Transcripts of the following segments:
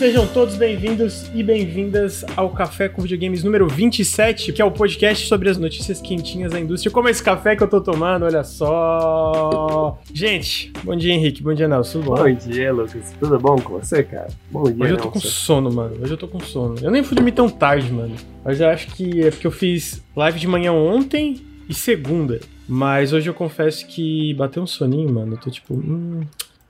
Sejam todos bem-vindos e bem-vindas ao Café com Videogames número 27, que é o podcast sobre as notícias quentinhas da indústria, como esse café que eu tô tomando, olha só. Gente, bom dia Henrique, bom dia Nelson, tudo bom? Bom dia, Lucas. Tudo bom com você, cara? Bom dia, Hoje eu tô com Nelson. sono, mano. Hoje eu tô com sono. Eu nem fui dormir tão tarde, mano. Mas eu acho que é porque eu fiz live de manhã ontem e segunda. Mas hoje eu confesso que bateu um soninho, mano. Eu tô tipo, hum,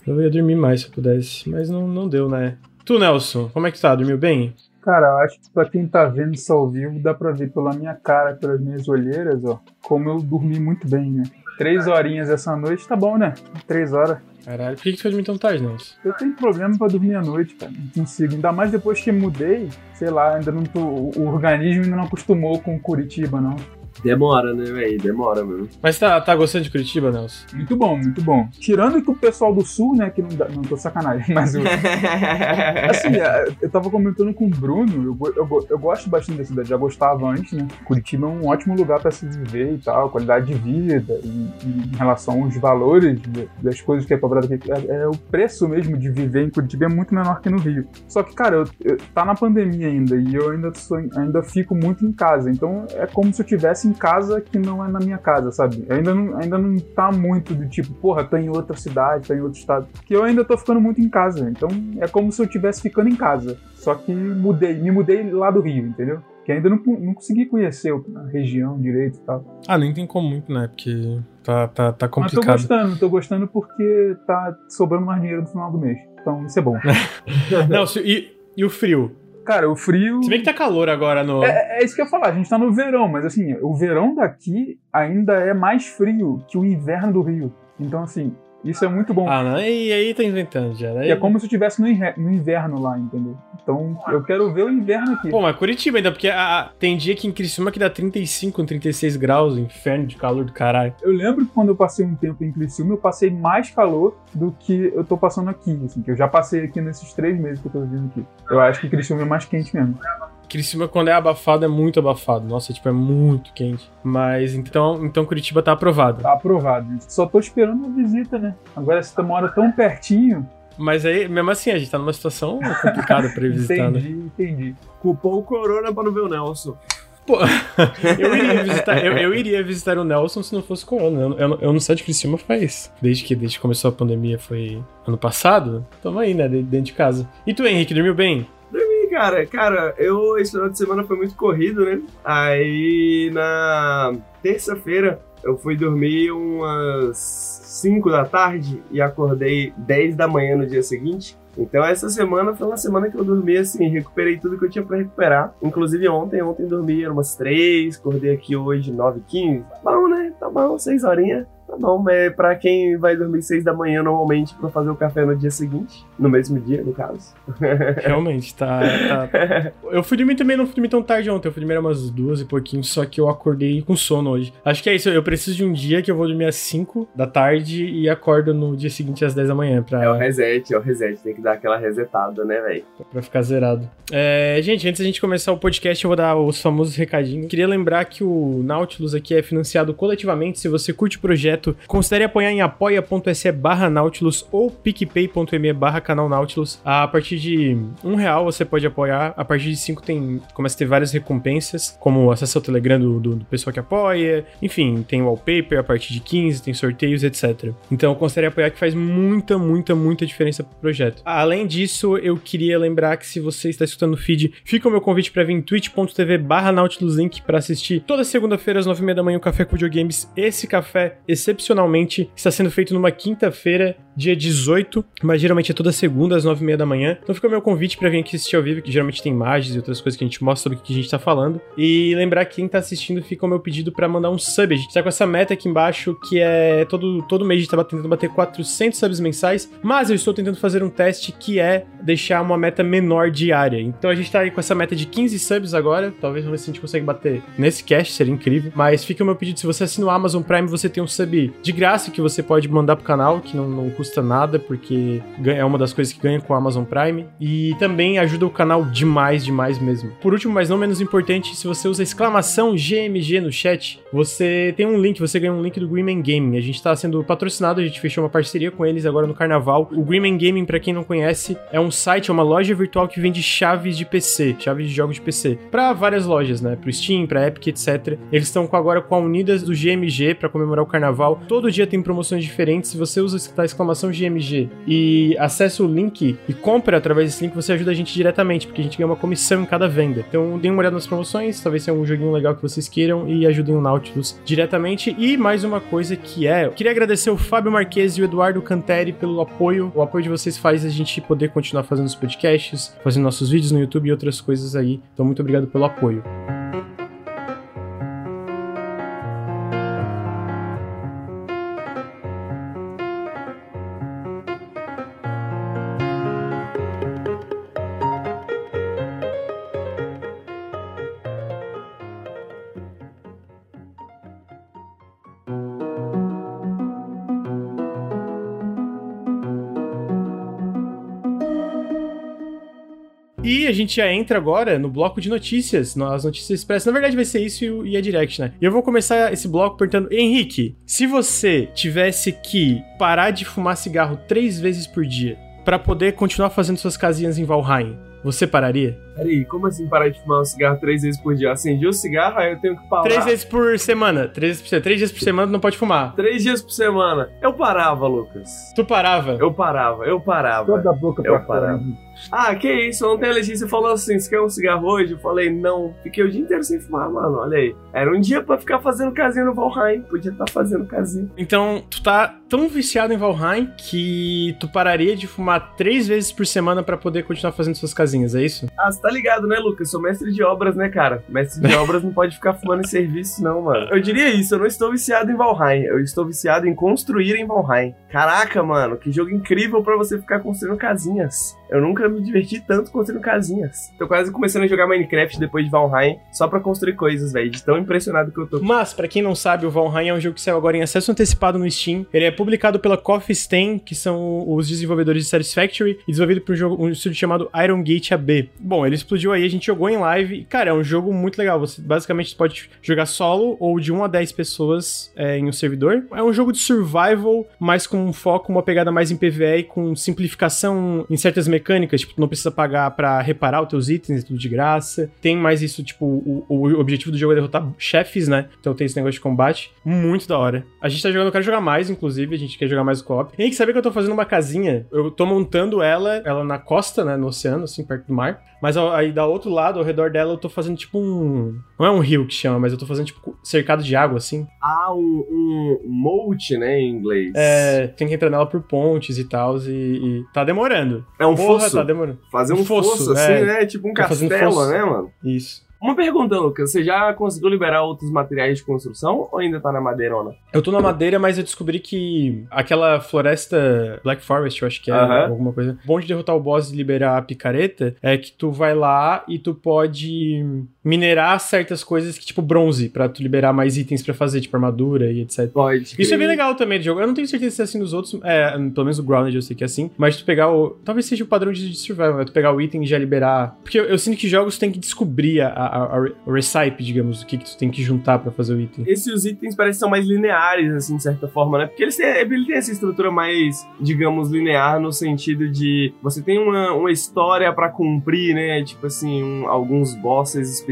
eu ia dormir mais se eu pudesse. Mas não, não deu, né? Tu, Nelson, como é que tá? Dormiu bem? Cara, eu acho que pra quem tá vendo isso ao vivo, dá pra ver pela minha cara, pelas minhas olheiras, ó, como eu dormi muito bem, né? Três horinhas essa noite, tá bom, né? Três horas. Caralho, por que, que tu foi dormir tão tarde, Nelson? Eu tenho problema pra dormir à noite, cara. Não consigo. Ainda mais depois que mudei, sei lá, ainda não tô. O organismo ainda não acostumou com Curitiba, não. Demora, né, velho? Demora mesmo. Mas tá, tá gostando de Curitiba, Nelson? Muito bom, muito bom. Tirando que o pessoal do sul, né, que não dá. Não tô sacanagem, mas o. Assim, é, eu tava comentando com o Bruno, eu, eu, eu gosto bastante da cidade, já gostava antes, né? Curitiba é um ótimo lugar pra se viver e tal, qualidade de vida, e, e em relação aos valores das coisas que é cobrado aqui. É, é o preço mesmo de viver em Curitiba é muito menor que no Rio. Só que, cara, eu, eu- tá na pandemia ainda e eu ainda, sou, ainda fico muito em casa, então é como se eu estivesse em casa que não é na minha casa, sabe? Ainda não, ainda não tá muito do tipo, porra, tô em outra cidade, tô em outro estado. Que eu ainda tô ficando muito em casa. Então é como se eu estivesse ficando em casa. Só que mudei, me mudei lá do Rio, entendeu? Que ainda não, não consegui conhecer a região direito e tal. Ah, nem tem como muito, né? Porque tá, tá, tá Mas tô complicado. gostando, tô gostando porque tá sobrando mais dinheiro no final do mês. Então isso é bom. Nelson, e, e o frio? Cara, o frio. Se bem que tá calor agora no. É, é isso que eu ia falar, a gente tá no verão, mas assim, o verão daqui ainda é mais frio que o inverno do Rio. Então, assim, isso é muito bom. Ah, não, e aí tá inventando já. Aí... Que é como se eu estivesse no, no inverno lá, entendeu? Então, eu quero ver o inverno aqui. Pô, mas Curitiba ainda, porque a- a- tem dia aqui em Criciúma que dá 35, 36 graus, inferno de calor do caralho. Eu lembro que quando eu passei um tempo em Criciúma, eu passei mais calor do que eu tô passando aqui, assim, que eu já passei aqui nesses três meses que eu tô vivendo aqui. Eu acho que Criciúma é mais quente mesmo. Criciúma, quando é abafado, é muito abafado. Nossa, tipo, é muito quente. Mas então, então Curitiba tá aprovado. Tá aprovado. Só tô esperando a visita, né? Agora, tu mora tão pertinho, Mas aí, mesmo assim, a gente tá numa situação complicada pra ir visitar, né? entendi, entendi. Culpou o Corona pra não ver o Nelson. Pô, eu iria visitar, eu, eu iria visitar o Nelson se não fosse corona. Eu, eu, eu não saio de Criciúma faz. Desde que, desde que começou a pandemia foi ano passado. Tamo aí, né? de- Dentro de casa. E tu, Henrique, dormiu bem? Cara, cara, eu esse final de semana foi muito corrido, né? Aí na terça-feira eu fui dormir umas 5 da tarde e acordei 10 da manhã no dia seguinte. Então essa semana foi uma semana que eu dormi assim, recuperei tudo que eu tinha pra recuperar. Inclusive ontem, ontem dormi umas 3, acordei aqui hoje 9 15 Tá bom, né? Tá bom, 6 horinhas. Bom, mas pra quem vai dormir 6 da manhã normalmente pra fazer o café no dia seguinte, no mesmo dia, no caso. Realmente, tá, tá. Eu fui dormir também, não fui dormir tão tarde ontem. Eu fui dormir umas duas e pouquinho, só que eu acordei com sono hoje. Acho que é isso. Eu preciso de um dia que eu vou dormir às 5 da tarde e acordo no dia seguinte às 10 da manhã pra, É o reset, é o reset, tem que dar aquela resetada, né, velho? pra ficar zerado. É, gente, antes da gente começar o podcast, eu vou dar os famosos recadinhos. Queria lembrar que o Nautilus aqui é financiado coletivamente. Se você curte o projeto, considere apoiar em apoia.se barra Nautilus ou picpay.me barra canal Nautilus. A partir de um real você pode apoiar. A partir de cinco tem, começa a ter várias recompensas, como acesso ao Telegram do, do, do pessoal que apoia. Enfim, tem wallpaper a partir de 15, tem sorteios, etc. Então considere apoiar que faz muita, muita, muita diferença pro projeto. Além disso, eu queria lembrar que se você está escutando o feed, fica o meu convite para vir em twitch.tv barra Nautilus Link para assistir toda segunda-feira às nove e meia da manhã o Café com Videogames. Esse café, excepcionalmente, está sendo feito numa quinta-feira, dia 18, mas geralmente é toda segunda às nove e meia da manhã. Então fica o meu convite para vir aqui assistir ao vivo, que geralmente tem imagens e outras coisas que a gente mostra sobre o que a gente tá falando. E lembrar que quem tá assistindo fica o meu pedido para mandar um sub. A gente tá com essa meta aqui embaixo, que é todo, todo mês a gente tá tentando bater 400 subs mensais, mas eu estou tentando fazer um teste que é deixar uma meta menor diária. Então a gente tá aí com essa meta de 15 subs agora, talvez vamos ver se a gente consegue bater nesse cast, seria incrível. Mas fica o meu pedido, se você assina o Amazon Prime, você tem um sub de graça que você pode mandar pro canal, que não, não custa nada, porque é uma das coisas que ganha com a Amazon Prime. E também ajuda o canal demais, demais mesmo. Por último, mas não menos importante, se você usa exclamação GMG no chat, você tem um link, você ganha um link do Greenman Gaming. A gente está sendo patrocinado, a gente fechou uma parceria com eles agora no carnaval. O Greenman Gaming, para quem não conhece, é um site, é uma loja virtual que vende chaves de PC, chaves de jogos de PC, para várias lojas, né? Pro Steam, pra Epic, etc. Eles estão agora com a Unidas do GMG para comemorar o carnaval. Todo dia tem promoções diferentes. Se você usa a exclamação GMG e acessa o link e compra através desse link, você ajuda a gente diretamente, porque a gente ganha uma comissão em cada venda. Então, deem uma olhada nas promoções, talvez seja um joguinho legal que vocês queiram e ajudem o Nautilus diretamente. E mais uma coisa que é, eu queria agradecer o Fábio Marques e o Eduardo Canteri pelo apoio. O apoio de vocês faz a gente poder continuar fazendo os podcasts, fazendo nossos vídeos no YouTube e outras coisas aí. Então, muito obrigado pelo apoio. Gente já entra agora no bloco de notícias, nas notícias expressas. Na verdade, vai ser isso e a Direct, né? E eu vou começar esse bloco perguntando: Henrique, se você tivesse que parar de fumar cigarro três vezes por dia para poder continuar fazendo suas casinhas em Valheim, você pararia? Peraí, como assim parar de fumar um cigarro três vezes por dia? Acendi o cigarro, aí eu tenho que parar. Três vezes por semana. Três, vezes por, três dias por semana não pode fumar. Três dias por semana. Eu parava, Lucas. Tu parava? Eu parava, eu parava. Toda a boca Eu pra fora. Ah, que isso? Ontem a Letícia falou assim: você quer um cigarro hoje? Eu falei, não. Fiquei o dia inteiro sem fumar, mano. Olha aí. Era um dia pra ficar fazendo casinha no Valheim. Podia estar fazendo casinha. Então, tu tá tão viciado em Valheim que tu pararia de fumar três vezes por semana pra poder continuar fazendo suas casinhas, é isso? Ah, você tá ligado, né, Lucas? Sou mestre de obras, né, cara? Mestre de obras não pode ficar fumando em serviço, não, mano. Eu diria isso, eu não estou viciado em Valheim. Eu estou viciado em construir em Valheim. Caraca, mano, que jogo incrível pra você ficar construindo casinhas. Eu nunca me diverti tanto construindo casinhas. Tô quase começando a jogar Minecraft depois de Valheim só pra construir coisas, velho. De tão impressionado que eu tô. Mas, pra quem não sabe, o Valheim é um jogo que saiu agora em acesso antecipado no Steam. Ele é publicado pela Coffee Stain, que são os desenvolvedores de Satisfactory, e desenvolvido por um, jogo, um estúdio chamado Iron Gate AB. Bom, ele explodiu aí, a gente jogou em live. Cara, é um jogo muito legal. Você basicamente pode jogar solo ou de 1 a 10 pessoas é, em um servidor. É um jogo de survival, mas com um foco, uma pegada mais em PvE com simplificação em certas mecânicas. Tipo, tu não precisa pagar pra reparar os teus itens, tudo de graça. Tem mais isso, tipo, o, o objetivo do jogo é derrotar chefes, né? Então tem esse negócio de combate. Muito da hora. A gente tá jogando, eu quero jogar mais, inclusive. A gente quer jogar mais co-op. E aí, sabe que eu tô fazendo uma casinha? Eu tô montando ela, ela na costa, né? No oceano, assim, perto do mar. Mas aí, da outro lado, ao redor dela, eu tô fazendo tipo um. Não é um rio que chama, mas eu tô fazendo tipo cercado de água, assim. Ah, um, um moat, né, em inglês. É, tem que entrar nela por pontes e tal. E, e tá demorando. É um Porra, fosso. tá demorando. Fazer um Um fosso, fosso, assim, é. né? Tipo um Tá castelo, né, mano? Isso. Uma pergunta, Lucas. Você já conseguiu liberar outros materiais de construção ou ainda tá na madeirona? Eu tô na madeira, mas eu descobri que aquela floresta Black Forest, eu acho que é alguma coisa. O bom de derrotar o boss e liberar a picareta é que tu vai lá e tu pode minerar certas coisas que, tipo bronze, pra tu liberar mais itens pra fazer, tipo armadura e etc. Pode. Isso é bem legal também de jogo. Eu não tenho certeza se é assim nos outros. É, pelo menos o Grounded eu sei que é assim. Mas tu pegar o. Talvez seja o padrão de, de survival, né? Tu pegar o item e já liberar. Porque eu, eu sinto que jogos tem que descobrir a, a, a, o recipe, digamos, o que, que tu tem que juntar pra fazer o item. Esses itens parecem que são mais lineares, assim, de certa forma, né? Porque eles têm, ele tem essa estrutura mais, digamos, linear no sentido de você tem uma, uma história pra cumprir, né? Tipo assim, um- alguns bosses específicos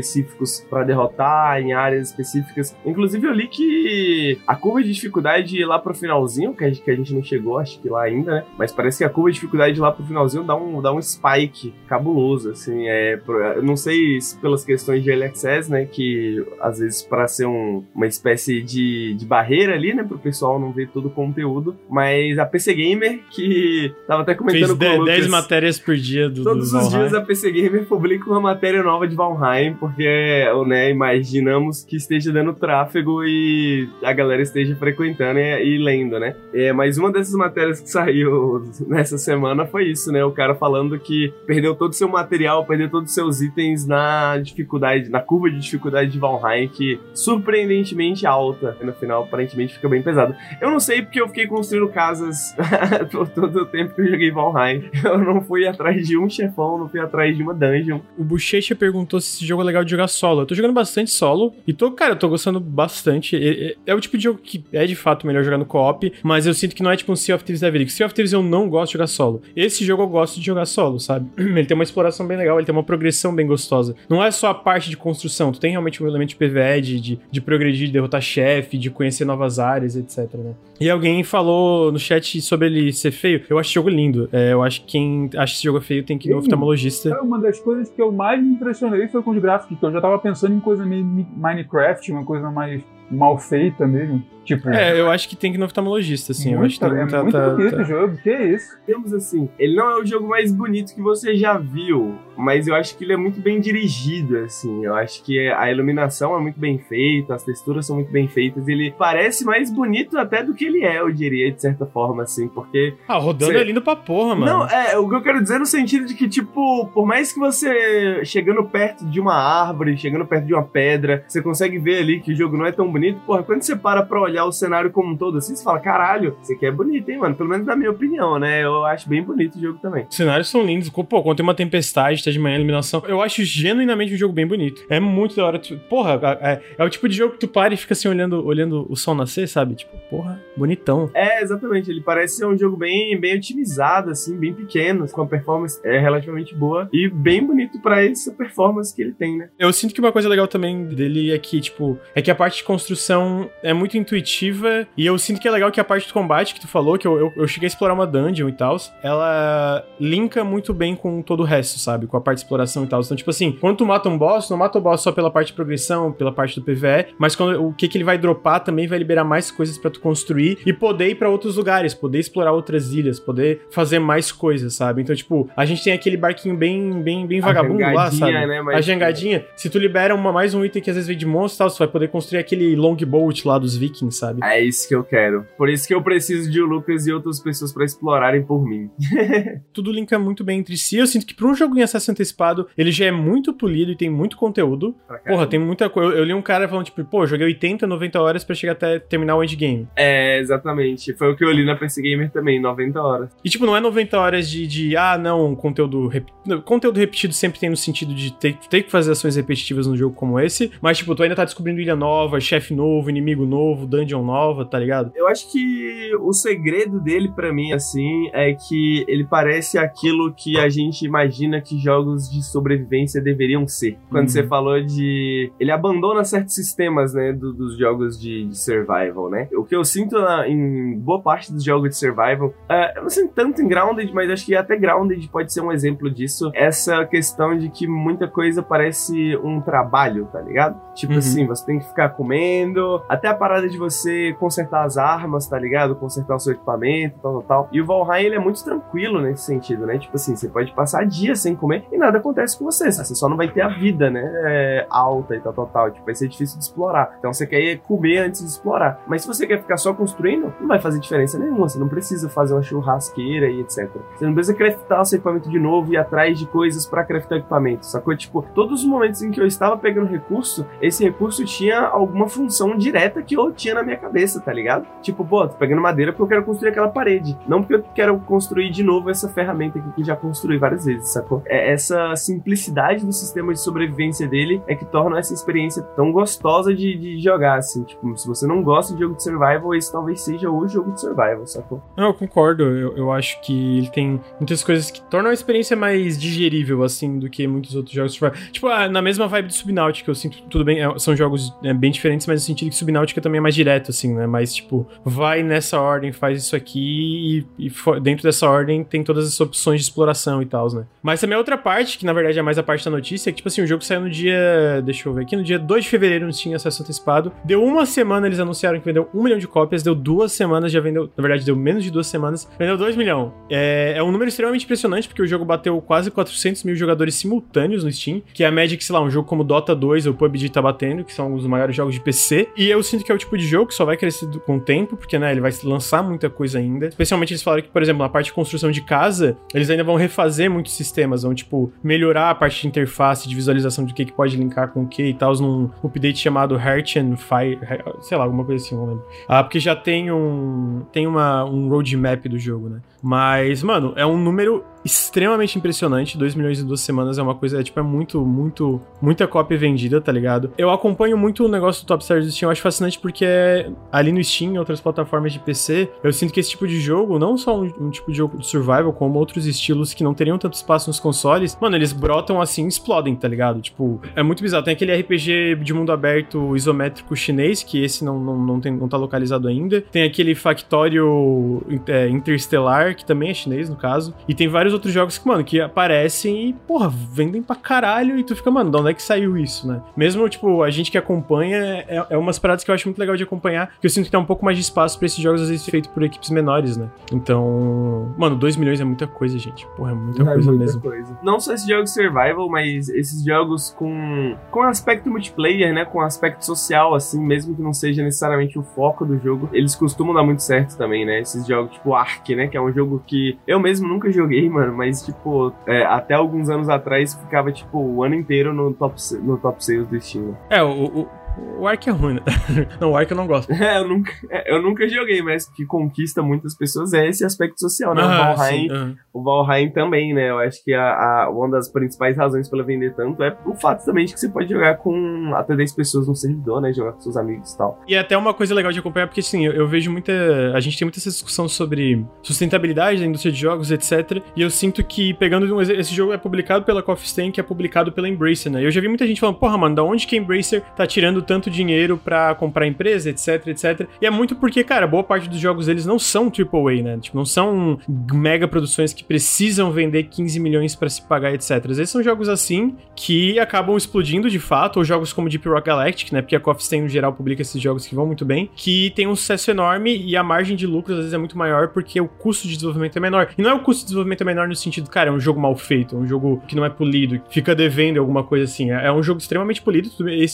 pra derrotar em áreas específicas. Inclusive, eu li que a curva de dificuldade lá pro finalzinho, que a gente, que a gente não chegou, acho que lá ainda, né? Mas parece que a curva de dificuldade lá pro finalzinho dá um, dá um spike cabuloso, assim. É, eu não sei se pelas questões de Early Access, né? Que às vezes para ser um- uma espécie de, de barreira ali, né? Pro pessoal não ver todo o conteúdo. Mas a PC Gamer, que tava até comentando Fez com o 10 Lucas, matérias por dia do Todos do os dias a PC Gamer publica uma matéria nova de Valheim, porque, né, imaginamos que esteja dando tráfego e a galera esteja frequentando e, e lendo, né? É, mas uma dessas matérias que saiu nessa semana foi isso, né? O cara falando que perdeu todo o seu material, perdeu todos os seus itens na dificuldade, na curva de dificuldade de Valheim, que surpreendentemente alta. No final, aparentemente, fica bem pesado. Eu não sei porque eu fiquei construindo casas por todo o tempo que eu joguei Valheim. Eu não fui atrás de um chefão, não fui atrás de uma dungeon. O Bochecha perguntou se esse jogo é legal de jogar solo. Eu tô jogando bastante solo e tô, cara, eu tô gostando bastante. É, é, é o tipo de jogo que é de fato melhor jogar no co-op, mas eu sinto que não é tipo um Sea of Thieves da vida. Que sea of Thieves eu não gosto de jogar solo. Esse jogo eu gosto de jogar solo, sabe? Ele tem uma exploração bem legal, ele tem uma progressão bem gostosa. Não é só a parte de construção, tu tem realmente um elemento de PvE, de, de, de progredir, de derrotar chefe, de conhecer novas áreas, etc, né? E alguém falou no chat sobre ele ser feio. Eu acho esse jogo lindo. É, eu acho que quem acha esse jogo feio tem que ir no oftalmologista. É uma das coisas que eu mais me impressionei foi com os gráficos, que eu já tava pensando em coisa meio Minecraft, uma coisa mais mal feita mesmo. Tipo, é, eu acho que tem que no oftalmologista, assim. Muito, eu acho que tem é muita, muito tá- bonito tá- o jogo, que isso? Temos assim, ele não é o jogo mais bonito que você já viu, mas eu acho que ele é muito bem dirigido, assim. Eu acho que a iluminação é muito bem feita, as texturas são muito bem feitas. Ele parece mais bonito até do que ele é, eu diria, de certa forma, assim, porque Ah, rodando Cê- é lindo pra porra, mano. Não, é, o que eu quero dizer no sentido de que, tipo, por mais que você chegando perto de uma árvore, chegando perto de uma pedra, você consegue ver ali que o jogo não é tão bonito, porra, quando você para pra olhar o cenário como um todo assim, você fala, caralho, isso aqui é bonito, hein, mano? Pelo menos na minha opinião, né? Eu acho bem bonito o jogo também. Os cenários são lindos. Pô, quando tem uma tempestade, tá de manhã, iluminação. Eu acho genuinamente um jogo bem bonito. É muito da hora. Tu- Porra, é, é o tipo de jogo que tu para e fica assim olhando, olhando o sol nascer, sabe? Tipo, porra, bonitão. É, exatamente, ele parece ser um jogo bem, bem otimizado, assim, bem pequeno, com a performance é relativamente boa e bem bonito pra essa performance que ele tem, né? Eu sinto que uma coisa legal também dele é que, tipo, é que a parte de construção é muito intuitiva e eu sinto que é legal que a parte do combate que tu falou, que eu, eu, eu cheguei a explorar uma dungeon e tal, ela linka muito bem com todo o resto, sabe? Com a parte de exploração e tal. Então, tipo assim, quando tu mata um boss, não mata o boss só pela parte de progressão, pela parte do PvE, mas quando, o que que ele vai dropar também vai liberar mais coisas pra tu construir e poder ir pra outros lugares, poder explorar outras ilhas, poder fazer mais coisas, sabe? Então, tipo, a gente tem aquele barquinho bem, bem, bem vagabundo lá, sabe? né? Mas- A jangadinha, se tu libera uma, mais um item que às vezes vem de monstro e tal, você vai poder construir aquele longboat lá dos vikings, sabe? É isso que eu quero. Por isso que eu preciso de o Lucas e outras pessoas pra explorarem por mim. Tudo linka muito bem entre si. Eu sinto que pra um jogo em acesso antecipado, ele já é muito polido e tem muito conteúdo. Porra, tem muita coisa. Eu, eu li um cara falando, tipo, pô, joguei 80, 90 horas pra chegar até terminar o endgame. É, exatamente. Foi o que eu li na PC Gamer também, 90 horas. E, tipo, não é 90 horas de, de ah, não, conteúdo. Rep... Conteúdo repetido sempre tem no sentido de ter, ter que fazer ações repetitivas num jogo como esse. Mas, tipo, tu ainda tá descobrindo ilha nova, chefe novo, inimigo novo, dungeon nova, tá ligado? Eu acho que o segredo dele, pra mim, assim, é que ele parece aquilo que a gente imagina que jogos de sobrevivência deveriam ser. Quando Uhum. você falou de. Ele abandona certos sistemas, né, do- dos jogos de, de survival, né? O que eu sinto na- em boa parte dos jogos de survival, é, eu não sinto tanto em Grounded, mas acho que até Grounded pode ser um exemplo disso. Essa questão de que muita coisa parece um trabalho, tá ligado? Tipo Uhum. assim, você tem que ficar comendo, até a parada de você consertar as armas, tá ligado? Consertar o seu equipamento, tal, tal, tal. E o Valheim, ele é muito tranquilo nesse sentido, né? Tipo assim, você pode passar dias sem comer e nada acontece com você. Você só não vai ter a vida, né? é, alta e tal, tal, tal. Tipo, vai ser difícil de explorar. Então você quer comer antes de explorar. Mas se você quer ficar só construindo, não vai fazer diferença nenhuma. Você não precisa fazer uma churrasqueira e etc. Você não precisa craftar o seu equipamento de novo e ir atrás de coisas pra craftar equipamento, sacou? Tipo, todos os momentos em que eu estava pegando recurso, esse recurso tinha alguma função direta que eu tinha na minha cabeça, tá ligado? Tipo, pô, tô pegando madeira porque eu quero construir aquela parede. Não porque eu quero construir de novo essa ferramenta aqui que eu já construí várias vezes, sacou? É essa simplicidade do sistema de sobrevivência dele é que torna essa experiência tão gostosa de, de jogar, assim. Tipo, se você não gosta de jogo de survival, esse talvez seja o jogo de survival, sacou? Não, eu concordo. Eu, eu acho que ele tem muitas coisas que tornam a experiência mais digerível, assim, do que muitos outros jogos. Tipo, Tipo, ah, na mesma vibe do Subnautica, eu sinto tudo bem. é, são jogos é, bem diferentes, mas no sentido que Subnautica também é mais direto, assim, né? Mas, tipo, vai nessa ordem, faz isso aqui e, e dentro dessa ordem tem todas as opções de exploração e tal, né? Mas também a outra parte, que na verdade é mais a parte da notícia, é que, tipo assim, o jogo saiu no dia. Deixa eu ver aqui, no dia 2 de fevereiro não tinha acesso antecipado. Deu uma semana, eles anunciaram que vendeu um milhão de cópias, deu duas semanas, já vendeu. Na verdade, deu menos de duas semanas, vendeu 2 milhões. É, é um número extremamente impressionante, porque o jogo bateu quase 400 mil jogadores simultâneos no Steam, que é a média que, sei lá, um jogo como Dota 2 ou PUBG tá batendo, que são os maiores jogos de PC PC. E eu sinto que é o tipo de jogo que só vai crescer com o tempo, porque, né, ele vai lançar muita coisa ainda. Especialmente eles falaram que, por exemplo, na parte de construção de casa, eles ainda vão refazer muitos sistemas, vão, tipo, melhorar a parte de interface, de visualização de que, que pode linkar com o que e tal, num update chamado Heart and Fire, sei lá, alguma coisa assim, não lembro. Ah, porque já tem um, tem uma, um roadmap do jogo, né? Mas, mano, é um número extremamente impressionante. 2 milhões em duas semanas é uma coisa, é, tipo, é muito, muito, muita cópia vendida, tá ligado? Eu acompanho muito o negócio do Top Stars do Steam, eu acho fascinante porque é ali no Steam e outras plataformas de PC, eu sinto que esse tipo de jogo, não só um, um, tipo de jogo de survival, como outros estilos que não teriam tanto espaço nos consoles, mano, eles brotam assim e explodem, tá ligado? Tipo, é muito bizarro. Tem aquele RPG de mundo aberto isométrico chinês, que esse não, não, não, tem, não tá localizado ainda. Tem aquele Factório é, Interstellar, que também é chinês, no caso. E tem vários outros jogos que, mano, que aparecem e, porra, vendem pra caralho e tu fica, mano, de onde é que saiu isso, né? Mesmo, tipo, a gente que acompanha, é, é umas paradas que eu acho muito legal de acompanhar, que eu sinto que tem um pouco mais de espaço pra esses jogos, às vezes, feitos por equipes menores, né? Então, mano, 2 milhões é muita coisa, gente. Porra, é muita é coisa muita mesmo. Coisa. Não só esses jogos survival, mas esses jogos com, com aspecto multiplayer, né? Com aspecto social, assim, mesmo que não seja necessariamente o foco do jogo, eles costumam dar muito certo também, né? Esses jogos tipo Ark, né? Que é um jogo que eu mesmo nunca joguei, mano, mas, tipo, é, até alguns anos atrás ficava, tipo, o ano inteiro no top, no top sales do Steam. É, o, o, o Ark é ruim, né? não, o Ark eu não gosto. É, eu nunca, é, eu nunca joguei, mas que conquista muitas pessoas é esse aspecto social, né? Ah, o Valheim, sim, o Valheim também, né? Eu acho que a, a, uma das principais razões pela vender tanto é o fato também de que você pode jogar com até 10 pessoas no servidor, né? Jogar com seus amigos e tal. E é até uma coisa legal de acompanhar, porque assim, eu, eu vejo muita. A gente tem muita essa discussão sobre sustentabilidade da indústria de jogos, etc. E eu sinto que, pegando. Esse jogo é publicado pela Coffee Stain, que é publicado pela Embracer, né? Eu já vi muita gente falando, porra, mano, da onde que a Embracer tá tirando tanto dinheiro para comprar empresa, etc, etc. E é muito porque, cara, boa parte dos jogos deles não são AAA, né? Tipo, não são mega produções que precisam vender 15 milhões para se pagar, etc. Às vezes são jogos assim que acabam explodindo de fato, ou jogos como Deep Rock Galactic, né? Porque a Coffee Stain, no geral, publica esses jogos que vão muito bem, que tem um sucesso enorme e a margem de lucros às vezes é muito maior porque o custo de desenvolvimento é menor. E não é o custo de desenvolvimento é menor no sentido, cara, é um jogo mal feito, é um jogo que não é polido, fica devendo alguma coisa assim. É, é um jogo extremamente polido,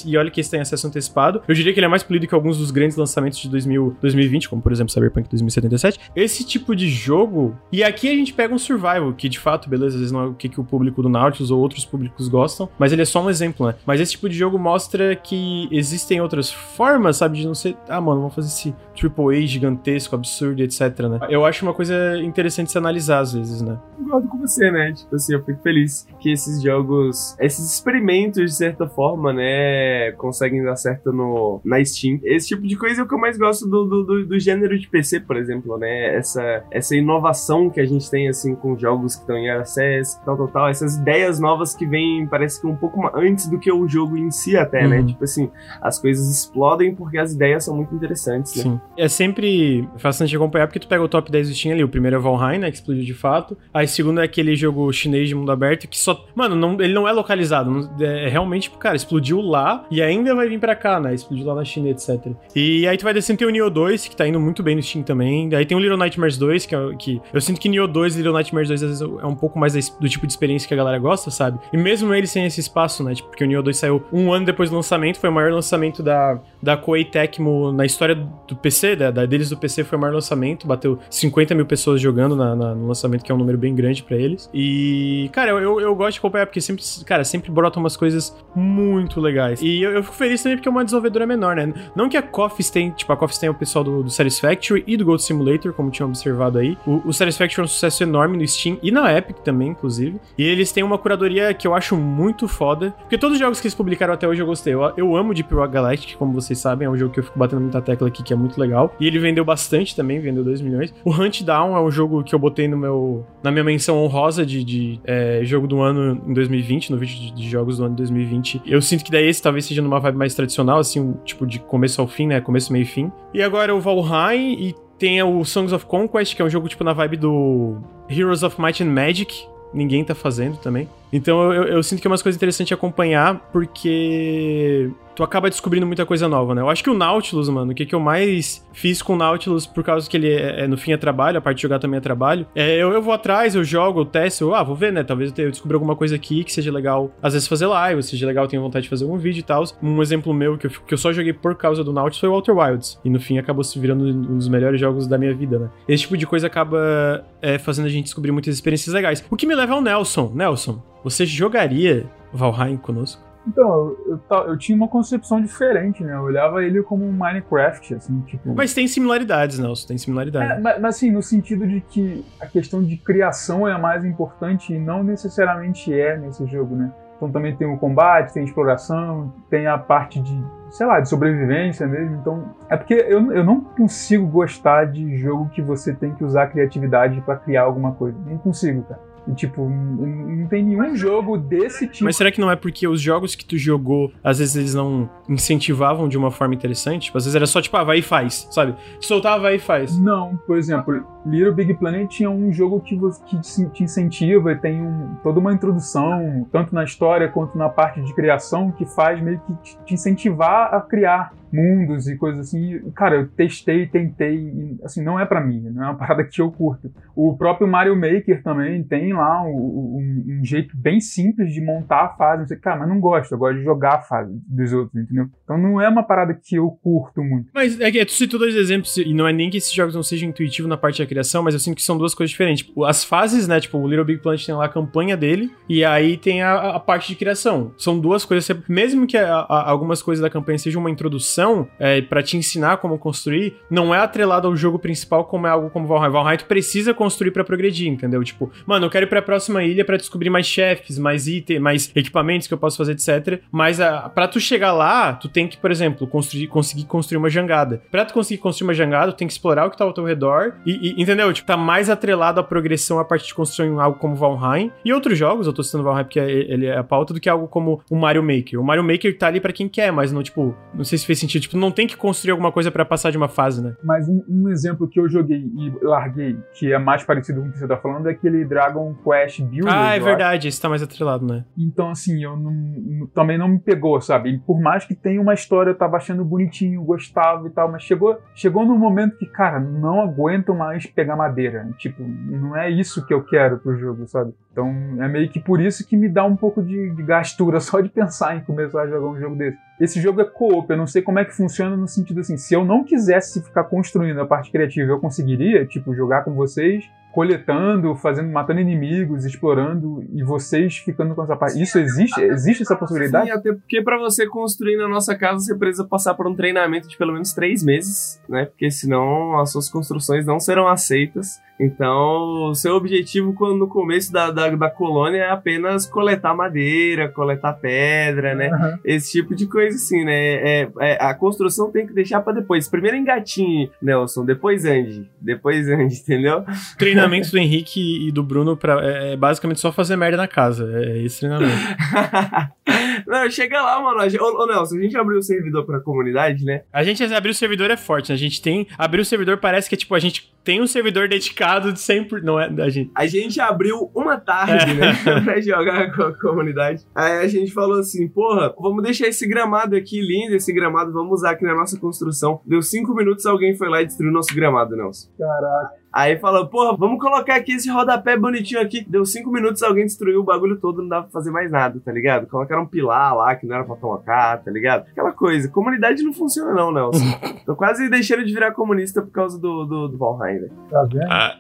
e olha que esse tem acesso antecipado. Eu diria que ele é mais polido que alguns dos grandes lançamentos de 2000, 2020, como por exemplo Cyberpunk 2077. Esse tipo de jogo. E aqui a gente pega um survival, que de fato, beleza, às vezes não é o que, que o público do Nautilus ou outros públicos gostam, mas ele é só um exemplo, né? Mas esse tipo de jogo mostra que existem outras formas, sabe, de não ser, ah, mano, vamos fazer esse AAA gigantesco, absurdo, etc, né? Eu acho uma coisa interessante se analisar às vezes, né? Concordo com você, né? Tipo assim, eu fico feliz que esses jogos, esses experimentos, de certa forma, né, conseguem dar certo no, na Steam. Esse tipo de coisa é o que eu mais gosto do, do, do, do gênero de PC, por exemplo, né? Essa, essa inovação que a gente tem, assim, com jogos que estão em acesso, tal, tal, tal. Essas ideias novas que vêm, parece que um pouco antes do que o jogo em si até, né? uhum. né? Tipo assim, as coisas explodem porque as ideias são muito interessantes, né? Sim. É sempre fascinante acompanhar porque tu pega o top 10 do Steam ali, o primeiro é Valheim, né? Que explodiu de fato. Aí o segundo é aquele jogo chinês de mundo aberto que só... Mano, não, ele não é localizado. É realmente, cara, explodiu lá e ainda vai vir pra cá, né? Explodiu lá na China, etc. E aí tu vai descendo, tem o Nioh 2, que tá indo muito bem no Steam também. Daí tem o Little Nightmares 2, que, é, que eu sinto que Nioh 2 e Little Nightmares 2 às vezes é um pouco mais do tipo de experiência que a galera gosta, sabe? E mesmo ele sem esse espaço, né? Tipo, porque o Nioh 2 saiu um ano depois do lançamento, foi o maior lançamento da, da Koei Tecmo na história do PC, da, da deles do PC foi o maior lançamento, bateu 50 mil pessoas jogando na, na, no lançamento, que é um número bem grande para eles. E, cara, eu, eu, eu, gosto de acompanhar, porque sempre, cara, sempre brotam umas coisas muito legais. E eu, eu fico feliz também porque é uma desenvolvedora menor, né? Não que a Coffee tem, tipo, a Coffee tem o pessoal do, do Satisfactory e do Gold Simulator, como tinham observado aí. O, o Satisfactory é um sucesso enorme no Steam e na Epic também, inclusive. E eles têm uma curadoria que eu acho muito foda, porque todos os jogos que eles publicaram até hoje eu gostei. Eu, eu amo Deep Rock Galactic, como vocês sabem, é um jogo que eu fico batendo muita tecla aqui, que é muito legal. E ele vendeu bastante também, vendeu 2 milhões. O Hunt Down é um jogo que eu botei no meu, na minha menção honrosa de, de é, jogo do ano em 2020, no vídeo de, de, jogos do ano de 2020. Eu sinto que daí esse talvez seja numa vibe mais tradicional, assim, tipo de começo ao fim, né? Começo, meio e fim. E agora o Valheim e tem o Songs of Conquest, que é um jogo tipo na vibe do Heroes of Might and Magic. Ninguém tá fazendo também. Então eu, eu sinto que é uma coisa interessante acompanhar, porque tu acaba descobrindo muita coisa nova, né? Eu acho que o Nautilus, mano, o que, que eu mais fiz com o Nautilus, por causa que ele é, é no fim é trabalho, a parte de jogar também é trabalho, é eu, eu vou atrás, eu jogo, eu testo, eu, ah, vou ver, né? Talvez eu descubra alguma coisa aqui que seja legal, às vezes fazer live, seja legal, eu tenho vontade de fazer algum vídeo e tal. Um exemplo meu que eu, que eu só joguei por causa do Nautilus foi o Outer Wilds, e no fim acabou se virando um dos melhores jogos da minha vida, né? Esse tipo de coisa acaba é, fazendo a gente descobrir muitas experiências legais. O que me leva ao Nelson. Nelson, você jogaria Valheim conosco? Então, eu, eu, eu, tinha uma concepção diferente, né? Eu olhava ele como um Minecraft, assim, tipo. Mas tem similaridades, Nelson, tem similaridades. É, mas, mas, assim, no sentido de que a questão de criação é a mais importante e não necessariamente é nesse jogo, né? Então também tem o combate, tem a exploração, tem a parte de, sei lá, de sobrevivência mesmo. Então, é porque eu, eu não consigo gostar de jogo que você tem que usar a criatividade para criar alguma coisa. Não consigo, cara. Tipo, não tem nenhum jogo desse tipo. Mas será que não é porque os jogos que tu jogou, às vezes eles não incentivavam de uma forma interessante? Tipo, às vezes era só, tipo, ah, vai e faz, sabe? Soltava, vai e faz. Não, por exemplo, Little Big Planet tinha um jogo que, que te incentiva e tem um, toda uma introdução, tanto na história quanto na parte de criação, que faz meio que te incentivar a criar mundos e coisas assim. Cara, eu testei, tentei, e, assim, não é para mim, não é uma parada que eu curto. O próprio Mario Maker também tem lá um, um, um jeito bem simples de montar a fase. Não sei, cara, mas não gosto, eu gosto de jogar a fase dos outros, entendeu? Então não é uma parada que eu curto muito. Mas é que tu citou dois exemplos, e não é nem que esses jogos não sejam intuitivos na parte da criação, mas eu sinto que são duas coisas diferentes. Tipo, as fases, né? Tipo, o Little Big Planet tem lá a campanha dele, e aí tem a, a parte de criação. São duas coisas, mesmo que a, a, algumas coisas da campanha sejam uma introdução, é, para te ensinar como construir, não é atrelado ao jogo principal como é algo como Valheim. Valheim tu precisa construir para progredir, entendeu? Tipo, mano, eu quero ir pra próxima ilha para descobrir mais chefes, mais itens, mais equipamentos que eu posso fazer, etc. Mas a, pra tu chegar lá, tu tem que, por exemplo, construir, conseguir construir uma jangada. Pra tu conseguir construir uma jangada, tu tem que explorar o que tá ao teu redor e, e entendeu? Tipo, tá mais atrelado à progressão a partir de construir algo como Valheim. E outros jogos, eu tô citando Valheim porque é, ele é a pauta, do que algo como o Mario Maker. O Mario Maker tá ali para quem quer, mas não, tipo, não sei se fez sentido. Tipo, não tem que construir alguma coisa para passar de uma fase, né? Mas um, um, exemplo que eu joguei e larguei, que é mais parecido com o que você tá falando, é aquele Dragon Quest Builder. Ah, é verdade, esse tá mais atrelado, né? Então, assim, eu não, também não me pegou, sabe? E por mais que tenha uma história, eu tava achando bonitinho, gostava e tal, mas chegou, chegou num momento que, cara, não aguento mais pegar madeira. Tipo, não é isso que eu quero pro jogo, sabe? Então é meio que por isso que me dá um pouco de, de gastura só de pensar em começar a jogar um jogo desse. Esse jogo é co-op, eu não sei como é que funciona no sentido assim, se eu não quisesse ficar construindo a parte criativa, eu conseguiria, tipo, jogar com vocês coletando, fazendo, matando inimigos, explorando e vocês ficando com essa parte. Isso existe? Existe essa possibilidade? Sim, até porque para você construir na nossa casa você precisa passar por um treinamento de pelo menos três meses, né? Porque senão as suas construções não serão aceitas. Então, o seu objetivo no começo da, da, da, colônia é apenas coletar madeira, coletar pedra, né? Uhum. Esse tipo de coisa assim, né? É, é, a construção tem que deixar para depois. Primeiro engatinhe, Nelson, depois ande. Depois ande, entendeu? Treinamento do Henrique e do Bruno pra, é, é basicamente só fazer merda na casa. É esse treinamento. Não, chega lá, mano. Ô, ô, Nelson, a gente abriu o servidor pra comunidade, né? A gente abrir o servidor é forte, né? A gente tem. Abrir o servidor parece que, tipo, a gente tem um servidor dedicado de 100%. Não é da gente. A gente abriu uma tarde, é. né? pra jogar com a comunidade. Aí a gente falou assim: porra, vamos deixar esse gramado aqui lindo, esse gramado, vamos usar aqui na nossa construção. Deu cinco minutos, alguém foi lá e destruiu nosso gramado, Nelson. Caraca. Aí falou, porra, vamos colocar aqui esse rodapé bonitinho aqui. Deu cinco minutos, alguém destruiu o bagulho todo, não dava pra fazer mais nada, tá ligado? Colocaram um pilar lá que não era pra colocar, tá ligado? Aquela coisa. Comunidade não funciona, não, Nelson. Tô quase deixando de virar comunista por causa do, do, do Valheim, velho. Tá vendo? Ah,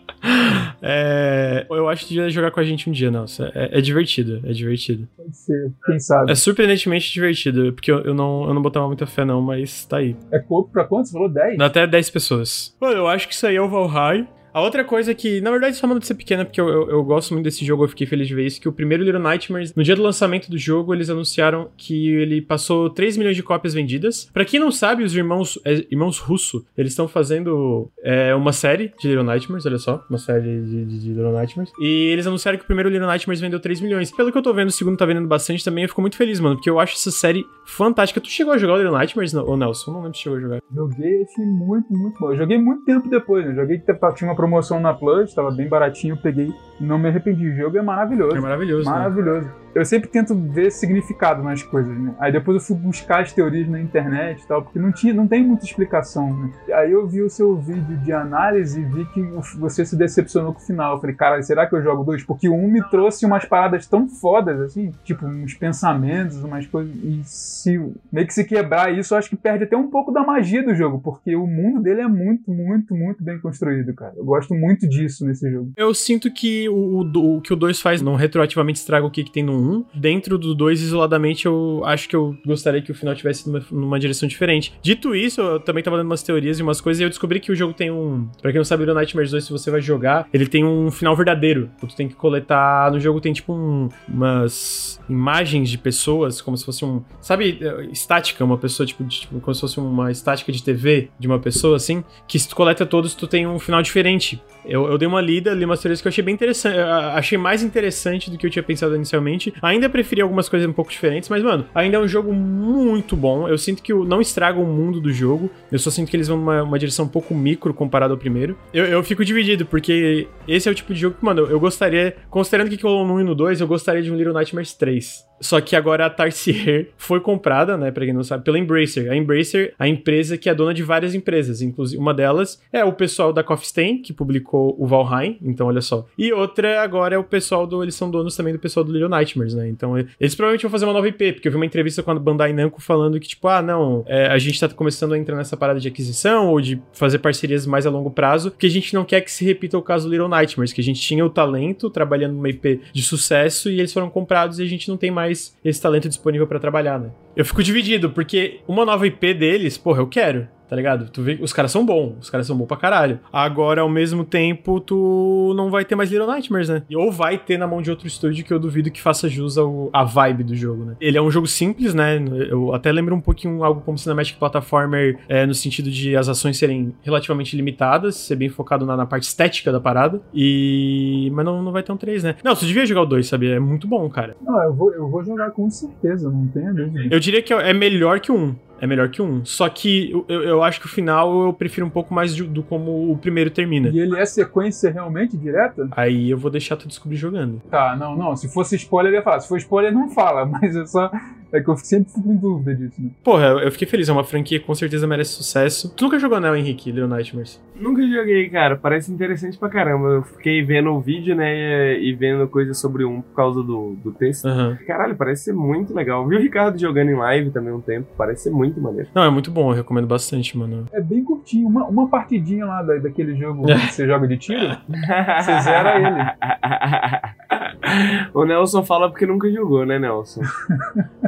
é, eu acho que devia jogar com a gente um dia, Nelson. É, é divertido, é divertido. Pode ser, quem sabe. É surpreendentemente divertido, porque eu, eu, não, eu não botava muita fé, não, mas tá aí. É pouco pra quantos? Você falou 10? Dá até 10 pessoas. Pô, eu acho que isso aí é o Valheim. A outra coisa que, na verdade, só manda de ser pequena, porque eu, eu, eu, gosto muito desse jogo, eu fiquei feliz de ver isso, que o primeiro Little Nightmares, no dia do lançamento do jogo, eles anunciaram que ele passou 3 milhões de cópias vendidas. Para quem não sabe, os irmãos, é, irmãos Russo, eles estão fazendo é, uma série de Little Nightmares, olha só, uma série de, de, de, Little Nightmares. E eles anunciaram que o primeiro Little Nightmares vendeu 3 milhões. Pelo que eu tô vendo, o segundo tá vendendo bastante também, eu fico muito feliz, mano, porque eu acho essa série fantástica. Tu chegou a jogar o Little Nightmares, ou Nelson? Não lembro se chegou a jogar. Joguei esse muito, muito bom. Eu joguei muito tempo depois, né? Eu joguei, tinha uma promoção na Plus, tava bem baratinho, peguei não me arrependi. O jogo é maravilhoso. É maravilhoso. né? Maravilhoso. Né? Eu sempre tento ver significado nas coisas, né? Aí depois eu fui buscar as teorias na internet e tal, porque não, tinha, não tem muita explicação, né? Aí eu vi o seu vídeo de análise e vi que você se decepcionou com o final. Eu falei, cara, será que eu jogo dois? Porque o um me trouxe umas paradas tão fodas, assim, tipo, uns pensamentos, umas coisas. E se meio que se quebrar isso, eu acho que perde até um pouco da magia do jogo, porque o mundo dele é muito, muito, muito bem construído, cara. Eu gosto muito disso nesse jogo. Eu sinto que o, o, o que o 2 faz não retroativamente estraga o que, que tem no 1. Um. Dentro do 2, isoladamente, eu acho que eu gostaria que o final tivesse numa, numa, direção diferente. Dito isso, eu também tava dando umas teorias e umas coisas e eu descobri que o jogo tem um. Pra quem não sabe, o Nightmares 2, se você vai jogar, ele tem um final verdadeiro. Tu tem que coletar. No jogo tem tipo um, umas imagens de pessoas, como se fosse um. Sabe, estática, uma pessoa, tipo, de, tipo, como se fosse uma estática de TV de uma pessoa, assim, que se tu coleta todos, tu tem um final diferente. Eu, eu dei uma lida, li umas teorias que eu achei bem interessante. Achei mais interessante do que eu tinha pensado inicialmente. Ainda preferi algumas coisas um pouco diferentes, mas, mano, ainda é um jogo muito bom. Eu sinto que não estraga o mundo do jogo. Eu só sinto que eles vão numa uma direção um pouco micro comparado ao primeiro. Eu, eu fico dividido, porque esse é o tipo de jogo que, mano, eu gostaria, considerando que rolou no 1 e no 2, eu gostaria de um Little Nightmares 3. Só que agora a Tarsier foi comprada, né, pra quem não sabe, pela Embracer. A Embracer, a empresa que é dona de várias empresas, inclusive uma delas é o pessoal da Coffee Stain, que publicou o Valheim, então olha só. E outra agora é o pessoal do, eles são donos também do pessoal do Little Nightmares, né? Então eles provavelmente vão fazer uma nova IP, porque eu vi uma entrevista com a Bandai Namco falando que tipo, ah, não, é, a gente tá começando a entrar nessa parada de aquisição ou de fazer parcerias mais a longo prazo, porque a gente não quer que se repita o caso do Little Nightmares, que a gente tinha o talento trabalhando numa IP de sucesso e eles foram comprados e a gente não tem mais mais esse talento disponível para trabalhar, né? Eu fico dividido, porque uma nova IP deles, porra, eu quero tá ligado? Tu vê, os caras são bons, os caras são bons pra caralho. Agora, ao mesmo tempo, tu não vai ter mais Little Nightmares, né? Ou vai ter na mão de outro estúdio que eu duvido que faça jus ao, à vibe do jogo, né? Ele é um jogo simples, né? Eu até lembro um pouquinho algo como Cinematic Platformer, é, no sentido de as ações serem relativamente limitadas, ser bem focado na, na parte estética da parada. E. Mas não, não vai ter um 3, né? Não, você devia jogar o 2, sabe? É muito bom, cara. Não, eu vou, eu vou jogar com certeza, não tenho dúvida. Eu diria que é melhor que o 1 é melhor que um. Só que eu, eu acho que o final eu prefiro um pouco mais do, do como o primeiro termina. E ele é sequência realmente direta? Aí eu vou deixar tu descobrir jogando. Tá, não, não. Se fosse spoiler, eu ia falar. Se for spoiler, não fala. Mas é só. É que eu sempre fico em dúvida disso, né? Porra, eu fiquei feliz. É uma franquia que com certeza merece sucesso. Tu nunca jogou, né, Henrique, Little Nightmares? Nunca joguei, cara. Parece interessante pra caramba. Eu fiquei vendo o vídeo, né, e vendo coisas sobre um por causa do, do texto. Uhum. Caralho, parece ser muito legal. Vi o Ricardo jogando em live também um tempo. Parece ser muito maneiro. Não, é muito bom. Eu recomendo bastante, mano. É bem curtinho. Uma, uma partidinha lá da, daquele jogo que você joga de tiro, você zera ele. o Nelson fala porque nunca jogou, né, Nelson?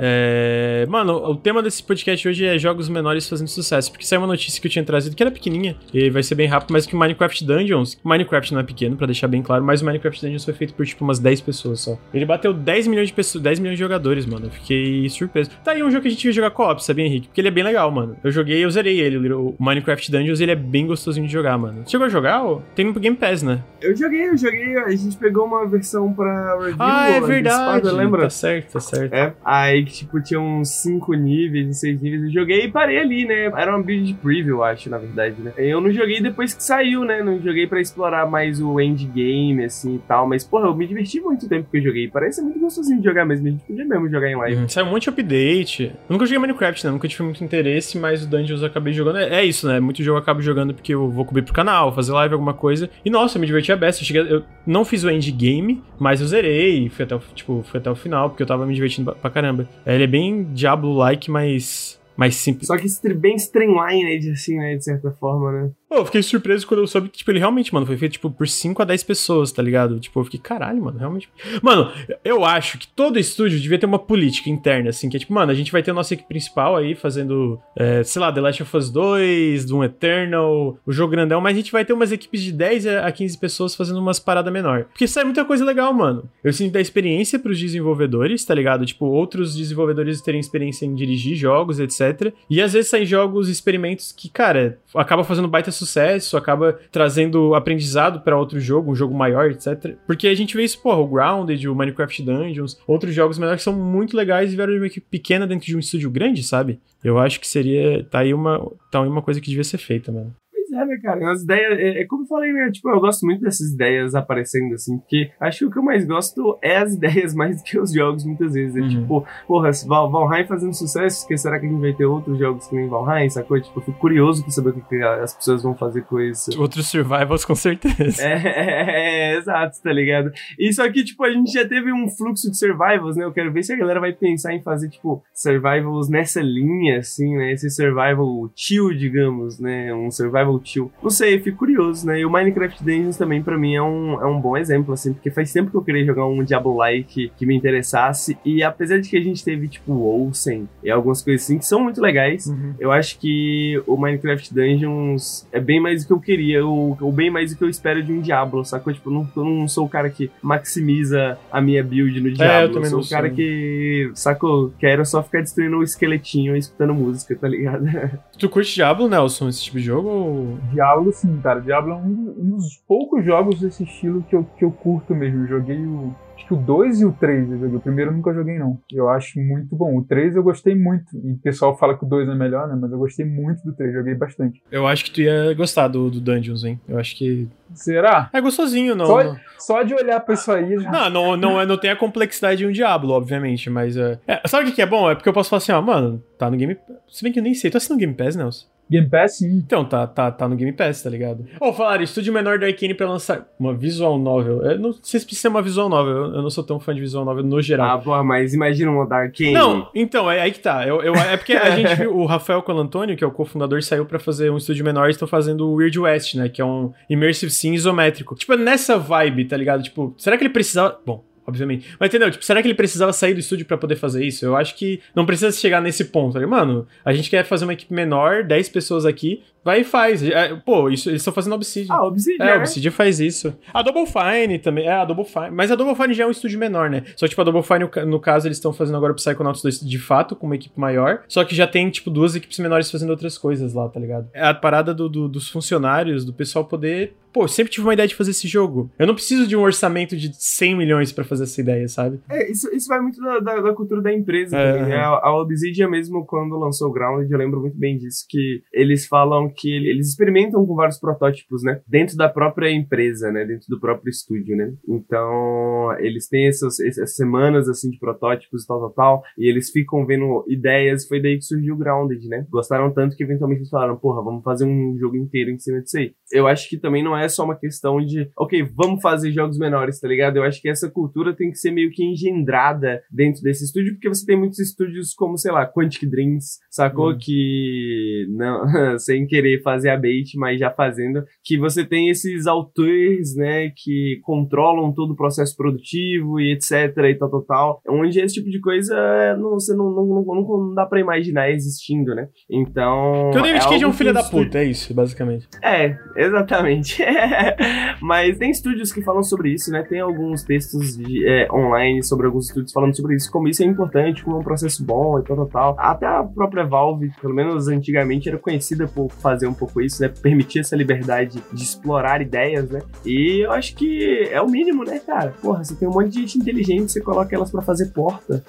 é... Mano, o tema desse podcast hoje é jogos menores fazendo sucesso. Porque saiu uma notícia que eu tinha trazido que era pequenininha. E vai ser bem rápido, mas que o Minecraft Dungeons. Minecraft não é pequeno, pra deixar bem claro, mas o Minecraft Dungeons foi feito por tipo umas 10 pessoas só. Ele bateu 10 milhões de pessoas, 10 milhões de jogadores, mano. Eu fiquei surpreso. Tá aí um jogo que a gente ia jogar co-op, sabia, Henrique? Porque ele é bem legal, mano. Eu joguei, eu zerei ele. O Minecraft Dungeons, ele é bem gostosinho de jogar, mano. Você chegou a jogar? Tem no Game Pass, né? Eu joguei, eu joguei. A gente pegou uma versão pra review. Ah, é verdade. Lembra? Tá certo, tá certo. É. Aí, tipo, tinha uns 5 níveis, 6 níveis. Eu joguei e parei ali, né? Era uma build de preview, acho, na verdade, né? Eu não joguei depois que saiu, né? Não joguei pra explorar mais o endgame, assim e tal. Mas, porra, eu me diverti muito tempo que eu joguei. Parece muito gostosinho de jogar mesmo. A gente podia mesmo jogar em live. Uhum. Saiu um monte de update. Eu nunca joguei Minecraft, né? Nunca tive muito interesse, mas o Dungeons eu acabei jogando. É, é isso, né? Muito jogo eu acabo jogando porque eu vou cobrir pro canal, fazer live, alguma coisa. E nossa, eu me diverti a beça. Eu, cheguei, eu não fiz o endgame, mas eu zerei. Fui até o, tipo, fui até o final, porque eu tava me divertindo pra caramba. É, ele é bem Diablo-like, mas mais simples. Só que bem streamlined, assim, né? De certa forma, né? Pô, eu fiquei surpreso quando eu soube que, tipo, ele realmente, mano, foi feito, tipo, por 5 a 10 pessoas, tá ligado? Tipo, eu fiquei, caralho, mano, realmente. Mano, eu acho que todo estúdio devia ter uma política interna, assim, que é tipo, mano, a gente vai ter a nossa equipe principal aí fazendo, é, sei lá, The Last of Us 2, Doom Eternal, o jogo grandão, mas a gente vai ter umas equipes de 10 a 15 pessoas fazendo umas paradas menor. Porque sai muita coisa legal, mano. Eu sinto da experiência pros desenvolvedores, tá ligado? Tipo, outros desenvolvedores terem experiência em dirigir jogos, etc. E às vezes saem jogos, experimentos que, cara, acaba fazendo baita sucesso, acaba trazendo aprendizado para outro jogo, um jogo maior, etc. Porque a gente vê isso, porra, o Grounded, o Minecraft Dungeons, outros jogos menores que são muito legais e vieram de uma equipe pequena dentro de um estúdio grande, sabe? Eu acho que seria. Tá aí uma, tá aí uma coisa que devia ser feita, mano. Pois é, né, cara? As ideias. É, é, como eu falei, né? Tipo, eu gosto muito dessas ideias aparecendo, assim, porque acho que o que eu mais gosto é as ideias mais do que os jogos, muitas vezes. É uhum. tipo, porra, Val Valheim fazendo sucesso, que será que a gente vai ter outros jogos que nem Valheim, sacou? Tipo, eu fico curioso pra saber o que as pessoas vão fazer com isso. Outros survivals, com certeza. É, é, é, exato, tá ligado? E só que, tipo, a gente já teve um fluxo de survivals, né? Eu quero ver se a galera vai pensar em fazer, tipo, survivals nessa linha, assim, né? Esse survival chill, digamos, né? Um survival chill. Não sei, fico curioso, né? E o Minecraft Dungeons também, pra mim, é um, é um bom exemplo, assim, porque faz tempo que eu queria jogar um Diablo-like que me interessasse. E apesar de que a gente teve, tipo, Olsen e algumas coisas assim que são muito legais, uhum. eu acho que o Minecraft Dungeons é bem mais do que eu queria, ou, ou bem mais do que eu espero de um Diablo, sacou? Tipo, eu não, eu não sou o cara que maximiza a minha build no Diablo. É, eu, também eu sou o cara que, sacou? Quero só ficar destruindo o esqueletinho e escutando música, tá ligado? Tu curte Diablo, Nelson, esse tipo de jogo? Ou... Diablo, sim, cara. Diablo é um, um, dos poucos jogos desse estilo que eu, que eu curto mesmo. Joguei o. Acho que o 2 e o 3 eu joguei. O primeiro eu nunca joguei, não. Eu acho muito bom. O 3 eu gostei muito. E o pessoal fala que o 2 é melhor, né? Mas eu gostei muito do 3, joguei bastante. Eu acho que tu ia gostar do, do Dungeons, hein? Eu acho que. Será? É gostosinho, não. Só, não. só de olhar pra isso aí. Já... Não, não, não, é, não tem a complexidade de um Diablo, obviamente, mas. É... É, sabe o que é bom? É porque eu posso falar assim, ó, mano, tá no Game. Se bem que eu nem sei, tu assina no Game Pass, Nelson? Game Pass, sim. Então, tá, tá, tá no Game Pass, tá ligado? Ô, oh, falaram, estúdio menor da Arkane pra lançar uma visual novel. Eu não sei se precisa ser uma visual novel, eu, não sou tão fã de visual novel no geral. Ah, porra, mas imagina uma da Arkane. Não, então, é aí que tá. Eu, eu, é porque a gente viu, o Rafael Colantônio, que é o cofundador, saiu pra fazer um estúdio menor e estão fazendo o Weird West, né? Que é um Immersive Sim isométrico. Tipo, nessa vibe, tá ligado? Tipo, será que ele precisava... Bom, obviamente. Mas entendeu? Tipo, será que ele precisava sair do estúdio para poder fazer isso? Eu acho que não precisa chegar nesse ponto. Mano, a gente quer fazer uma equipe menor, 10 pessoas aqui, vai e faz. É, pô, isso, eles estão fazendo Obsidian. Ah, Obsidian. É, Obsidian faz isso. A Double Fine também. É, a Double Fine. Mas a Double Fine já é um estúdio menor, né? Só, tipo, a Double Fine, no caso, eles estão fazendo agora o Psychonauts 2 de fato, com uma equipe maior. Só que já tem, tipo, duas equipes menores fazendo outras coisas lá, tá ligado? É a parada do, do, dos funcionários, do pessoal poder. Pô, sempre tive uma ideia de fazer esse jogo. Eu não preciso de um orçamento de 100 milhões para fazer essa ideia, sabe? É, isso, isso vai muito da, da, da cultura da empresa. É, também, né? a, a Obsidian mesmo, quando lançou o Grounded, eu lembro muito bem disso, que eles falam que eles experimentam experimentam com vários protótipos, né? Dentro da própria empresa, né? Dentro do próprio estúdio, né? Então, eles têm essas, essas semanas, assim, de protótipos e tal, tal, tal, e eles ficam vendo ideias. Foi daí que surgiu o Grounded, né? Gostaram tanto que eventualmente eles falaram, porra, vamos fazer um jogo inteiro em cima disso aí. Eu acho que também não é só uma questão de, ok, vamos fazer jogos menores, tá ligado? Eu acho que essa cultura tem que ser meio que engendrada dentro desse estúdio, porque você tem muitos estúdios como, sei lá, Quantic Dreams, sacou? Hum. Que, não, sem querer fazer a bait, mas já fazendo, que você tem esses autores, né, que controlam todo o processo produtivo e etc e tal, tal, tal, onde esse tipo de coisa não, você não, não, não, não dá pra imaginar existindo, né? Então... Que o David é Cage é um filho da puta, é isso, basicamente. É, exatamente. mas tem estúdios que falam sobre isso, né? Tem alguns textos de, é, online sobre alguns estúdios falando sobre isso, como isso é importante, como é um processo bom e tal, tal, tal. Até a própria Valve, pelo menos antigamente, era conhecida por fazer um pouco isso, né? permitir essa liberdade de explorar ideias, né? E eu acho que é o mínimo, né, cara? Porra, você tem um monte de gente inteligente, você coloca elas para fazer porta.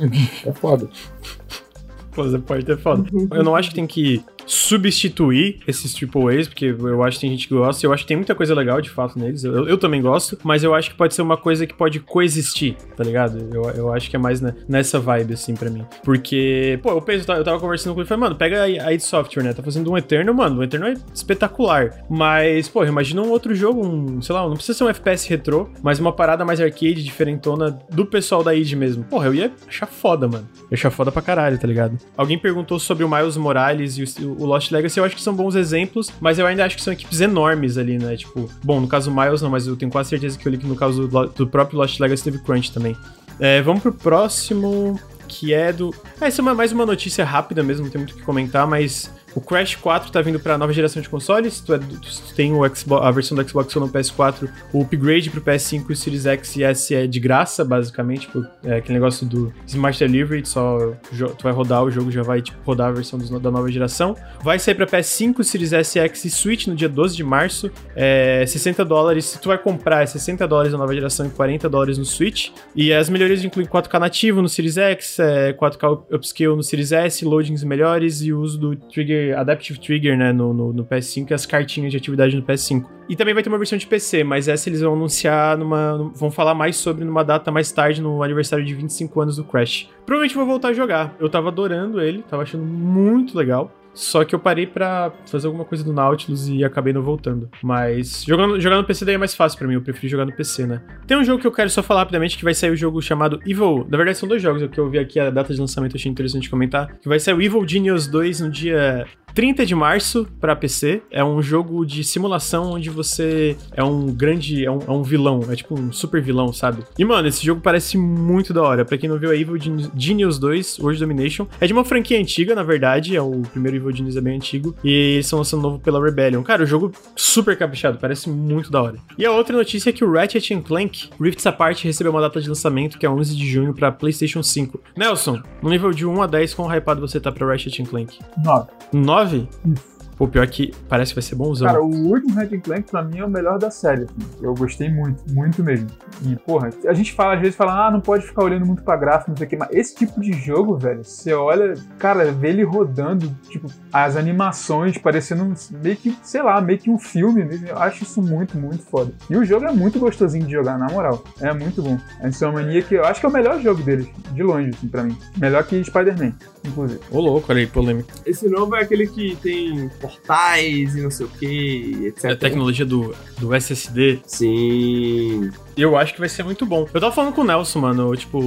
é foda. Fazer porta é foda. Eu não acho que tem que substituir esses triple A's, porque eu acho que tem gente que gosta, eu acho que tem muita coisa legal de fato neles, eu, eu também gosto, mas eu acho que pode ser uma coisa que pode coexistir, tá ligado? Eu, eu acho que é mais nessa vibe, assim, pra mim. Porque, pô, eu, penso, eu tava conversando com ele falei, mano, pega a id Software, né? Tá fazendo um Eterno, mano, o Eterno é espetacular, mas, pô, imagina um outro jogo, um, sei lá, não precisa ser um FPS retrô, mas uma parada mais arcade, diferentona do pessoal da id mesmo. Porra, eu ia achar foda, mano. Ia achar foda pra caralho, tá ligado? Alguém perguntou sobre o Miles Morales e o, o Lost Legacy eu acho que são bons exemplos, mas eu ainda acho que são equipes enormes ali, né? Tipo, bom, no caso Miles não, mas eu tenho quase certeza que eu li que no caso do, do próprio Lost Legacy teve crunch também. É, vamos pro próximo, que é do. Ah, essa é uma, mais uma notícia rápida mesmo, não tem muito o que comentar, mas o Crash 4 tá vindo pra nova geração de consoles. Tu, é, tu tem o Xbox, a versão do Xbox One no PS4, o upgrade pro PS5 e Series X e S é de graça, basicamente. Tipo, é aquele negócio do Smart Delivery, só tu vai rodar o jogo, já vai tipo, rodar a versão dos, da nova geração. Vai sair pra PS5, Series S, X e Switch no dia 12 de março. É 60 dólares. Se tu vai comprar, é 60 dólares na nova geração e 40 dólares no Switch. E as melhorias incluem 4K nativo no Series X, é 4K upscale no Series S, loadings melhores e o uso do Trigger Adaptive Trigger, né, no, no, no, PS5 e as cartinhas de atividade no PS5. E também vai ter uma versão de PC, mas essa eles vão anunciar numa. vão falar mais sobre numa data mais tarde, no aniversário de 25 anos do Crash. Provavelmente vou voltar a jogar. Eu tava adorando ele, tava achando muito legal. Só que eu parei para fazer alguma coisa do Nautilus e acabei não voltando. Mas jogando, jogar no PC daí é mais fácil para mim, eu prefiro jogar no PC, né? Tem um jogo que eu quero só falar rapidamente que vai sair o um jogo chamado Evil. Na verdade, são dois jogos, o que eu vi aqui a data de lançamento, achei interessante comentar. Que vai sair o Evil Genius 2 no dia 30 de março para PC. É um jogo de simulação onde você é um grande. É um, é um, vilão. É tipo um super vilão, sabe? E, mano, esse jogo parece muito da hora. Pra quem não viu, é Evil Genius 2 World Domination. É de uma franquia antiga, na verdade. É o primeiro Evil Genius é bem antigo. E eles estão lançando novo pela Rebellion. Cara, o jogo super caprichado. Parece muito da hora. E a outra notícia é que o Ratchet Clank Rifts Apart recebeu uma data de lançamento que é 11 de junho para PlayStation 5. Nelson, no nível de 1 a 10, quão hypado você tá pra Ratchet Clank? 9. 9? 9? Pô, pior que parece que vai ser bonzão. Cara, o último Ratchet Clank pra mim é o melhor da série. Assim. Eu gostei muito, muito mesmo. E, porra, a gente fala, às vezes fala, ah, não pode ficar olhando muito pra gráfico, não sei o quê, mas esse tipo de jogo, velho, você olha, cara, vê ele rodando, tipo, as animações parecendo meio que, sei lá, meio que um filme mesmo. Eu acho isso muito, muito foda. E o jogo é muito gostosinho de jogar, na moral. É muito bom. A Insomnia que eu acho que é o melhor jogo deles, de longe, assim, pra mim. Melhor que Spider-Man, inclusive. Ô, louco, olha aí, polêmico. Esse novo é aquele que tem portais e não sei o que, etc. É a tecnologia do, do SSD. Sim. Eu acho que vai ser muito bom. Eu tava falando com o Nelson, mano, tipo,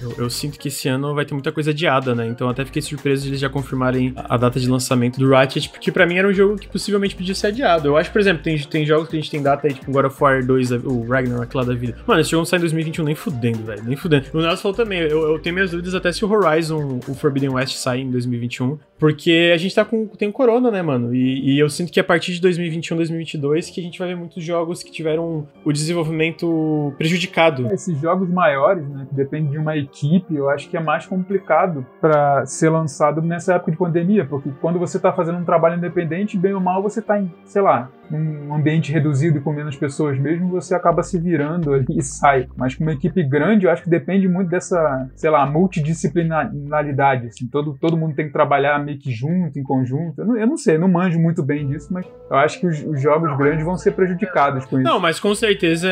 eu, eu, sinto que esse ano vai ter muita coisa adiada, né? Então até fiquei surpreso de eles já confirmarem a data de lançamento do Ratchet, porque pra mim era um jogo que possivelmente podia ser adiado. Eu acho, por exemplo, tem, tem jogos que a gente tem data aí, tipo God of War 2, o Ragnarok lá da vida. Mano, esse jogo não sai em 2021 nem fudendo, velho, nem fudendo. O Nelson falou também, eu, eu tenho minhas dúvidas até se o Horizon, o Forbidden West sai em 2021, porque a gente tá com, tem o Corona, né, mano? E, e eu sinto que a partir de 2021, 2022, que a gente vai ver muitos jogos que tiveram o desenvolvimento prejudicado esses jogos maiores, né, que dependem de uma equipe, eu acho que é mais complicado para ser lançado nessa época de pandemia, porque quando você está fazendo um trabalho independente, bem ou mal você está em, sei lá, num ambiente reduzido e com menos pessoas mesmo, você acaba se virando ali e sai. Mas com uma equipe grande, eu acho que depende muito dessa, sei lá, multidisciplinaridade. Assim, todo, todo mundo tem que trabalhar meio que junto, em conjunto. Eu não, eu não sei, não manjo muito bem disso, mas eu acho que os, os jogos grandes vão ser prejudicados com isso. Não, mas com certeza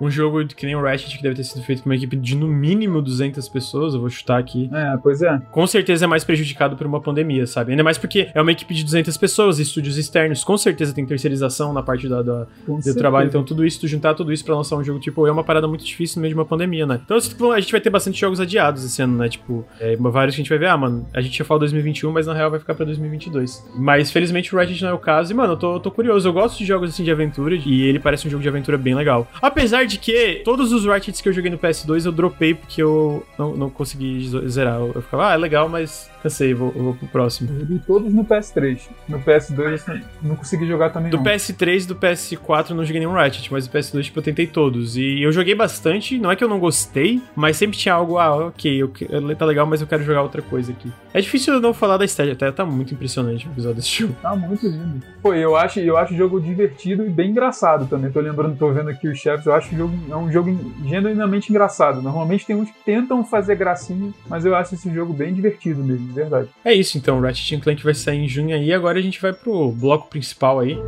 um jogo que nem o Ratchet, que deve ter sido feito com uma equipe de no mínimo 200 pessoas, eu vou chutar aqui. É, pois é. Com certeza é mais prejudicado por uma pandemia, sabe? Ainda mais porque é uma equipe de 200 pessoas, estúdios externos, com certeza tem terceirização na parte da, da do trabalho, então tudo isso, tu juntar tudo isso pra lançar um jogo, tipo, é uma parada muito difícil no meio de uma pandemia, né? Então tipo, a gente vai ter bastante jogos adiados esse ano, né? Tipo, é, vários que a gente vai ver, ah, mano, a gente ia falar 2021, mas na real vai ficar pra 2022. Mas felizmente o Ratchet não é o caso, e mano, eu tô, tô curioso, eu gosto de jogos assim de aventura, e ele parece um jogo de aventura bem legal. Apesar de que todos os Ratchets que eu joguei no PS2 eu dropei porque eu não, não consegui zerar. Eu ficava, ah, é legal, mas cansei, vou, vou pro próximo. Eu joguei todos no PS3. No PS2 assim, não consegui jogar também. Do não. PS3 e do PS4 eu não joguei nenhum Ratchet, mas do PS2 tipo, eu tentei todos. E eu joguei bastante, não é que eu não gostei, mas sempre tinha algo, ah, ok, eu, tá legal, mas eu quero jogar outra coisa aqui. É difícil eu não falar da estética, até tá muito impressionante o episódio desse jogo. Tá muito lindo. Pô, eu acho, eu acho o jogo divertido e bem engraçado também. Tô lembrando, tô vendo aqui os chefes, eu acho o jogo é um jogo genuinamente engraçado. Normalmente tem uns que tentam fazer gracinha, mas eu acho esse jogo bem divertido mesmo, de verdade. É isso então, Ratchet Clank vai sair em junho aí, agora a gente vai pro bloco principal aí.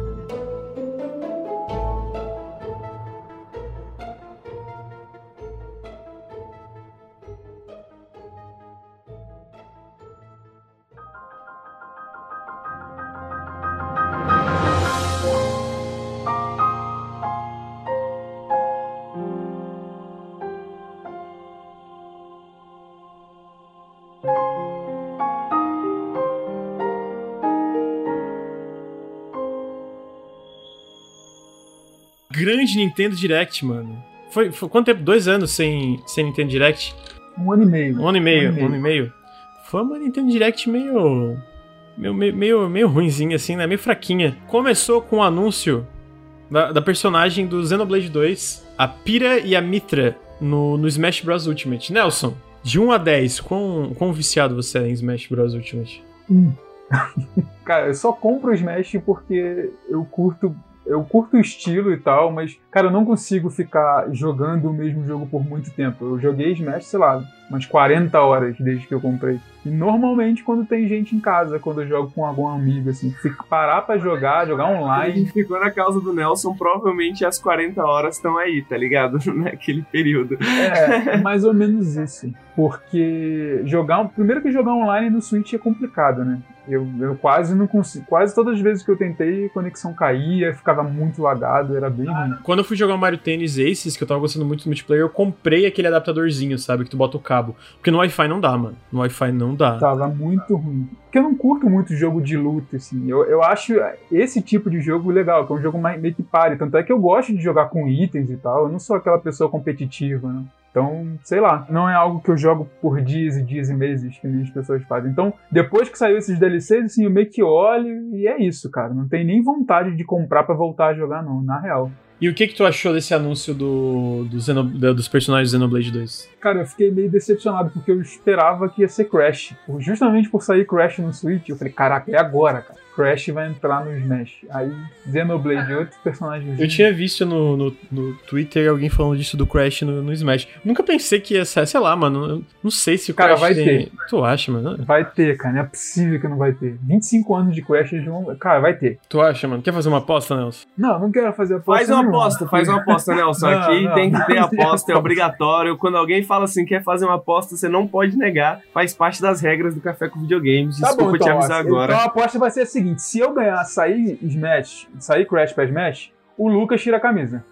Grande Nintendo Direct, mano. Foi, foi, quanto tempo? Dois anos sem, sem Nintendo Direct? Um ano e meio. Um ano e meio, um ano e meio. Um ano e meio. Foi uma Nintendo Direct meio, meio, meio, meio, meio ruimzinha, assim, né? Meio fraquinha. Começou com o anúncio da, da personagem do Xenoblade 2, a Pira e a Mitra, no, no Smash Bros. Ultimate. Nelson, de 1 a 10, quão, quão viciado você é em Smash Bros. Ultimate? Hum. Cara, eu só compro o Smash porque eu curto Eu curto o estilo e tal, mas, cara, eu não consigo ficar jogando o mesmo jogo por muito tempo. Eu joguei Smash, sei lá, umas 40 horas desde que eu comprei. E normalmente quando tem gente em casa, quando eu jogo com algum amigo, assim, parar pra jogar, jogar A online. gente ficou na causa do Nelson, provavelmente as 40 horas estão aí, tá ligado? Naquele período. É, mais ou menos isso. Porque jogar. Primeiro que jogar online no Switch é complicado, né? Eu, eu quase não consigo. Quase todas as vezes que eu tentei, a conexão caía, ficava muito lagado, era bem ruim. Quando eu fui jogar o Mario Tennis Aces, que eu tava gostando muito do multiplayer, eu comprei aquele adaptadorzinho, sabe? Que tu bota o cabo. Porque no Wi-Fi não dá, mano. No Wi-Fi não dá. Tava muito ruim. Porque eu não curto muito jogo de luta, assim. Eu, eu acho esse tipo de jogo legal, que é um jogo meio que pare. Tanto é que eu gosto de jogar com itens e tal. Eu não sou aquela pessoa competitiva, né? Então, sei lá, não é algo que eu jogo por dias e dias e meses, que nem as pessoas fazem. Então, depois que saiu esses DLCs, assim, eu meio que olho e é isso, cara. Não tem nem vontade de comprar pra voltar a jogar, não, na real. E o que que tu achou desse anúncio do, do da- dos personagens do Xenoblade 2? Cara, eu fiquei meio decepcionado, porque eu esperava que ia ser Crash. Justamente por sair Crash no Switch, eu falei, caraca, é agora, cara. Crash vai entrar no Smash. Aí, Xenoblade, outro personagem. Eu tinha visto no, no, no Twitter alguém falando disso do Crash no, no Smash. Nunca pensei que ia ser, sei lá, mano. Não sei se o Cara, Crash vai tem- ter. Tu acha, mano? Vai ter, cara, não é possível que não vai ter. 25 anos de Crash, eles vão. Cara, vai ter. Tu acha, mano? Quer fazer uma aposta, Nelson? Não, não quero fazer aposta. Faz uma nenhuma. aposta, faz uma aposta, Nelson. Não, Aqui não. tem que ter aposta, é Não. obrigatório. Quando alguém fala assim, quer fazer uma aposta, você não pode negar. Faz parte das regras do Café com Videogames. Tá Desculpa bom, então, te avisar agora. Então a aposta vai ser a seguinte: se eu ganhar, sair Smash, sair Crash pra Smash, o Lucas tira a camisa.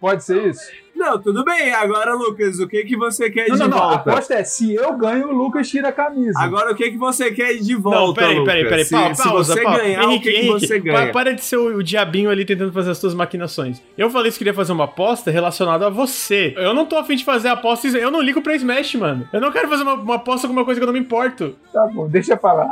Pode ser isso? Não, tudo bem. Agora, Lucas, o que, que você quer Não, de não, não. A volta? aposta é: se eu ganho, o Lucas tira a camisa. Agora, o que, que você quer de volta, não, peraí, peraí, peraí. Se, Pa- se pausa, você pausa. ganhar, Henrique, o que, que Henrique, você pa- ganha? para de ser o, o diabinho ali tentando fazer as suas maquinações. Eu falei que queria fazer uma aposta relacionada a você. Eu não tô afim de fazer apostas. Eu não ligo pra Smash, mano. Eu não quero fazer uma, uma aposta com uma coisa que eu não me importo. Tá bom, deixa pra lá.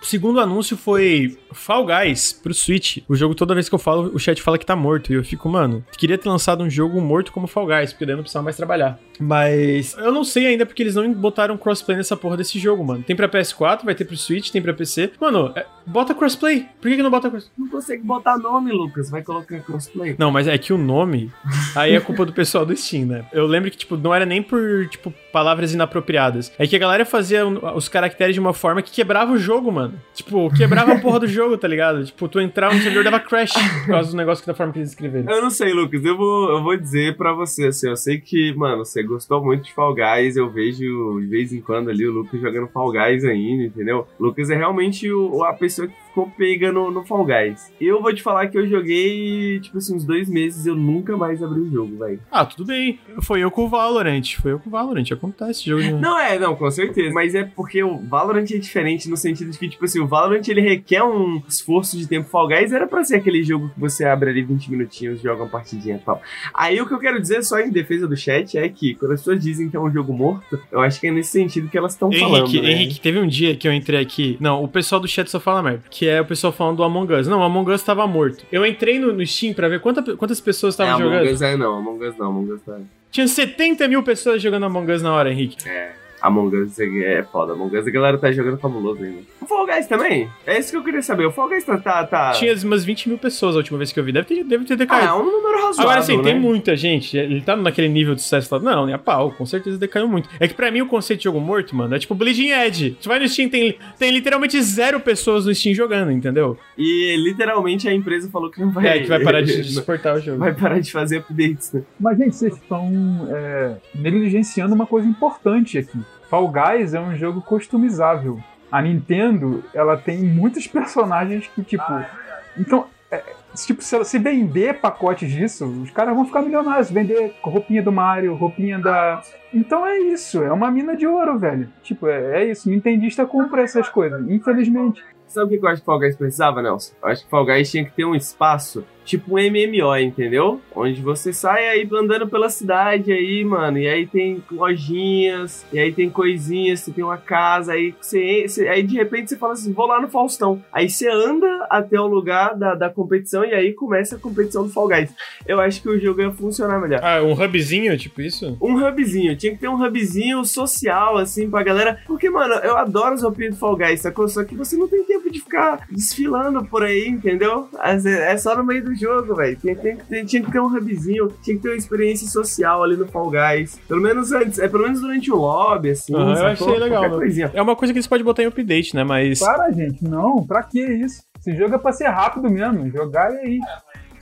O segundo anúncio foi Fall Guys pro Switch. O jogo, toda vez que eu falo, o chat fala que tá morto. E eu fico, mano, queria ter lançado um jogo morto como Fall Guys, porque daí eu não precisava mais trabalhar. Mas eu não sei ainda porque eles não botaram crossplay nessa porra desse jogo, mano. Tem pra PS4, vai ter pro Switch, tem pra PC. Mano, é- bota crossplay. Por que, que não bota crossplay? Não consegue botar nome, Lucas. Vai colocar crossplay. Não, mas é que o nome, aí é culpa do pessoal do Steam, né? Eu lembro que, tipo, não era nem por, tipo, palavras inapropriadas. É que a galera fazia os caracteres de uma forma que quebrava o jogo, mano. Tipo, quebrava a porra do jogo, tá ligado? Tipo, tu entrava no servidor dava crash por causa do negócio que da forma que eles escreveram. Eu não sei, Lucas. Eu vou, eu vou dizer pra você, assim, eu sei que, mano, você gostou muito de Fall Guys. Eu vejo de vez em quando ali o Lucas jogando Fall Guys ainda, entendeu? Lucas é realmente o, a pessoa que ficou pega no, no Fall Guys. Eu vou te falar que eu joguei, tipo assim, uns dois meses eu nunca mais abri o jogo, velho. Ah, tudo bem. Foi eu com o Valorant. Foi eu com o Valorant. Acontece esse jogo. de- Não é, não, com certeza. Mas é porque o Valorant é diferente no sentido de que, tipo assim, o Valorant ele requer um esforço de tempo. Fall Guys era pra ser aquele jogo que você abre ali 20 minutinhos, joga uma partidinha e tal. Aí o que eu quero dizer, só em defesa do chat, é que quando as pessoas dizem que é um jogo morto, eu acho que é nesse sentido que elas estão falando. Henrique, né? Henrique, teve um dia que eu entrei aqui. Não, o pessoal do chat só fala merda. Que é o pessoal falando do Among Us. Não, o Among Us tava morto. Eu entrei no, no Steam pra ver quanta- quantas pessoas É, estavam jogando. Among Us é não, Among Us não, Among Us não. Tinha 70 mil pessoas jogando Among Us na hora, Henrique. Among Us é foda, Among Us a galera tá jogando fabuloso ainda. O Fall Guys também? É isso que eu queria saber, o Fall Guys tá... tá, tá... Tinha umas 20 mil pessoas a última vez que eu vi. Deve ter, deve ter Ah, decaído. é um número razoável, Agora sim, né? tem muita gente. Ele tá naquele nível de sucesso lá. Não, nem a pau. Com certeza decaiu muito. É que pra mim o conceito de jogo morto, mano, é tipo Bleeding Edge. Tu vai no Steam, tem, tem literalmente zero pessoas no Steam jogando, entendeu? E literalmente a empresa falou que não vai... É, que vai parar de suportar o jogo. Vai parar de fazer updates, né? Mas, gente, vocês estão é, negligenciando uma coisa importante aqui. Fall Guys é um jogo customizável. A Nintendo, ela tem muitos personagens que, tipo. Então, é, tipo, se, se vender pacotes disso, os caras vão ficar milionários. Vender roupinha do Mario, roupinha da. Então é isso, é uma mina de ouro, velho. Tipo, é, é isso. Nintendista compra essas coisas, infelizmente. Sabe o que que eu acho que Fall Guys precisava, Nelson? Eu acho que Fall Guys tinha que ter um espaço, tipo um MMO, entendeu? Onde você sai aí andando pela cidade aí, mano, e aí tem lojinhas, e aí tem coisinhas, você tem uma casa, aí você, você- aí de repente você fala assim, vou lá no Faustão. Aí você anda até o lugar da, da competição e aí começa a competição do Fall Guys. Eu acho que o jogo ia funcionar melhor. Ah, um hubzinho, tipo isso? Um hubzinho, tinha que ter um hubzinho social, assim, pra galera. Porque, mano, eu adoro os roupinhas do Fall Guys, sacou? Só que você não tem tempo tempo de ficar desfilando por aí, entendeu? É só no meio do jogo, velho. Tem, tem, tem, tinha que ter um hubzinho, tinha que ter uma experiência social ali no Fall Guys. Pelo menos antes, é pelo menos durante o lobby, assim. Uhum, eu achei legal. É uma coisa que eles podem botar em update, né? Mas. Para, gente, não, pra que isso? Esse jogo é pra ser rápido mesmo. Jogar e aí.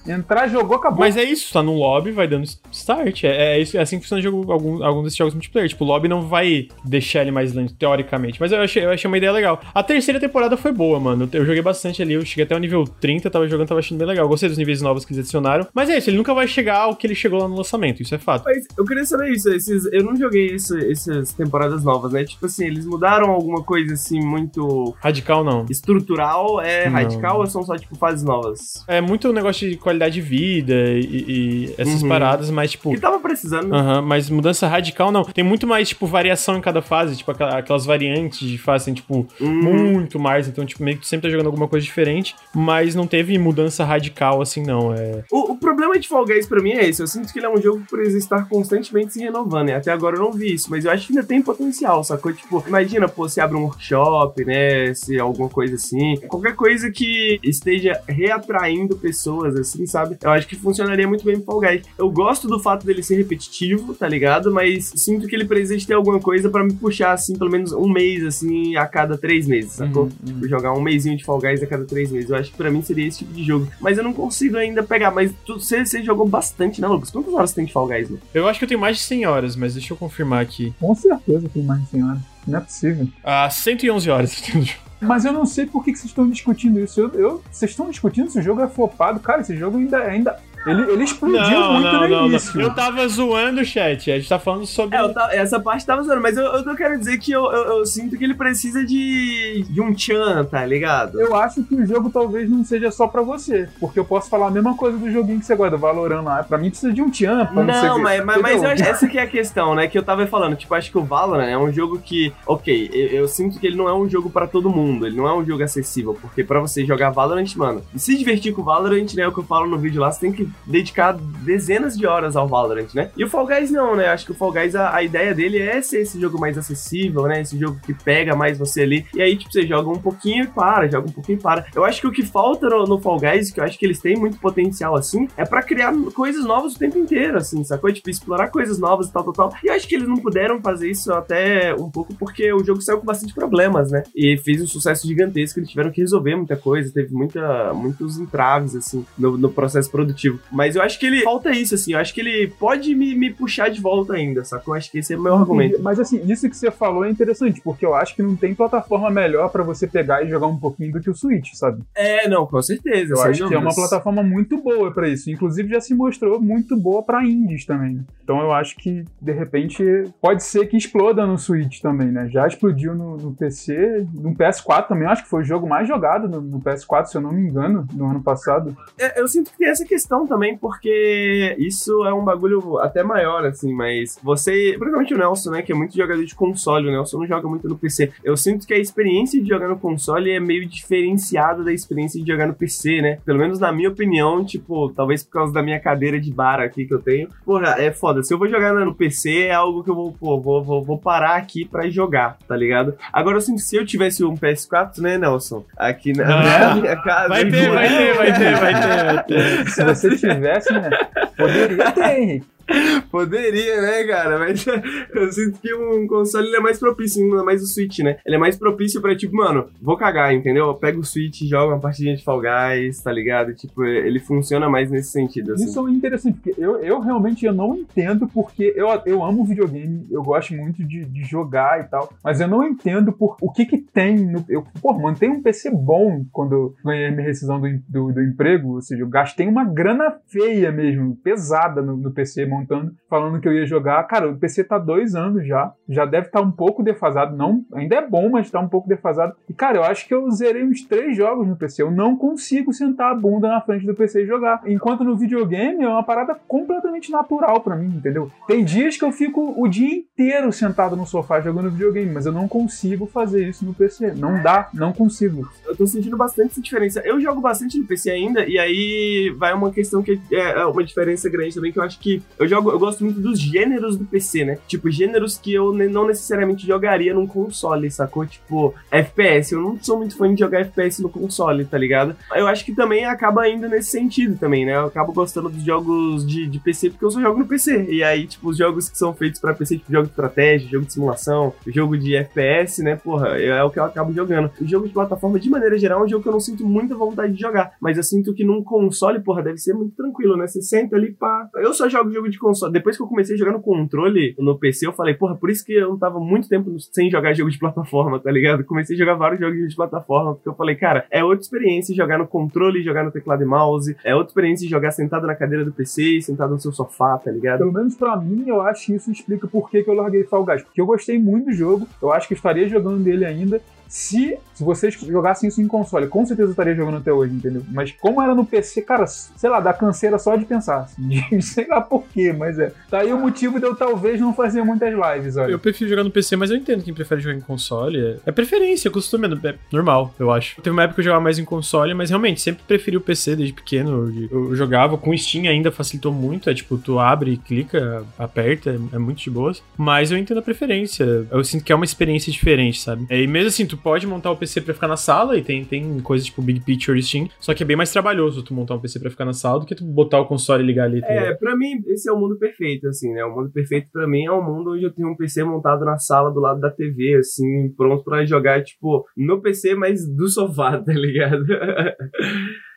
Entrar, jogou, acabou. Mas é isso, tá no lobby, vai dando start. É, é, isso, é assim que funciona jogo, algum, algum desses jogos multiplayer. Tipo, o lobby não vai deixar ele mais lento, teoricamente. Mas eu achei, eu achei uma ideia legal. A terceira temporada foi boa, mano. Eu joguei bastante ali, eu cheguei até o nível 30, tava jogando, tava achando bem legal. Gostei dos níveis novos que eles adicionaram. Mas é isso, ele nunca vai chegar ao que ele chegou lá no lançamento, isso é fato. Mas eu queria saber isso, esses, eu não joguei essas temporadas novas, né? Tipo assim, eles mudaram alguma coisa assim muito. Radical, não. Estrutural, é não. radical ou são só, tipo, fases novas? É muito negócio de qualidade de vida e, e essas uhum. paradas, mas tipo. Que tava precisando. Uhum, mas mudança radical não. Tem muito mais, tipo, variação em cada fase, tipo, aquelas variantes de fase, tem, tipo, uhum. muito mais. Então, tipo, meio que tu sempre tá jogando alguma coisa diferente, mas não teve mudança radical assim, não. É... O, o problema de Fall Guys pra mim é esse. Eu sinto que ele é um jogo precisa estar constantemente se renovando, né? Até agora eu não vi isso, mas eu acho que ainda tem potencial, sacou? Tipo, imagina, pô, se abre um workshop, né? Se alguma coisa assim. Qualquer coisa que esteja reatraindo pessoas, assim, sabe? Eu acho que funcionaria muito bem pro Fall Guys. Eu gosto do fato dele ser repetitivo, tá ligado? Mas sinto que ele precisa de ter alguma coisa para me puxar, assim, pelo menos um mês, assim, a cada três meses, sacou? Uhum, uhum. Tipo, jogar um mêsinho de Fall Guys a cada três meses. Eu acho que pra mim seria esse tipo de jogo. Mas eu não consigo ainda pegar. Mas tu, você, você jogou bastante, né, Lucas? Quantas horas tem de Fall Guys, né? Eu acho que eu tenho mais de 100 horas, mas deixa eu confirmar aqui. Com certeza tem mais de 100 horas. Não é possível. Ah, 111 horas eu tenho mas eu não sei por que, vocês estão discutindo isso. Eu, eu, vocês estão discutindo se o jogo é flopado. Cara, esse jogo ainda, ainda ele, ele explodiu não, muito não, no não, início. Eu tava zoando o chat, a gente tá falando sobre. É, tava, essa parte tava zoando, mas eu, eu quero dizer que eu, eu, eu, sinto que ele precisa de, de um Chan, tá ligado? Eu acho que o jogo talvez não seja só pra você. Porque eu posso falar a mesma coisa do joguinho que você gosta, do Valorant lá. Pra mim precisa de um Chan. Pra não, não mas, mas, mas eu acho, essa que é a questão, né? Que eu tava falando. Tipo, acho que o Valorant é um jogo que, ok, eu, eu sinto que ele não é um jogo pra todo mundo. Ele não é um jogo acessível. Porque pra você jogar Valorant, mano, e se divertir com o Valorant, né? É o que eu falo no vídeo lá, você tem que dedicar dezenas de horas ao Valorant, né? E o Fall Guys não, né? Acho que o Fall Guys, a, a, ideia dele é ser esse jogo mais acessível, né? Esse jogo que pega mais você ali. E aí, tipo, você joga um pouquinho e para, joga um pouquinho e para. Eu acho que o que falta no, no Fall Guys, que eu acho que eles têm muito potencial, assim, é para criar coisas novas o tempo inteiro, assim, sacou? Tipo, explorar coisas novas e tal, tal, tal. E eu acho que eles não puderam fazer isso até um pouco porque o jogo saiu com bastante problemas, né? E fez um sucesso gigantesco, eles tiveram que resolver muita coisa, teve muita, muitos entraves, assim, no, no processo produtivo. Mas eu acho que ele falta isso, assim. Eu acho que ele pode me, me puxar de volta ainda, sacou? Eu acho que esse é o meu argumento. Mas assim, isso que você falou é interessante, porque eu acho que não tem plataforma melhor para você pegar e jogar um pouquinho do que o Switch, sabe? É, não, com certeza. Eu acho que é uma plataforma muito boa para isso. Inclusive já se mostrou muito boa para indies também. Então eu acho que, de repente, pode ser que exploda no Switch também, né? Já explodiu no, no PC, no PS4 também. Eu acho que foi o jogo mais jogado no, no PS4, se eu não me engano, no ano passado. É, eu sinto que tem essa questão também, porque isso é um bagulho até maior, assim, mas você, principalmente o Nelson, né, que é muito jogador de console, o Nelson não joga muito no PC. Eu sinto que a experiência de jogar no console é meio diferenciada da experiência de jogar no PC, né? Pelo menos na minha opinião, tipo, talvez por causa da minha cadeira de bar aqui que eu tenho. Porra, é foda. Se eu vou jogar no PC, é algo que eu vou, pô, vou, vou, vou parar aqui pra jogar, tá ligado? Agora, assim, se eu tivesse um PS4, né, Nelson? Aqui na, ah, minha casa. Vai ter, vai ter, vai ter, vai ter, vai ter. Se você tivesse, né? Poderia ter, Henrique. Poderia, né, cara? Mas eu sinto que um console é mais propício, ainda mais o Switch, né? Ele é mais propício pra, tipo, mano, vou cagar, entendeu? Eu pego o Switch, jogo uma partidinha de Fall Guys, tá ligado? Tipo, ele funciona mais nesse sentido, assim. Isso é interessante, porque eu, eu realmente eu não entendo porque eu, eu amo videogame, eu gosto muito de, de jogar e tal, mas eu não entendo por o que que tem no... Eu, pô, mano, tem um PC bom quando eu ganhei minha rescisão do, do, do emprego, ou seja, eu gastei uma grana feia mesmo, pesada no, no PC, montando, falando que eu ia jogar. Cara, o PC tá dois anos já. Já deve estar tá um pouco defasado. Não, ainda é bom, mas tá um pouco defasado. E, cara, eu acho que eu zerei uns três jogos no PC. Eu não consigo sentar a bunda na frente do PC e jogar. Enquanto no videogame é uma parada completamente natural para mim, entendeu? Tem dias que eu fico o dia inteiro sentado no sofá jogando videogame, mas eu não consigo fazer isso no PC. Não dá, não consigo. Eu tô sentindo bastante essa diferença. Eu jogo bastante no PC ainda, e aí vai uma questão que é uma diferença grande também, que eu acho que eu eu jogo, eu gosto muito dos gêneros do PC, né? Tipo, gêneros que eu não necessariamente jogaria num console, sacou? Tipo, FPS. Eu não sou muito fã de jogar FPS no console, tá ligado? Eu acho que também acaba indo nesse sentido também, né? Eu acabo gostando dos jogos de, de PC porque eu só jogo no PC. E aí, tipo, os jogos que são feitos para PC, tipo, jogo de estratégia, jogo de simulação, jogo de FPS, né? Porra, é o que eu acabo jogando. O jogo de plataforma, de maneira geral, é um jogo que eu não sinto muita vontade de jogar. Mas eu sinto que num console, porra, deve ser muito tranquilo, né? Você senta ali, pá. Eu só jogo jogo de console. Depois que eu comecei a jogar no controle, no PC, eu falei, porra, por isso que eu não tava muito tempo sem jogar jogo de plataforma, tá ligado? Comecei a jogar vários jogos de plataforma, porque eu falei, cara, é outra experiência jogar no controle, jogar no teclado e mouse, é outra experiência jogar sentado na cadeira do PC, sentado no seu sofá, tá ligado? Pelo menos pra mim, eu acho que isso explica por que, que eu larguei Fall Guys. Porque eu gostei muito do jogo, eu acho que estaria jogando dele ainda, se, se vocês jogassem isso em console, com certeza eu estaria jogando até hoje, entendeu? Mas como era no PC, cara, sei lá, dá canseira só de pensar. Assim, sei lá porquê, mas é. Tá aí o motivo de eu talvez não fazer muitas lives, olha. Eu prefiro jogar no PC, mas eu entendo quem prefere jogar em console. É, é preferência, é costume, é normal, eu acho. Teve uma época que eu jogava mais em console, mas realmente, sempre preferi o PC desde pequeno. Eu, eu jogava com Steam ainda, facilitou muito. É tipo, tu abre, clica, aperta, é, é muito de boas. Mas eu entendo a preferência. Eu sinto que é uma experiência diferente, sabe? É, e mesmo assim, tu tu pode montar o PC para ficar na sala e tem, tem coisas tipo Big Picture Steam, só que é bem mais trabalhoso tu montar um PC para ficar na sala do que tu botar o console e ligar ali. Tá é, para mim esse é o mundo perfeito, assim, né? O mundo perfeito para mim é um mundo onde eu tenho um PC montado na sala do lado da TV, assim, pronto para jogar, tipo, no PC, mas do sofá, tá ligado?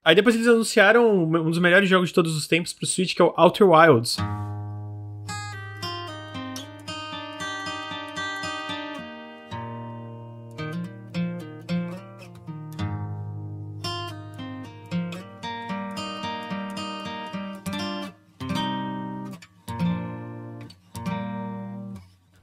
Aí depois eles anunciaram um dos melhores jogos de todos os tempos pro Switch, que é o Outer Wilds.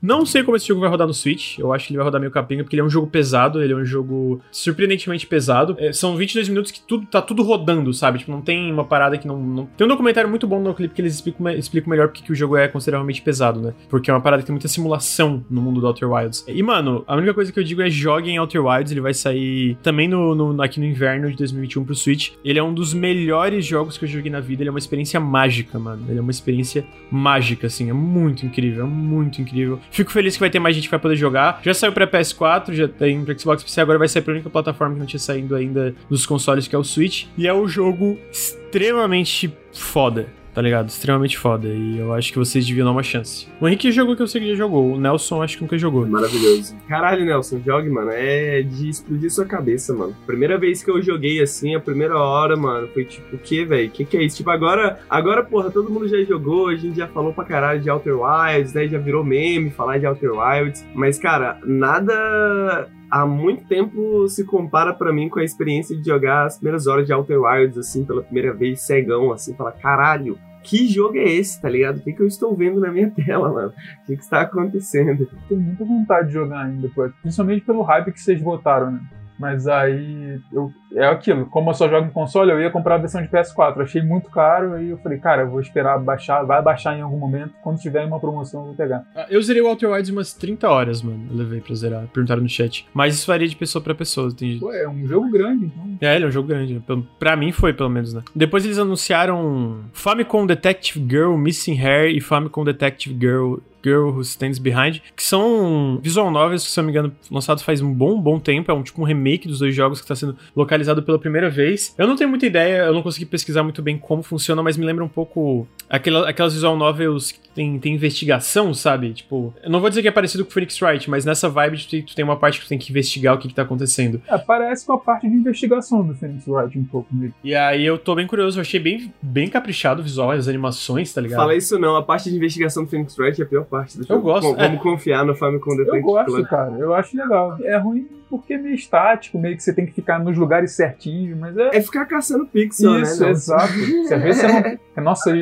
Não sei como esse jogo vai rodar no Switch. Eu acho que ele vai rodar meio capinga, porque ele é um jogo pesado, ele é um jogo surpreendentemente pesado. É, são 22 minutos que tudo, tá tudo rodando, sabe? Tipo, não tem uma parada que não. não... Tem um documentário muito bom no clipe que eles explicam, explicam melhor porque que o jogo é consideravelmente pesado, né? Porque é uma parada que tem muita simulação no mundo do Outer Wilds. E, mano, a única coisa que eu digo é joguem Outer Wilds. Ele vai sair também no, no, aqui no inverno de 2021 pro Switch. Ele é um dos melhores jogos que eu joguei na vida. Ele é uma experiência mágica, mano. Ele é uma experiência mágica, assim. É muito incrível, é muito incrível. Fico feliz que vai ter mais gente que vai poder jogar. Já saiu pra PS4, já tem pra Xbox PC, agora vai sair pra única plataforma que não tinha saído ainda dos consoles, que é o Switch. E é um jogo extremamente foda tá ligado? Extremamente foda. E eu acho que vocês deviam dar uma chance. O Henrique jogou que eu sei que já jogou. O Nelson acho que nunca jogou. Maravilhoso. Caralho, Nelson, jogue, mano. É de explodir sua cabeça, mano. Primeira vez que eu joguei assim, a primeira hora, mano, foi tipo, o que, velho? O que, que é isso? Tipo, agora, agora, porra, todo mundo já jogou, a gente já falou pra caralho de Outer Wilds, né? Já virou meme falar de Outer Wilds. Mas, cara, nada há muito tempo se compara para mim com a experiência de jogar as primeiras horas de Outer Wilds, assim, pela primeira vez, cegão, assim, falar, caralho, que jogo é esse, tá ligado? O que, que eu estou vendo na minha tela, mano? O que, que está acontecendo? Tenho muita vontade de jogar ainda, principalmente pelo hype que vocês botaram, né? Mas aí eu, é aquilo, como eu só jogo em console, eu ia comprar a versão de PS4. Achei muito caro, aí eu falei, cara, eu vou esperar baixar, vai baixar em algum momento. Quando tiver uma promoção, eu vou pegar. Ah, eu zerei o Outer Wilds umas 30 horas, mano. Eu levei pra zerar. Perguntaram no chat. Mas isso varia de pessoa pra pessoa. Tem... Pô, é um jogo grande, então. É, ele é um jogo grande. Pra mim foi, pelo menos, né? Depois eles anunciaram Famicom Detective Girl Missing Hair e Famicom Detective Girl Girl Who Stands Behind, que são visual novels que, se eu não me engano, lançados faz um bom, bom tempo. É um tipo um remake dos dois jogos que está sendo localizado pela primeira vez. Eu não tenho muita ideia, eu não consegui pesquisar muito bem como funciona, mas me lembra um pouco aquela, aquelas visual novels que tem, tem investigação, sabe? Tipo, eu não vou dizer que é parecido com Phoenix Wright, mas nessa vibe tu, tu tem uma parte que tu tem que investigar o que, que tá acontecendo. É, parece com a parte de investigação do Phoenix Wright um pouco mesmo. E aí eu tô bem curioso, eu achei bem, bem caprichado o visual, as animações, tá ligado? Fala isso não, a parte de investigação do Phoenix Wright é a pior parte do jogo. Eu gosto. Vamos é. confiar no Famicom Detective Eu gosto, cara, eu acho legal. É ruim porque é meio estático, meio que você tem que ficar nos lugares certinhos, mas é... É ficar caçando pixel, Isso, né? Isso, exato. Se às vezes você não... Nossa,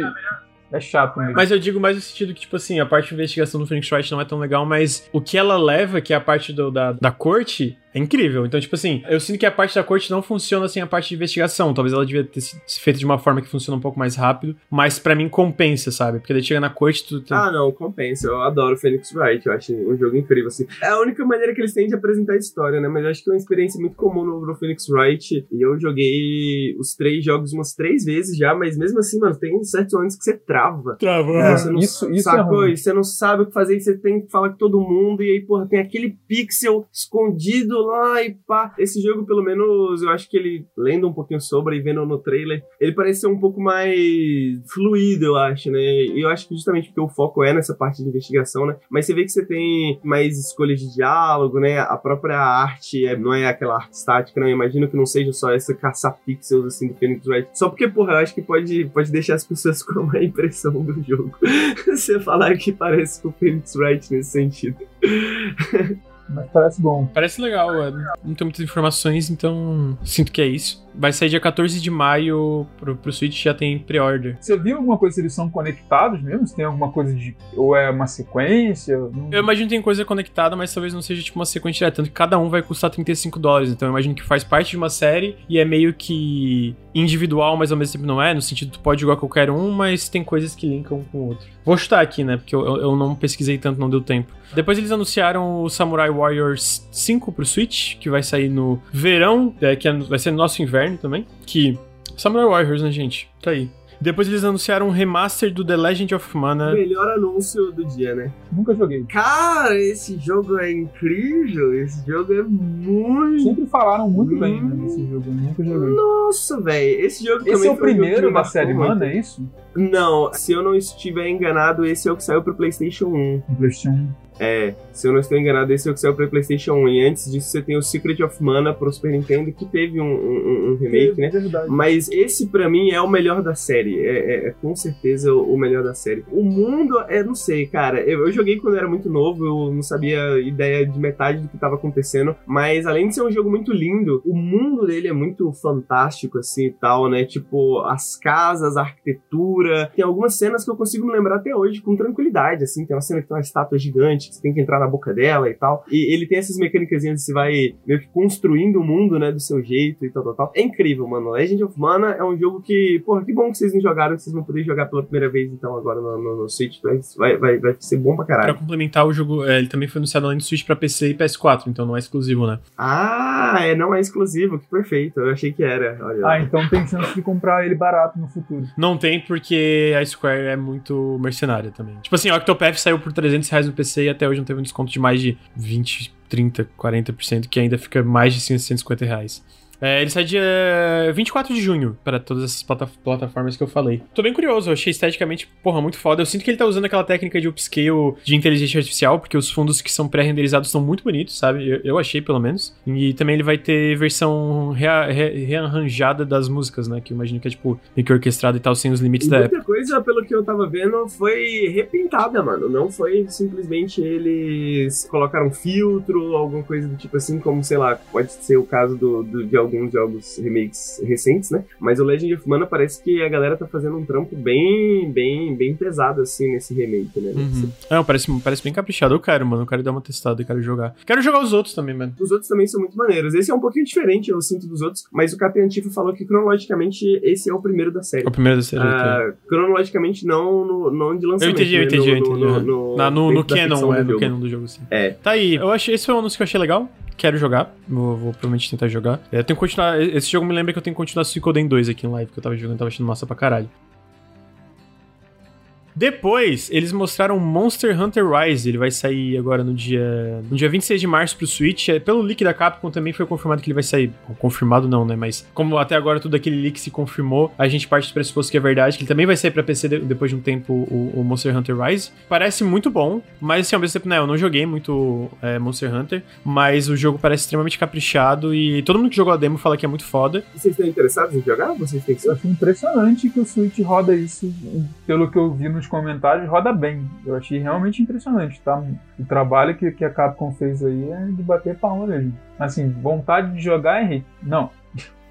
é chato mesmo. Mas eu digo mais no sentido que, tipo assim, a parte de investigação do Phoenix Wright não é tão legal, mas o que ela leva, que é a parte do, da, da corte, É incrível. Então, tipo assim, eu sinto que a parte da corte não funciona sem a parte de investigação. Talvez ela devia ter sido feita de uma forma que funciona um pouco mais rápido, mas para mim compensa, sabe? Porque daí chega na corte tu. Ah, não, compensa. Eu adoro Phoenix Wright. Eu acho um jogo incrível, assim. É a única maneira que eles têm de apresentar a história, né? Mas eu acho que é uma experiência muito comum no, Phoenix Wright. E eu joguei os três jogos umas três vezes já, mas mesmo assim, mano, tem certos momentos que você trava. Trava. É, você não, isso- isso é sacou? ruim. E você não sabe o que fazer, e você tem que falar com todo mundo, e aí, porra, tem aquele pixel escondido lá e pá. Esse jogo, pelo menos, eu acho que ele, lendo um pouquinho sobre e vendo no trailer, ele parece ser um pouco mais fluido, eu acho, né? E eu acho que justamente porque o foco é nessa parte de investigação, né? Mas você vê que você tem mais escolhas de diálogo, né? A própria arte é, não é aquela arte estática, não. Eu imagino que não seja só essa caçar pixels, assim, do Phoenix Wright. Só porque, porra, eu acho que pode, pode deixar as pessoas com uma impressão do jogo. você falar que parece com o Phoenix Wright nesse sentido. Mas parece bom. Parece legal, é. não tem muitas informações, então sinto que é isso. Vai sair dia 14 de maio pro, pro Switch, já tem pre-order. Você viu alguma coisa se eles são conectados mesmo? Se tem alguma coisa de. Ou é uma sequência? Não- Eu imagino que tem coisa conectada, mas talvez não seja tipo uma sequência direta, tanto que cada um vai custar 35 dólares, então eu imagino que faz parte de uma série e é meio que individual, mas ao mesmo tempo não é, no sentido tu pode jogar qualquer um, mas tem coisas que linkam um com o outro. Vou chutar aqui, né, porque eu- eu não pesquisei tanto, não deu tempo. Depois eles anunciaram o Samurai Warriors 5 pro Switch, que vai sair no verão, é, que é- vai ser no nosso inverno também, que... Samurai Warriors, né, gente? Tá aí. Depois eles anunciaram um remaster do The Legend of Mana. Melhor anúncio do dia, né? Nunca joguei. Cara, esse jogo é incrível. Esse jogo é muito. Sempre falaram muito bem né, Hum. desse jogo. Eu nunca joguei. Nossa, velho. Esse jogo Esse também é o primeiro me da série muito. Mana, é isso? Não, se eu não estiver enganado, esse é o que saiu pro PlayStation 1. No PlayStation. É, se eu não estou enganado, esse é o que saiu pro PlayStation 1. E antes disso, você tem o Secret of Mana pro Super Nintendo, que teve um, um- um remake, né? É verdade. Mas esse pra mim é o melhor da série. É, é- é com certeza o melhor da série. O mundo, é, não sei, cara. Eu, eu joguei quando eu era muito novo, eu não sabia ideia de metade do que tava acontecendo. Mas além de ser um jogo muito lindo, o mundo dele é muito fantástico, assim e tal, né? Tipo, as casas, a arquitetura. Tem algumas cenas que eu consigo me lembrar até hoje com tranquilidade, assim. Tem uma cena que tem uma estátua gigante, que você tem que entrar na boca dela e tal. E ele tem essas mecânicas de você vai meio que construindo o mundo, né, do seu jeito e tal, tal, tal. É incrível, mano. Legend of Mana é um jogo que, porra, que bom que vocês não jogaram, que vocês vão poder jogar pela primeira vez, então, agora no, no, no Switch. Vai, vai, vai, vai ser bom pra Pra caralho. complementar o jogo, é, ele também foi anunciado além do Switch pra PC e PS4, então não é exclusivo, né? Ah, é, não é exclusivo, que perfeito. Eu achei que era. Olha. Ah, então tem chance de comprar ele barato no futuro. Não tem porque a Square é muito mercenária também. Tipo assim, o Octopath saiu por 300 reais no PC e até hoje não teve um desconto de mais de 20, 30, 40%, que ainda fica mais de 150 reais. É, ele sai dia 24 de junho para todas essas plata- plataformas que eu falei. Tô bem curioso, eu achei esteticamente, porra, muito foda. Eu sinto que ele tá usando aquela técnica de upscale de inteligência artificial, porque os fundos que são pré-renderizados são muito bonitos, sabe? Eu, eu achei, pelo menos. E também ele vai ter versão rea- re- rearranjada das músicas, né? Que eu imagino que é, tipo, meio que orquestrada e tal, sem os limites E da época. muita coisa, pelo que eu tava vendo, foi repintada, mano. Não foi simplesmente eles colocaram filtro, alguma coisa do tipo assim, como, sei lá, pode ser o caso do, do- de alguns jogos remakes recentes, né? Mas o Legend of Mana parece que a galera tá fazendo um trampo bem, bem, bem pesado, assim, nesse remake, né? Uhum. Não, parece, parece bem caprichado. Eu quero, mano. Eu quero dar uma testada, eu quero jogar. Quero jogar os outros também, mano. Os outros também são muito maneiros. Esse é um pouquinho diferente, eu sinto, dos outros, mas o Capitão Antifa falou que cronologicamente esse é o primeiro da série. É o primeiro da série. Ah, cronologicamente, não, no, não de eu lançamento. entendi, eu né? entendi, eu No- entendi. no- aham. no- Na- no, no da canon, é, do no jogo. canon do jogo, sim. É. Tá aí. Eu achei, esse foi um anúncio que eu achei legal. Quero jogar. Vou, vou provavelmente tentar jogar. É, eu tenho que continuar. Esse jogo me lembra que eu tenho que continuar Suicoden 2 aqui em live, que eu tava jogando, tava achando massa pra caralho. Depois, eles mostraram Monster Hunter Rise. Ele vai sair agora no dia, no dia 26 de março pro Switch. É, Pelo leak da Capcom também foi confirmado que ele vai sair. Bom, Confirmado não, né? Mas como até agora tudo aquele leak se confirmou, a gente parte do pressuposto que é verdade, que ele também vai sair pra PC de- depois de um tempo, o, o Monster Hunter Rise. Parece muito bom, mas assim, ao mesmo tempo, né? Eu não joguei muito é, Monster Hunter, mas o jogo parece extremamente caprichado e todo mundo que jogou a demo fala que é muito foda. Vocês estão interessados em jogar? Vocês têm que Eu acho impressionante que o Switch roda isso. Pelo que eu vi nos comentários, roda bem. Eu achei realmente impressionante, tá? O trabalho que, que a Capcom fez aí é de bater palma mesmo. Assim, vontade de jogar, Henrique? Não.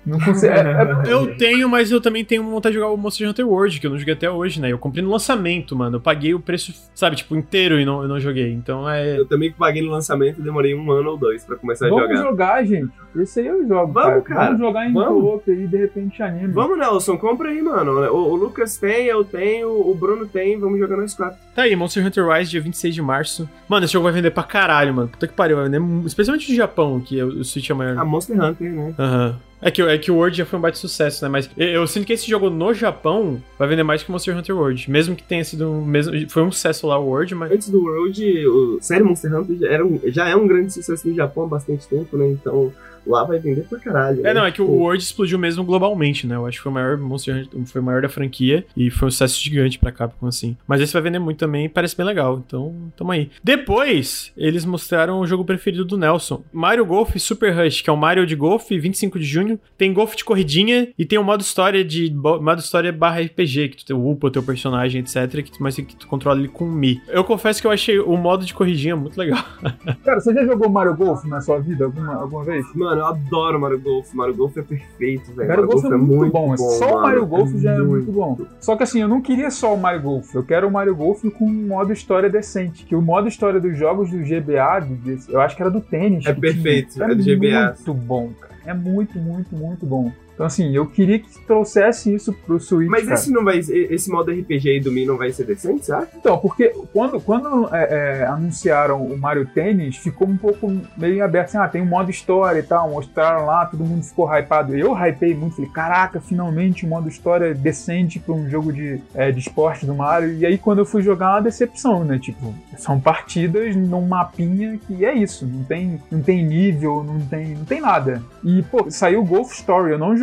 Não consigo. É, é... Eu tenho, mas eu também tenho vontade de jogar o Monster Hunter World, que eu não joguei até hoje, né? Eu comprei no lançamento, mano. Eu paguei o preço, sabe, tipo, inteiro e não, eu não joguei. Então é. Eu também paguei no lançamento e demorei um ano ou dois pra começar Vamos a jogar. jogar, gente. Esse aí eu jogo. Vamos, cara. Vamos jogar em Vamos. co-op aí, de repente anime. Vamos, Nelson, compra aí, mano. O, o Lucas tem, eu tenho, o Bruno tem, vamos jogar nós quatro. Tá aí, Monster Hunter Rise, dia 26 de março. Mano, esse jogo vai vender pra caralho, mano. Puta que pariu, vai vender. Especialmente no Japão, que o o Switch é maior. A Monster Hunter, né? Aham. É que, é que o World já foi um baita sucesso, né? Mas eu, sinto que esse jogo no Japão vai vender mais que Monster Hunter World. Mesmo que tenha sido um. Mesmo, foi um sucesso lá o World, mas. Antes do World, o série Monster Hunter já, era um- já é um grande sucesso no Japão há bastante tempo, né? Então lá vai vender pra caralho. É, né? não, é que o Pô, World explodiu mesmo globalmente, né? Eu acho que foi o maior Monster Hunter, foi o maior da franquia e foi um sucesso gigante pra Capcom, assim. Mas esse vai vender muito também e parece bem legal, então tamo aí. Depois, eles mostraram o jogo preferido do Nelson, Mario Golf Super Rush, que é o Mario de golfe, 25 de junho. Tem golfe de corridinha e tem o modo história de modo história barra RPG, que tu upa o teu personagem, etc, que tu, mas que tu controla ele com o Mi. Eu confesso que eu achei o modo de corridinha muito legal. Cara, você já jogou Mario Golf na sua vida alguma, alguma vez? Mano, eu adoro Mario Golf. Mario Golf é perfeito, velho. Mario Golf é muito bom. Só o mano. Mario Golf já é muito muito bom. Só que assim, eu não queria só o Mario Golf. Eu quero o Mario Golf com um modo história decente. Que o modo história dos jogos do GBA, eu acho que era do tênis. É que tinha. perfeito, é do GBA. muito bom, cara. É muito, muito, muito bom. Então assim, eu queria que trouxesse isso pro Switch, Mas cara. esse não vai. Esse modo RPG aí do Mi não vai ser decente, sabe? Então, porque quando, quando é, é, anunciaram o Mario Tênis, ficou um pouco meio aberto, assim, ah, tem um modo história e tal, mostraram lá, todo mundo ficou hypado. Eu hypei muito, falei, caraca, finalmente um modo história decente pra um jogo de, é, de esporte do Mario. E aí quando eu fui jogar, uma decepção, né? Tipo, são partidas num mapinha que é isso, não tem, não tem nível, não tem, não tem nada. E, pô, saiu o Golf Story, eu não joguei,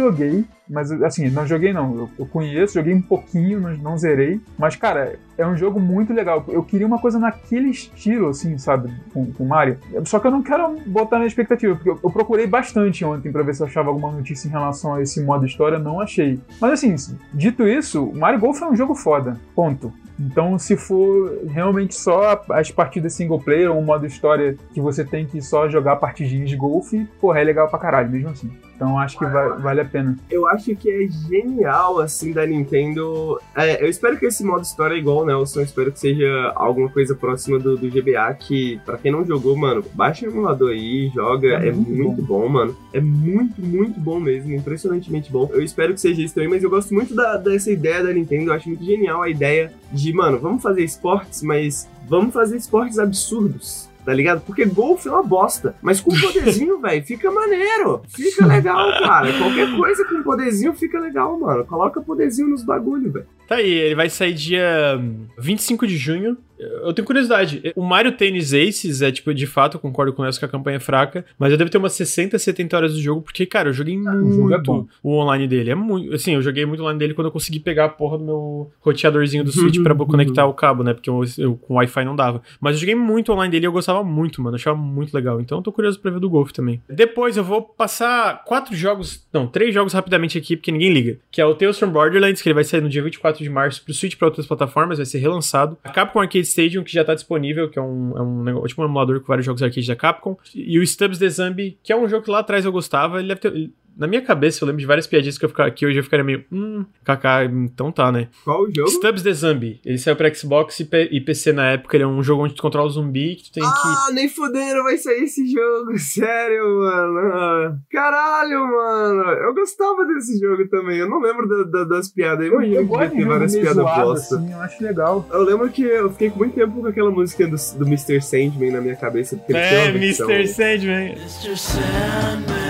mas assim, não joguei não. Eu, eu conheço, joguei um pouquinho, não, não zerei. Mas, cara, é um jogo muito legal. Eu queria uma coisa naquele estilo, assim, sabe, com, com Mario. Só que eu não quero botar na expectativa, porque eu, eu procurei bastante ontem pra ver se eu achava alguma notícia em relação a esse modo história, não achei. Mas assim, dito isso, Mario Golf é um jogo foda. Ponto. Então, se for realmente só as partidas single player ou um modo história que você tem que só jogar partidinhas de golfe, porra, é legal pra caralho, mesmo assim. Então, acho que va- vale a pena. Eu acho que é genial, assim, da Nintendo. É, eu espero que esse modo história é igual Nelson. Eu espero que seja alguma coisa próxima do, do GBA. Que, pra quem não jogou, mano, baixa o emulador aí, joga. É É, muito muito, bom. mano. É muito, muito bom mesmo. Impressionantemente bom. Eu espero que seja isso também, mas eu gosto muito da- dessa ideia da Nintendo. Eu acho muito genial a ideia de, mano, vamos fazer esportes, mas vamos fazer esportes absurdos. Tá ligado? Porque golfe é uma bosta. Mas com poderzinho, velho, fica maneiro. Fica legal, cara. Qualquer coisa com poderzinho fica legal, mano. Coloca poderzinho nos bagulho, velho. Tá aí, ele vai sair dia 25 de junho. Eu tenho curiosidade. O Mario Tennis Aces é, tipo, de fato, eu concordo com essa que a campanha é fraca, mas eu devo ter umas 60, 70 horas do jogo, porque, cara, eu joguei o jogo é muito o online dele. É muito. Assim, eu joguei muito online dele quando eu consegui pegar a porra do meu roteadorzinho do Switch pra conectar o cabo, né? Porque eu, eu- com Wi-Fi não dava. Mas eu joguei muito online dele e eu gostava muito, mano. Eu achava muito legal. Então eu tô curioso pra ver do Golf também. Depois eu vou passar quatro jogos. Não, três jogos rapidamente aqui, porque ninguém liga. Que é o Tales from Borderlands, que ele vai sair no dia 24 de março pro Switch pra outras plataformas, vai ser relançado. A Capcom Arcade Stadium, que já tá disponível, que é um, é um tipo um emulador com vários jogos arcade da Capcom. E o Stubbs The Zombie, que é um jogo que lá atrás eu gostava. Ele deve ter. ele- na minha cabeça, eu lembro de várias piadinhas que eu ficar aqui hoje eu ficaria meio. Hum, kaká, então tá, né? Qual o jogo? Stubbs The Zombie. Ele saiu pra Xbox e, P- e PC na época. Ele é um jogo onde tu controla o zumbi que tu tem que. Ah, nem fudendo vai sair esse jogo, sério, mano. Caralho, mano. Eu gostava desse jogo também. Eu não lembro da- da- das piadas. Eu imagino que ter várias piadas bosta. assim, eu acho legal. Eu lembro que eu fiquei com muito tempo com aquela música do, do Mr. Sandman na minha cabeça. Porque É, Mr. Sandman. Mr. Sandman,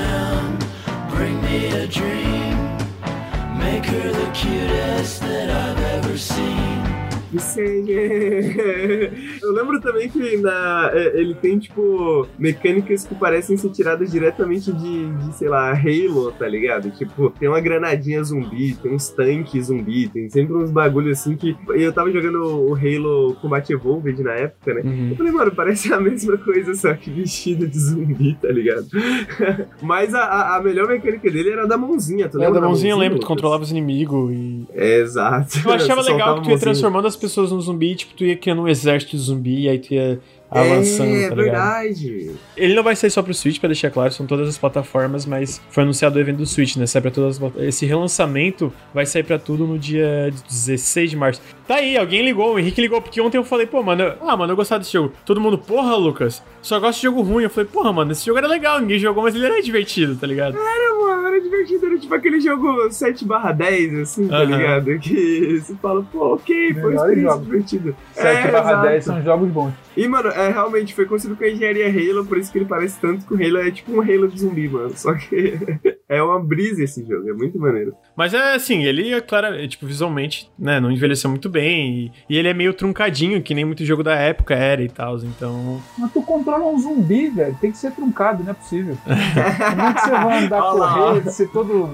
dream. Make her the cutest that I've ever seen. Eu lembro também que na, é, ele tem, tipo, mecânicas que parecem ser tiradas diretamente de, de, sei lá, Halo, tá ligado? Tipo, tem uma granadinha zumbi, tem uns tanques zumbi, tem sempre uns bagulhos assim que. Eu tava jogando o Halo Combat Evolved na época, né? Uhum. Eu falei, mano, parece a mesma coisa, só que vestido de zumbi, tá ligado? Mas a, a- melhor mecânica dele era a da mãozinha, tu É, lembra? da mãozinha eu lembro, tu contrava os inimigos e. É, exato. Eu achava legal que tu ia mãozinha. transformando as pessoas num zumbi, tipo, tu ia criando um exército de zumbi, e aí tu ia avançando, é, tá ligado? verdade. Ele não vai sair só pro Switch, pra deixar claro, são todas as plataformas, mas foi anunciado o evento do Switch, né? Sai pra todas as Esse relançamento vai sair pra tudo no dia 16 de março. Tá aí, alguém ligou, o Henrique ligou, porque ontem eu falei, pô, mano, eu- ah, mano, eu gostava desse jogo. Todo mundo, porra, Lucas, só gosto de jogo ruim. Eu falei, porra, mano, esse jogo era legal, ninguém jogou, mas ele era divertido, tá ligado? Era, mano, era divertido, era tipo aquele jogo 7 barra 10, assim, tá Aham. ligado? Que você fala, pô, ok, foi jogos. divertida. 7 É, barra exato. 10 são jogos bons. E, mano, é, realmente foi construído com a engenharia Halo, por isso que ele parece tanto que o Halo é tipo um Halo de zumbi, mano. Só que é uma brisa esse jogo, é muito maneiro. Mas é assim, ele é claro, é, tipo, visualmente, né, não envelheceu muito bem. E, e ele é meio truncadinho, que nem muito jogo da época era e tal. Então. Mas tu controla um zumbi, velho. Tem que ser truncado, não é possível. Como é que você vai andar, correr, ser todo.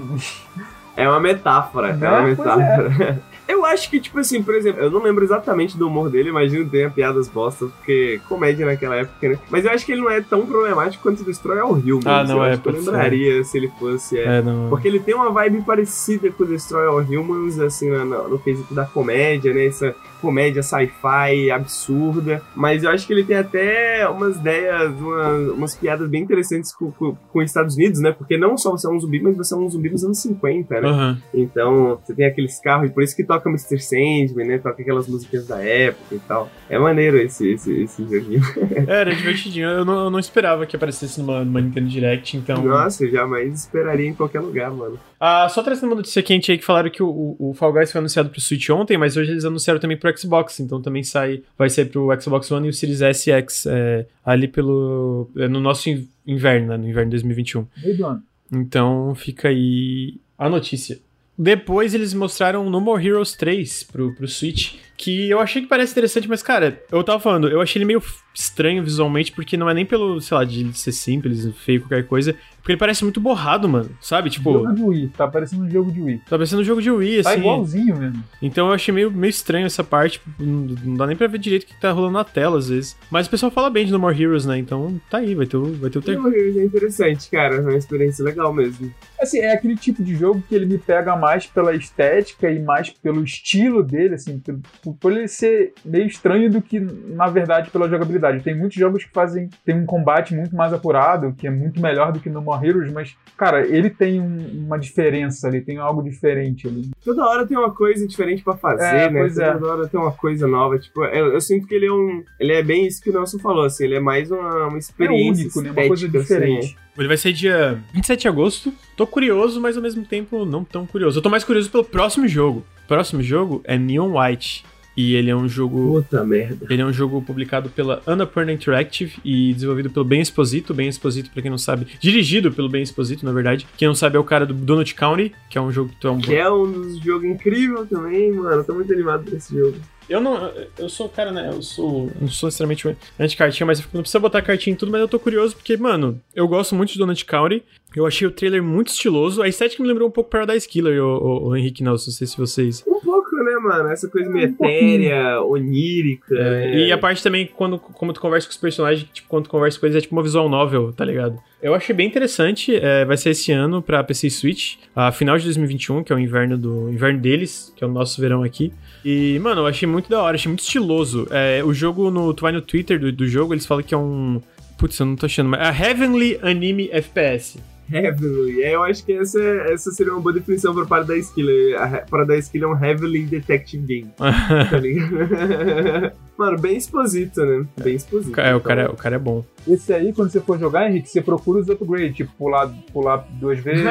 É uma metáfora, é Né? uma Pois metáfora. Eu acho que, tipo assim, por exemplo, eu não lembro exatamente do humor dele, imagino que tenha piadas bostas, porque comédia naquela época, né? Mas eu acho que ele não é tão problemático quanto Destroy All Humans. Ah, não eu é, acho que eu lembraria se ele fosse. é. É, não. Porque ele tem uma vibe parecida com Destroy All Humans, assim, na- no quesito da comédia, né? Essa comédia sci-fi absurda. Mas eu acho que ele tem até umas ideias, umas, umas piadas bem interessantes com, com, com os Estados Unidos, né? Porque não só você é um zumbi, mas você é um zumbi dos anos 50, né? Aham. Então, você tem aqueles carros, e por isso que toca Mr. Sandman, né? Toca aquelas músicas da época e tal. É maneiro esse, esse, esse joguinho. É, era divertidinho. Eu não, eu não esperava que aparecesse numa, numa Nintendo Direct, então. Nossa, eu jamais esperaria em qualquer lugar, mano. Ah, só trazendo uma notícia quente aí que falaram que o, o, Fall Guys foi anunciado pro Switch ontem, mas hoje eles anunciaram também pro Xbox, então também sai, vai sair pro Xbox One e o Series S e X é, ali pelo. é, no nosso in- inverno, né? No inverno de 2021. Meio do ano. Então fica aí a notícia. Depois eles mostraram No More Heroes 3 pro, pro Switch, que eu achei que parece interessante, mas cara, eu tava falando, eu achei ele meio estranho visualmente, porque não é nem pelo, sei lá, de ser simples, feio, qualquer coisa, porque ele parece muito borrado, mano, sabe? Tipo, Jogo de Wii. Tá parecendo um jogo de Wii. tá parecendo um jogo de Wii, Tá assim. igualzinho mesmo. Então eu achei meio, meio estranho essa parte, tipo, não, não dá nem pra ver direito o que tá rolando na tela às vezes. Mas o pessoal fala bem de No More Heroes, né? Então tá aí, vai ter o, vai ter o ter... É interessante, cara. É uma experiência legal mesmo. Assim, é aquele tipo de jogo que ele me pega mais pela estética e mais pelo estilo dele, assim, por, por ele ser meio estranho do que, na verdade, pela jogabilidade. Tem muitos jogos que fazem, tem um combate muito mais apurado, que é muito melhor do que no More Heroes, mas, cara, ele tem um- uma diferença ali, tem algo diferente ali. Toda hora tem uma coisa diferente pra fazer, É, né? pois Toda é. hora tem uma coisa nova. Tipo, eu, eu sinto que ele é um. Ele é bem isso que o Nelson falou, assim. Ele é mais uma, uma É experiência. único, né? Uma coisa assim, diferente. Ele vai ser dia 27 de agosto. Tô curioso, mas ao mesmo tempo não tão curioso. Eu tô mais curioso pelo próximo jogo. O próximo jogo é Neon White. E ele é um jogo. Puta merda. Ele é um jogo publicado pela Annapurna Interactive e desenvolvido pelo Ben Exposito. Ben Exposito, pra quem não sabe, dirigido pelo Ben Exposito, na verdade. Quem não sabe é o cara do Donut County, que é um jogo que tu é um. Que é um dos jogos incrível também, mano. Tô muito animado pra esse jogo. Eu não. Eu sou cara, né? Eu sou. Não sou necessariamente anti-cartinha, mas não precisa botar cartinha em tudo, mas eu tô curioso porque, mano, eu gosto muito de Donut County. Eu achei o trailer muito estiloso. A estética me lembrou um pouco Paradise Killer, o, o, o Henrique Nelson. Não sei se vocês. Um pouco, né, mano? Essa coisa meio Um etérea, onírica. É, né? E a parte também, quando como tu conversa com os personagens, tipo, quando tu conversa com eles, é tipo uma visual novel, tá ligado? Eu achei bem interessante, é, vai ser esse ano pra PC Switch, a final de 2021, que é o inverno do inverno deles, que é o nosso verão aqui. E, mano, eu achei muito da hora, achei muito estiloso. É, o jogo, no, tu vai no Twitter do, do jogo, eles falam que é um... Putz, eu não tô achando, mas é a Heavenly Anime FPS. Heavily. É, eu acho que essa, essa seria uma boa definição pra Paradise Killer. A He- Paradise Killer é um Heavily Detective Game, tá ligado? Mano, bem exposito, né? Bem exposito. é, o cara, é- então. o cara é bom. Esse aí, quando você for jogar, Henrique, você procura os upgrades, tipo, pular, pular duas vezes, você,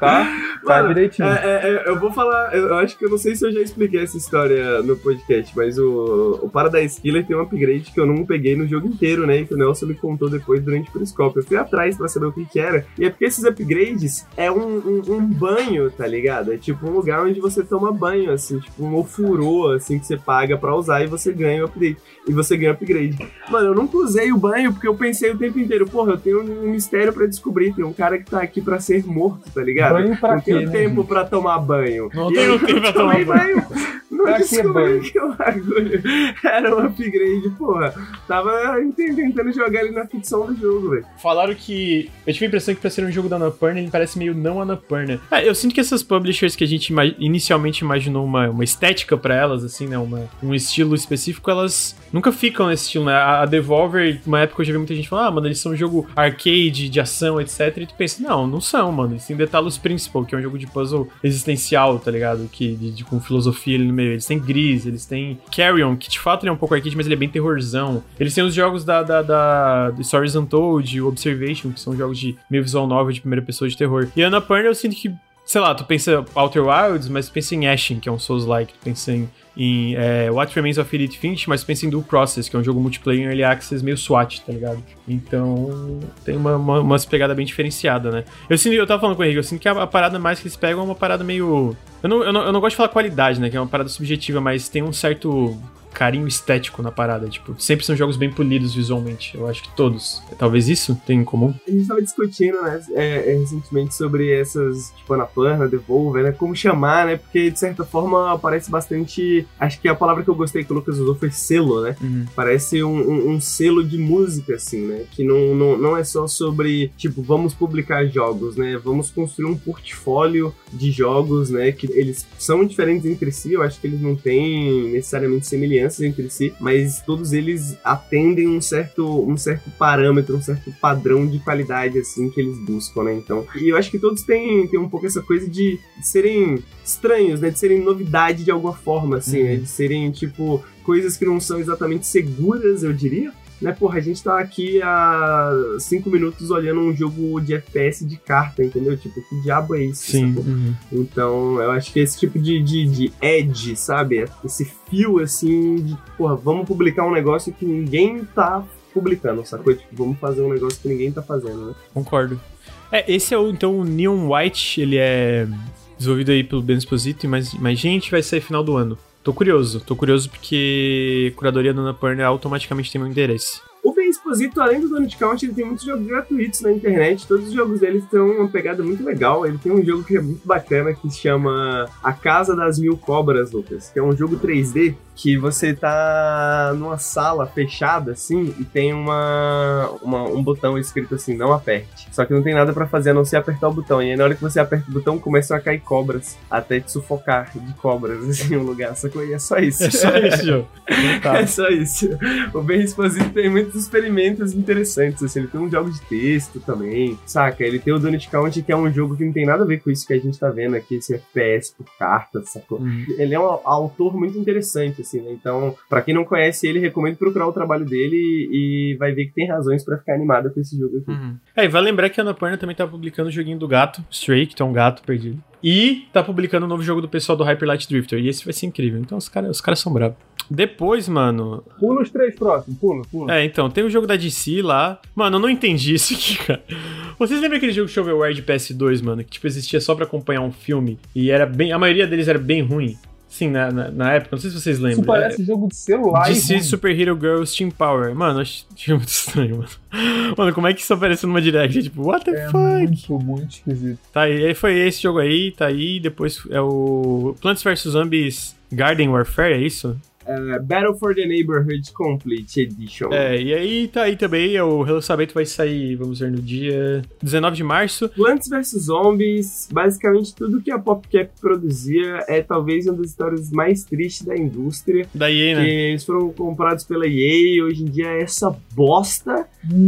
tá? Tá Mano, direitinho. É, é, é, eu vou falar, eu acho que eu não sei se eu já expliquei essa história no podcast, mas o, o Paradise Killer tem um upgrade que eu não peguei no jogo inteiro, né? E que o Nelson me contou depois durante o Periscope. Eu fui atrás pra saber o que, que era. E é porque esses upgrades é um, um, um banho, tá ligado? É tipo um lugar onde você toma banho, assim, tipo um ofurô, assim, que você paga pra usar e você ganha o upgrade. E você ganha upgrade. Mano, eu nunca usei o banho porque eu pensei o tempo inteiro, porra, eu tenho um mistério pra descobrir. Tem um cara que tá aqui pra ser morto, tá ligado? Banho pra não quê, tenho né, tempo pra tomar banho. Não E tenho tempo pra tomar banho. Não Pra que descobri banho? que o bagulho era um upgrade, porra. Tava ent- tentando jogar ele na ficção do jogo, velho. Falaram que. Eu tive a impressão que pra ser um jogo da Annapurna, ele parece meio não Annapurna. É, eu sinto que essas publishers que a gente ima- inicialmente imaginou uma, uma estética pra elas, assim, né? Uma, um estilo específico, elas nunca ficam nesse estilo, né? A, Devolver, uma época eu já vi muita gente falando, ah, mano, eles são um jogo arcade, de ação, etc. E tu pensa, não, não são, mano. Eles têm The Talos Principal, que é um jogo de puzzle existencial, tá ligado? Que, de, de- com filosofia ali no meio. Eles têm Gris, eles têm Carrion, que de fato ele é um pouco arcade, mas ele é bem terrorzão. Eles têm os jogos da, da, da Stories Untold, Observation, que são jogos de meio visual novel de primeira pessoa de terror. E Annapurna eu sinto que, sei lá, tu pensa Outer Wilds, mas pensa em Ashen, que é um Souls-like, tu pensa em, em é, What Remains of Edith Finch, mas pensa em Dual Process, que é um jogo multiplayer Early Access meio SWAT, tá ligado? Então, tem uma, uma, umas pegadas bem diferenciadas, né? Eu sinto, eu tava falando com o Henrique, eu sinto que a, a parada mais que eles pegam é uma parada meio... Eu não, eu, não, eu não gosto de falar qualidade, né? Que é uma parada subjetiva, mas tem um certo carinho estético na parada. Tipo, sempre são jogos bem polidos visualmente. Eu acho que todos. Talvez isso tenha em comum. A gente tava discutindo, né, é, é, recentemente sobre essas, tipo, Annapurna, Devolver, né, como chamar, né, porque de certa forma parece bastante, acho que a palavra que eu gostei que o Lucas usou foi selo, né, parece um, um- um selo de música, assim, né, que não, não, não é só sobre, tipo, vamos publicar jogos, né, vamos construir um portfólio de jogos, né, que eles são diferentes entre si, eu acho que eles não têm necessariamente semelhanças entre si, mas todos eles atendem um certo, um certo parâmetro, um certo padrão de qualidade, assim, que eles buscam, né, então, e eu acho que todos têm, têm um pouco essa coisa de, de serem estranhos, né, de serem novidade de alguma forma, assim, Uhum. né, de serem, tipo, coisas que não são exatamente seguras, eu diria, né, porra, a gente tá aqui há cinco minutos olhando um jogo de FPS de carta, entendeu? Tipo, que diabo é isso? Sim. Uhum. Então, eu acho que esse tipo de, de, de edge, sabe? Esse fio, assim, de, porra, vamos publicar um negócio que ninguém tá publicando, sacou? Tipo, vamos fazer um negócio que ninguém tá fazendo, né? Concordo. É, esse é o, então, o Neon White, ele é desenvolvido aí pelo Ben Esposito, mas, mas gente, vai sair final do ano. Tô curioso, tô curioso porque curadoria da Annapurna automaticamente tem meu interesse. O Ben Exposito, além do Donut Count, ele tem muitos jogos gratuitos na internet. Todos os jogos dele têm uma pegada muito legal. Ele tem um jogo que é muito bacana que se chama A Casa das Mil Cobras, Lucas. Que é um jogo 3D que você tá numa sala fechada, assim, e tem uma, uma- um botão escrito assim, não aperte. Só que não tem nada pra fazer a não ser apertar o botão. E aí na hora que você aperta o botão, começam a cair cobras. Até te sufocar de cobras, assim, no lugar. Só que é só isso. É só isso. Tá. É só isso. O Ben Exposito tem muitos experimentos interessantes, assim, ele tem um jogo de texto também, saca? Ele tem o Donut Count, que é um jogo que não tem nada a ver com isso que a gente tá vendo aqui, esse FPS por cartas, sacou? Uhum. Ele é um autor muito interessante, assim, né? Então, pra quem não conhece ele, recomendo procurar o trabalho dele e vai ver que tem razões pra ficar animado com esse jogo aqui. Uhum. É, e vai lembrar que a Annapurna também tá publicando o joguinho do gato, Stray, que tem um gato perdido. E tá publicando um novo jogo do pessoal do Hyper Light Drifter. E esse vai ser incrível. Então os caras os caras são bravos. Depois, mano. Pula os três próximos, pula, pula. É, então, tem o jogo da DC lá. Mano, eu não entendi isso aqui, cara. Vocês lembram aquele jogo Shovelware de PS2, mano? Que tipo existia só pra acompanhar um filme? E era bem. A maioria deles era bem ruim. Sim, na, na, na época, não sei se vocês lembram. Isso parece jogo de celular. e DC ruim. Super Hero Girl Steam Power. Mano, achei muito estranho, mano. Mano, como é que isso apareceu numa direct? Tipo, what the É fuck? muito, muito esquisito. Tá aí, aí foi esse jogo aí, tá aí. Depois é o Plants vs Zombies Garden Warfare, é isso? É, Battle for the Neighborhood Complete Edition. É, e aí tá aí também. O relançamento vai sair, vamos ver, no dia 19 de março. Plants vs Zombies, basicamente tudo que a PopCap produzia é talvez uma das histórias mais tristes da indústria. Da EA, Que né? eles foram comprados pela EA e hoje em dia é essa bosta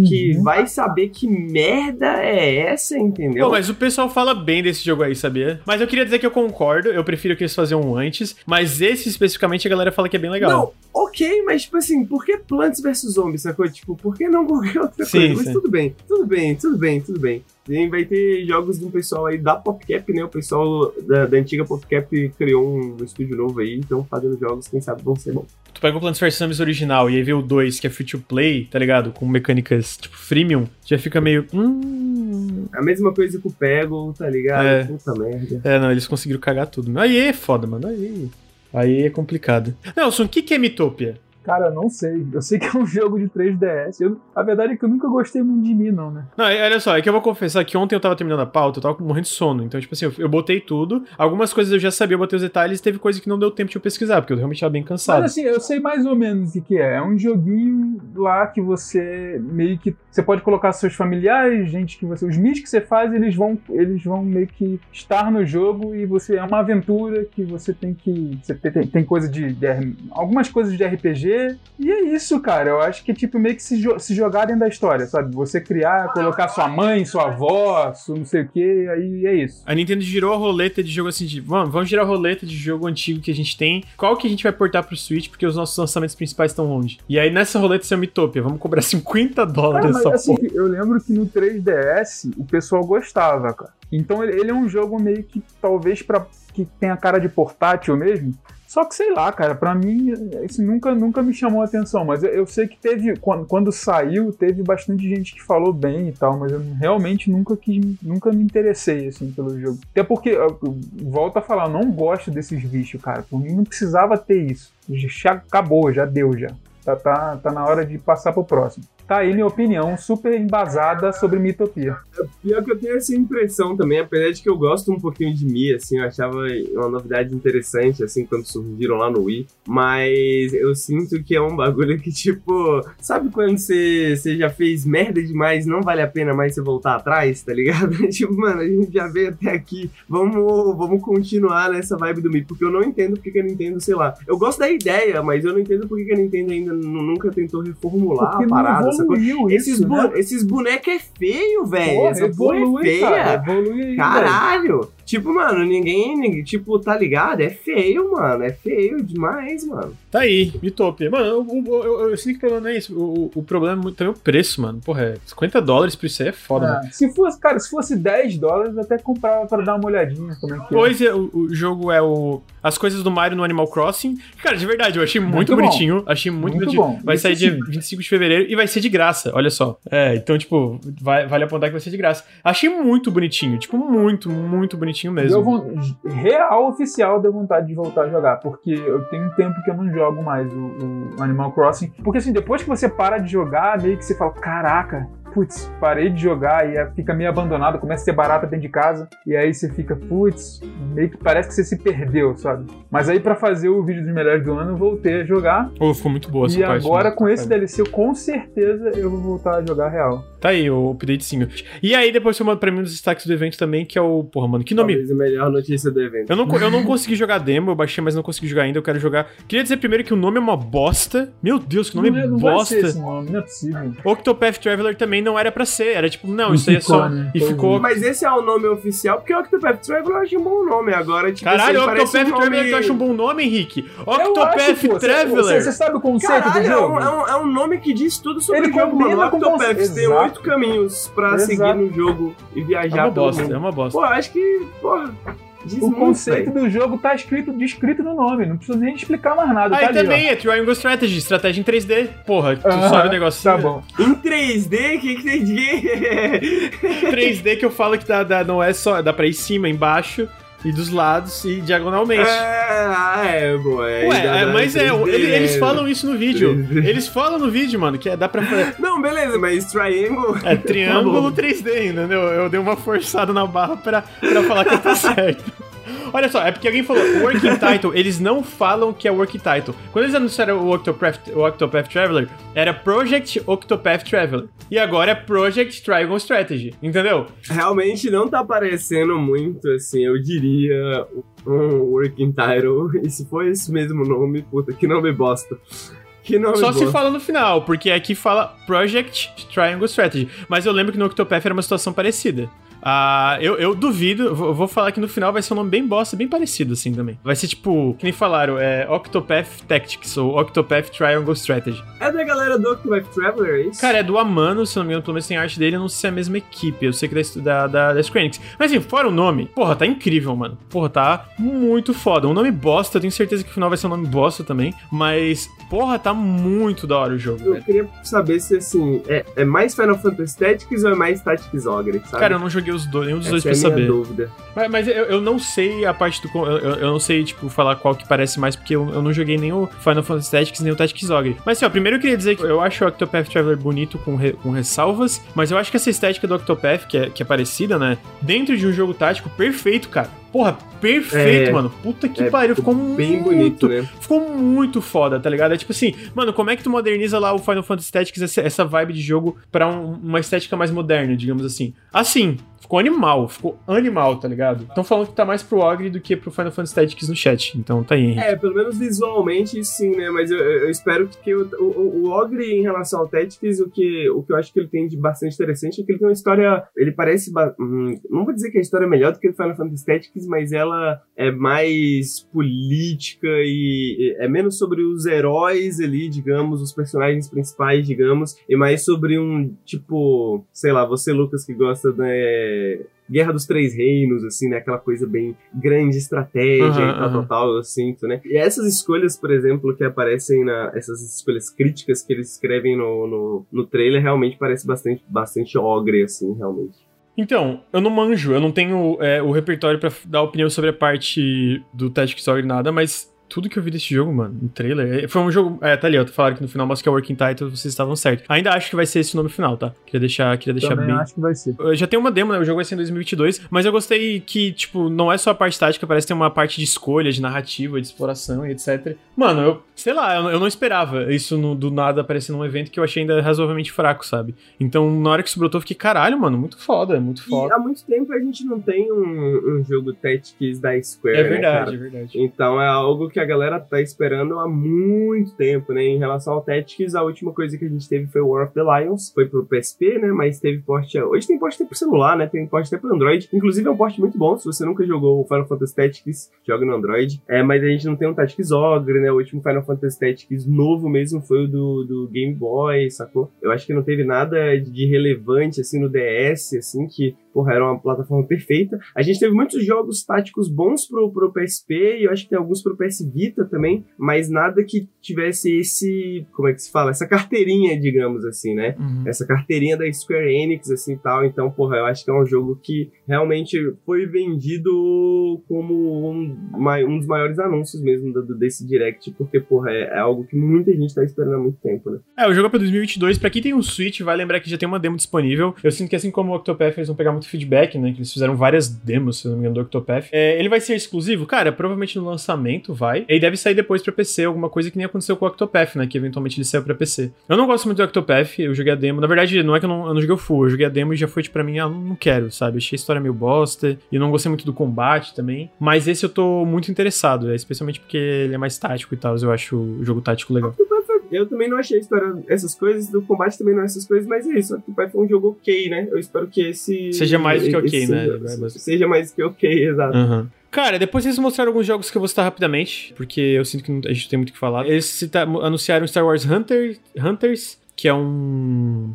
que Uhum. vai saber que merda é essa, entendeu? Pô, mas o pessoal fala bem desse jogo aí, sabia? Mas eu queria dizer que eu concordo, eu prefiro que eles faziam antes, mas esse especificamente a galera fala que é bem legal. Não, ok, mas tipo assim, por que Plants vs Zombies, sacou? Tipo, por que não qualquer outra Sim, coisa? Mas sim. tudo bem, tudo bem, tudo bem, tudo bem. E vai ter jogos de um pessoal aí da PopCap, né? O pessoal da, da antiga PopCap criou um estúdio novo aí, então fazendo jogos, quem sabe vão ser bons. Tu pega o Plants vs Zombies original e aí vê o 2, que é free to play, tá ligado? Com mecânicas tipo freemium, já fica meio. Hum. A mesma coisa que o Pego, tá ligado? É. Puta merda. É, não, eles conseguiram cagar tudo. Aí é foda, mano. Aí. Aí é complicado. Nelson, o que, que é Mitopia? Cara, não sei. Eu sei que é um jogo de 3DS. Eu- a verdade é que eu nunca gostei muito de mim, não, né? Não, é- olha só, é que eu vou confessar que ontem eu tava terminando a pauta, eu tava morrendo de sono. Então, tipo assim, eu, eu botei tudo. Algumas coisas eu já sabia, eu botei os detalhes, teve coisa que não deu tempo de eu pesquisar, porque eu realmente tava bem cansado. Mas assim, eu sei mais ou menos o que é. É um joguinho lá que você meio que. Você pode colocar seus familiares, gente que você. Os mísseis que você faz, eles vão, eles vão meio que estar no jogo e você. É uma aventura que você tem que. Você tem, tem- tem coisa de, de Algumas coisas de RPG. E é isso, cara. Eu acho que é tipo meio que se, jo- se jogar dentro da história, sabe? Você criar, colocar sua mãe, sua avó, su- não sei o que, aí é isso. A Nintendo girou a roleta de jogo assim de. Vamos, vamos girar a roleta de jogo antigo que a gente tem. Qual que a gente vai portar pro Switch, porque os nossos lançamentos principais estão longe. E aí nessa roleta isso é uma Mitopia. Vamos cobrar 50 Cara, dólares mas essa assim, porra. eu lembro que no 3DS o pessoal gostava, cara. Então ele, ele é um jogo meio que talvez para que tenha cara de portátil mesmo. Só que sei lá, cara, pra mim isso nunca, nunca me chamou a atenção. Mas eu, eu sei que teve, quando, quando saiu, teve bastante gente que falou bem e tal, mas eu realmente nunca quis, nunca me interessei assim pelo jogo. Até porque, eu, eu volto a falar, eu não gosto desses bichos, cara. Por mim não precisava ter isso. Já acabou, já deu já. Tá, tá, tá na hora de passar pro próximo. Tá aí minha opinião super embasada sobre Mitopia. Pior que eu tenho essa impressão também, apesar de que eu gosto um pouquinho de Mi, assim, eu achava uma novidade interessante, assim, quando surgiram lá no Wii. Mas eu sinto que é um bagulho que, tipo, sabe quando você, você já fez merda demais, não vale a pena mais você voltar atrás, tá ligado? tipo, mano, a gente já veio até aqui, vamos, vamos continuar nessa vibe do Mi, porque eu não entendo porque que a Nintendo, sei lá. Eu gosto da ideia, mas eu não entendo porque que a Nintendo ainda nu- nunca tentou reformular Porque a parada. Evoluiu Esses, isso, bu né? esses bonecos é feio, velho. Essa porra é feia. cara. Evolui aí. Caralho! Tipo, mano, ninguém, ninguém- Tipo, tá ligado? É feio, mano. É feio demais, mano. Tá aí, Mitopia. Mano, o- eu, eu, eu sinto que o problema não é isso. O, o- problema é muito- também o preço, mano. Porra, é 50 dólares por isso aí é foda, mano. É, Se fosse, cara, se fosse 10 dólares, eu até comprava pra dar uma olhadinha como é que é. Pois é, o, o jogo é o. As coisas do Mario no Animal Crossing. Cara, de verdade, eu achei muito, Muito bom. bonitinho. Achei muito, Muito bonitinho. bom. Vai Isso sair dia sim. 25 de fevereiro e vai ser de graça, olha só. É, então, tipo, vai- vale apontar que vai ser de graça. Achei muito bonitinho, tipo, muito, muito bonitinho Deu mesmo. von- real oficial deu vontade de voltar a jogar, porque eu tenho um tempo que eu não jogo mais o, o Animal Crossing. Porque assim, depois que você para de jogar, meio que você fala, caraca, putz, parei de jogar e aí fica meio abandonado, começa a ser barata dentro de casa, e aí você fica, putz, meio que parece que você se perdeu, sabe? Mas aí pra fazer o vídeo dos melhores do ano, eu voltei a jogar. Pô, ficou muito boa essa e parte. agora né? com esse DLC, eu, com certeza eu vou voltar a jogar real. Tá aí, o updatezinho. E aí, depois você manda pra mim os destaques do evento também, que é o. Porra, mano, que nome Talvez a melhor notícia do evento. Eu não, eu não consegui jogar demo, eu baixei, mas não consegui jogar ainda, eu quero jogar. Queria dizer primeiro que o nome é uma bosta. Meu Deus, que nome não, é- não vai bosta. ser esse nome, não é possível. Octopath Traveler também não era pra ser, era tipo, não, E isso aí é só. né? E ficou. Mas esse é o nome oficial, porque Octopath Traveler eu acho um bom nome. Agora, tipo, Caralho, assim, Octopath um nome... Traveler tu acha um bom nome, Henrique? Eu acho, Octopath pô, Você, Traveler. você sabe o conceito Caralho, do é jogo? um, é, um, é um nome que diz tudo sobre Ele o jogo, mano. Octopath tem Exato. Oito caminhos pra Exato. seguir no jogo e É viajar uma pelo bosta, mundo. é uma bosta. Pô, acho que, porra, diz O muito, conceito do jogo tá escrito, descrito no nome, não precisa nem explicar mais nada. Aí tá ali, também é Triangle Strategy, estratégia em 3D. Porra, tu ó. sabe o negócio Tá bom. Em 3D, o que que tem de... 3D que eu falo que dá, dá- não é só. dá pra ir cima, embaixo e dos lados e diagonalmente. É, ah, é, pô. É, Ué, é, mas é, 3D, ele- eles né? falam isso no vídeo. 3D. Eles falam no vídeo, mano, que é, dá pra. Não, beleza, mas triangle... É triângulo Tá bom. 3D, entendeu? Eu dei uma forçada na barra pra, pra falar que tô certo. Olha só, é porque alguém falou Working Title, eles não falam que é Working Title. Quando eles anunciaram o Octopath, o Octopath Traveler, era Project Octopath Traveler. E agora é Project Triangle Strategy, entendeu? Realmente não tá parecendo muito, assim, eu diria, um working title. E se for esse mesmo nome, puta, que nome bosta. Só se fala no final, porque aqui fala Project Triangle Strategy. Mas eu lembro que no Octopath era uma situação parecida. Ah, eu, eu duvido, vou, vou falar que no final vai ser um nome bem bosta, bem parecido assim também. Vai ser tipo, que nem falaram, é Octopath Tactics ou Octopath Triangle Strategy. É da galera do Octopath Traveler, é isso? Cara, é do Amano, se não me engano, pelo menos tem arte dele, eu não sei se é a mesma equipe, eu sei que é da, da, da Square Enix. Mas assim, fora o nome, porra, tá incrível, mano. Porra, tá muito foda. Um nome bosta, eu tenho certeza que o final vai ser um nome bosta também, mas, porra, tá muito da hora o jogo, Eu velho. queria saber se, assim, é, é mais Final Fantasy Tactics ou é mais Tactics Ogre, sabe? Cara, eu não joguei joguei os dois, nenhum dos dois Essa é pra saber. dúvida. Mas, mas eu, eu não sei a parte do. eu- eu não sei, tipo, falar qual que parece mais, porque eu, eu não joguei nem o Final Fantasy Tactics nem o Tactics Ogre. Mas assim, ó, primeiro eu queria dizer que eu acho o Octopath Traveler bonito com, re- com ressalvas, mas eu acho que essa estética do Octopath, que é, que é parecida, né? Dentro de um jogo tático, perfeito, cara. Porra, perfeito, É. mano. Puta que É, pariu, ficou Bem muito bonito, né? ficou muito foda, tá ligado? É tipo assim, mano, como é que tu moderniza lá o Final Fantasy Tactics, essa, essa vibe de jogo, pra um- uma estética mais moderna, digamos assim? Assim, ficou animal, ficou animal, tá ligado? Estão falando que tá mais pro Ogre do que pro Final Fantasy Tactics no chat, então tá aí, Henrique. É, pelo menos visualmente sim, né? Mas eu, eu espero que o, o, o Ogre, em relação ao Tactics, o que, o que eu acho que ele tem de bastante interessante é que ele tem uma história. Ele parece. hum, não vou dizer que a história é melhor do que o Final Fantasy Tactics, mas ela é mais política e é menos sobre os heróis ali, digamos, os personagens principais, digamos, e mais sobre um tipo. Sei lá, você, Lucas, que gosta, né? Guerra dos Três Reinos, assim, né? Aquela coisa bem grande estratégia Aham, e tal, aham. tal, tal, eu sinto, né? E essas escolhas, por exemplo, que aparecem na... Essas escolhas críticas que eles escrevem no, no, no trailer, realmente parece bastante, bastante ogre, assim, realmente. Então, eu não manjo, eu não tenho é, o repertório pra dar opinião sobre a parte do Tactics Ogre nada, mas tudo que eu vi desse jogo, mano, no trailer, é- foi um jogo. É, tá ali, ó, falaram que no final que é Working Title, vocês estavam certos. Ainda acho que vai ser esse nome final, tá? Queria deixar, queria deixar Também bem. acho que vai ser. Eu Já tem uma demo, né? O jogo vai ser em 2022, mas eu gostei que, tipo, não é só a parte tática, parece ter uma parte de escolha, de narrativa, de exploração e etc. Mano, eu, sei lá, eu, eu não esperava isso no- do nada aparecer num evento que eu achei ainda razoavelmente fraco, sabe? Então, na hora que isso brotou, eu fiquei, caralho, mano, muito foda, muito E foda. há muito tempo a gente não tem um, um jogo Tactics da Square, É né, verdade, cara? é verdade. Então é algo que a galera tá esperando há muito tempo, né? Em relação ao Tactics, a última coisa que a gente teve foi War of the Lions. Foi pro PSP, né? Mas teve porte. Hoje tem porte até pro celular, né? Tem porte até pro Android. Inclusive é um porte muito bom. Se você nunca jogou o Final Fantasy Tactics, joga no Android. É, mas a gente não tem um Tactics Ogre, né? O último Final Fantasy Tactics novo mesmo foi o do, do Game Boy, sacou? Eu acho que não teve nada de relevante, assim, no DS, assim, que porra, era uma plataforma perfeita. A gente teve muitos jogos táticos bons pro, pro PSP e eu acho que tem alguns pro PS Vita também, mas nada que tivesse esse, como é que se fala? Essa carteirinha, digamos assim, né? Uhum. Essa carteirinha da Square Enix, assim e tal. Então, porra, eu acho que é um jogo que realmente foi vendido como um, um dos maiores anúncios mesmo do- desse Direct, porque, porra, é, é algo que muita gente tá esperando há muito tempo, né? É, o jogo é pra 2022. Pra quem tem um Switch, vai lembrar que já tem uma demo disponível. Eu sinto que assim como o Octopath, eles vão pegar muito feedback, né? Que eles fizeram várias demos, se não me engano, do Octopath. É, ele vai ser exclusivo? Cara, provavelmente no lançamento vai. E deve sair depois pra PC, alguma coisa que nem aconteceu com o Octopath, né? Que eventualmente ele saiu pra PC. Eu não gosto muito do Octopath, eu joguei a demo. Na verdade, não é que eu não, eu não joguei o full, eu joguei a demo e já foi tipo pra mim, ah, não quero, sabe? Achei a história meio bosta. E não gostei muito do combate também. Mas esse eu tô muito interessado, é, especialmente porque ele é mais tático e tal. Eu acho o jogo tático legal. Eu também não achei a história essas coisas, do combate também não é essas coisas, mas é isso. Octopath foi um jogo ok, né? Eu espero que esse. Seja mais do que ok, esse- né? Seja mais do que ok, exato. Aham. Cara, depois eles mostraram alguns jogos que eu vou citar rapidamente, porque eu sinto que não- a gente tem muito o que falar. Eles cita- anunciaram Star Wars Hunter, Hunters, que é um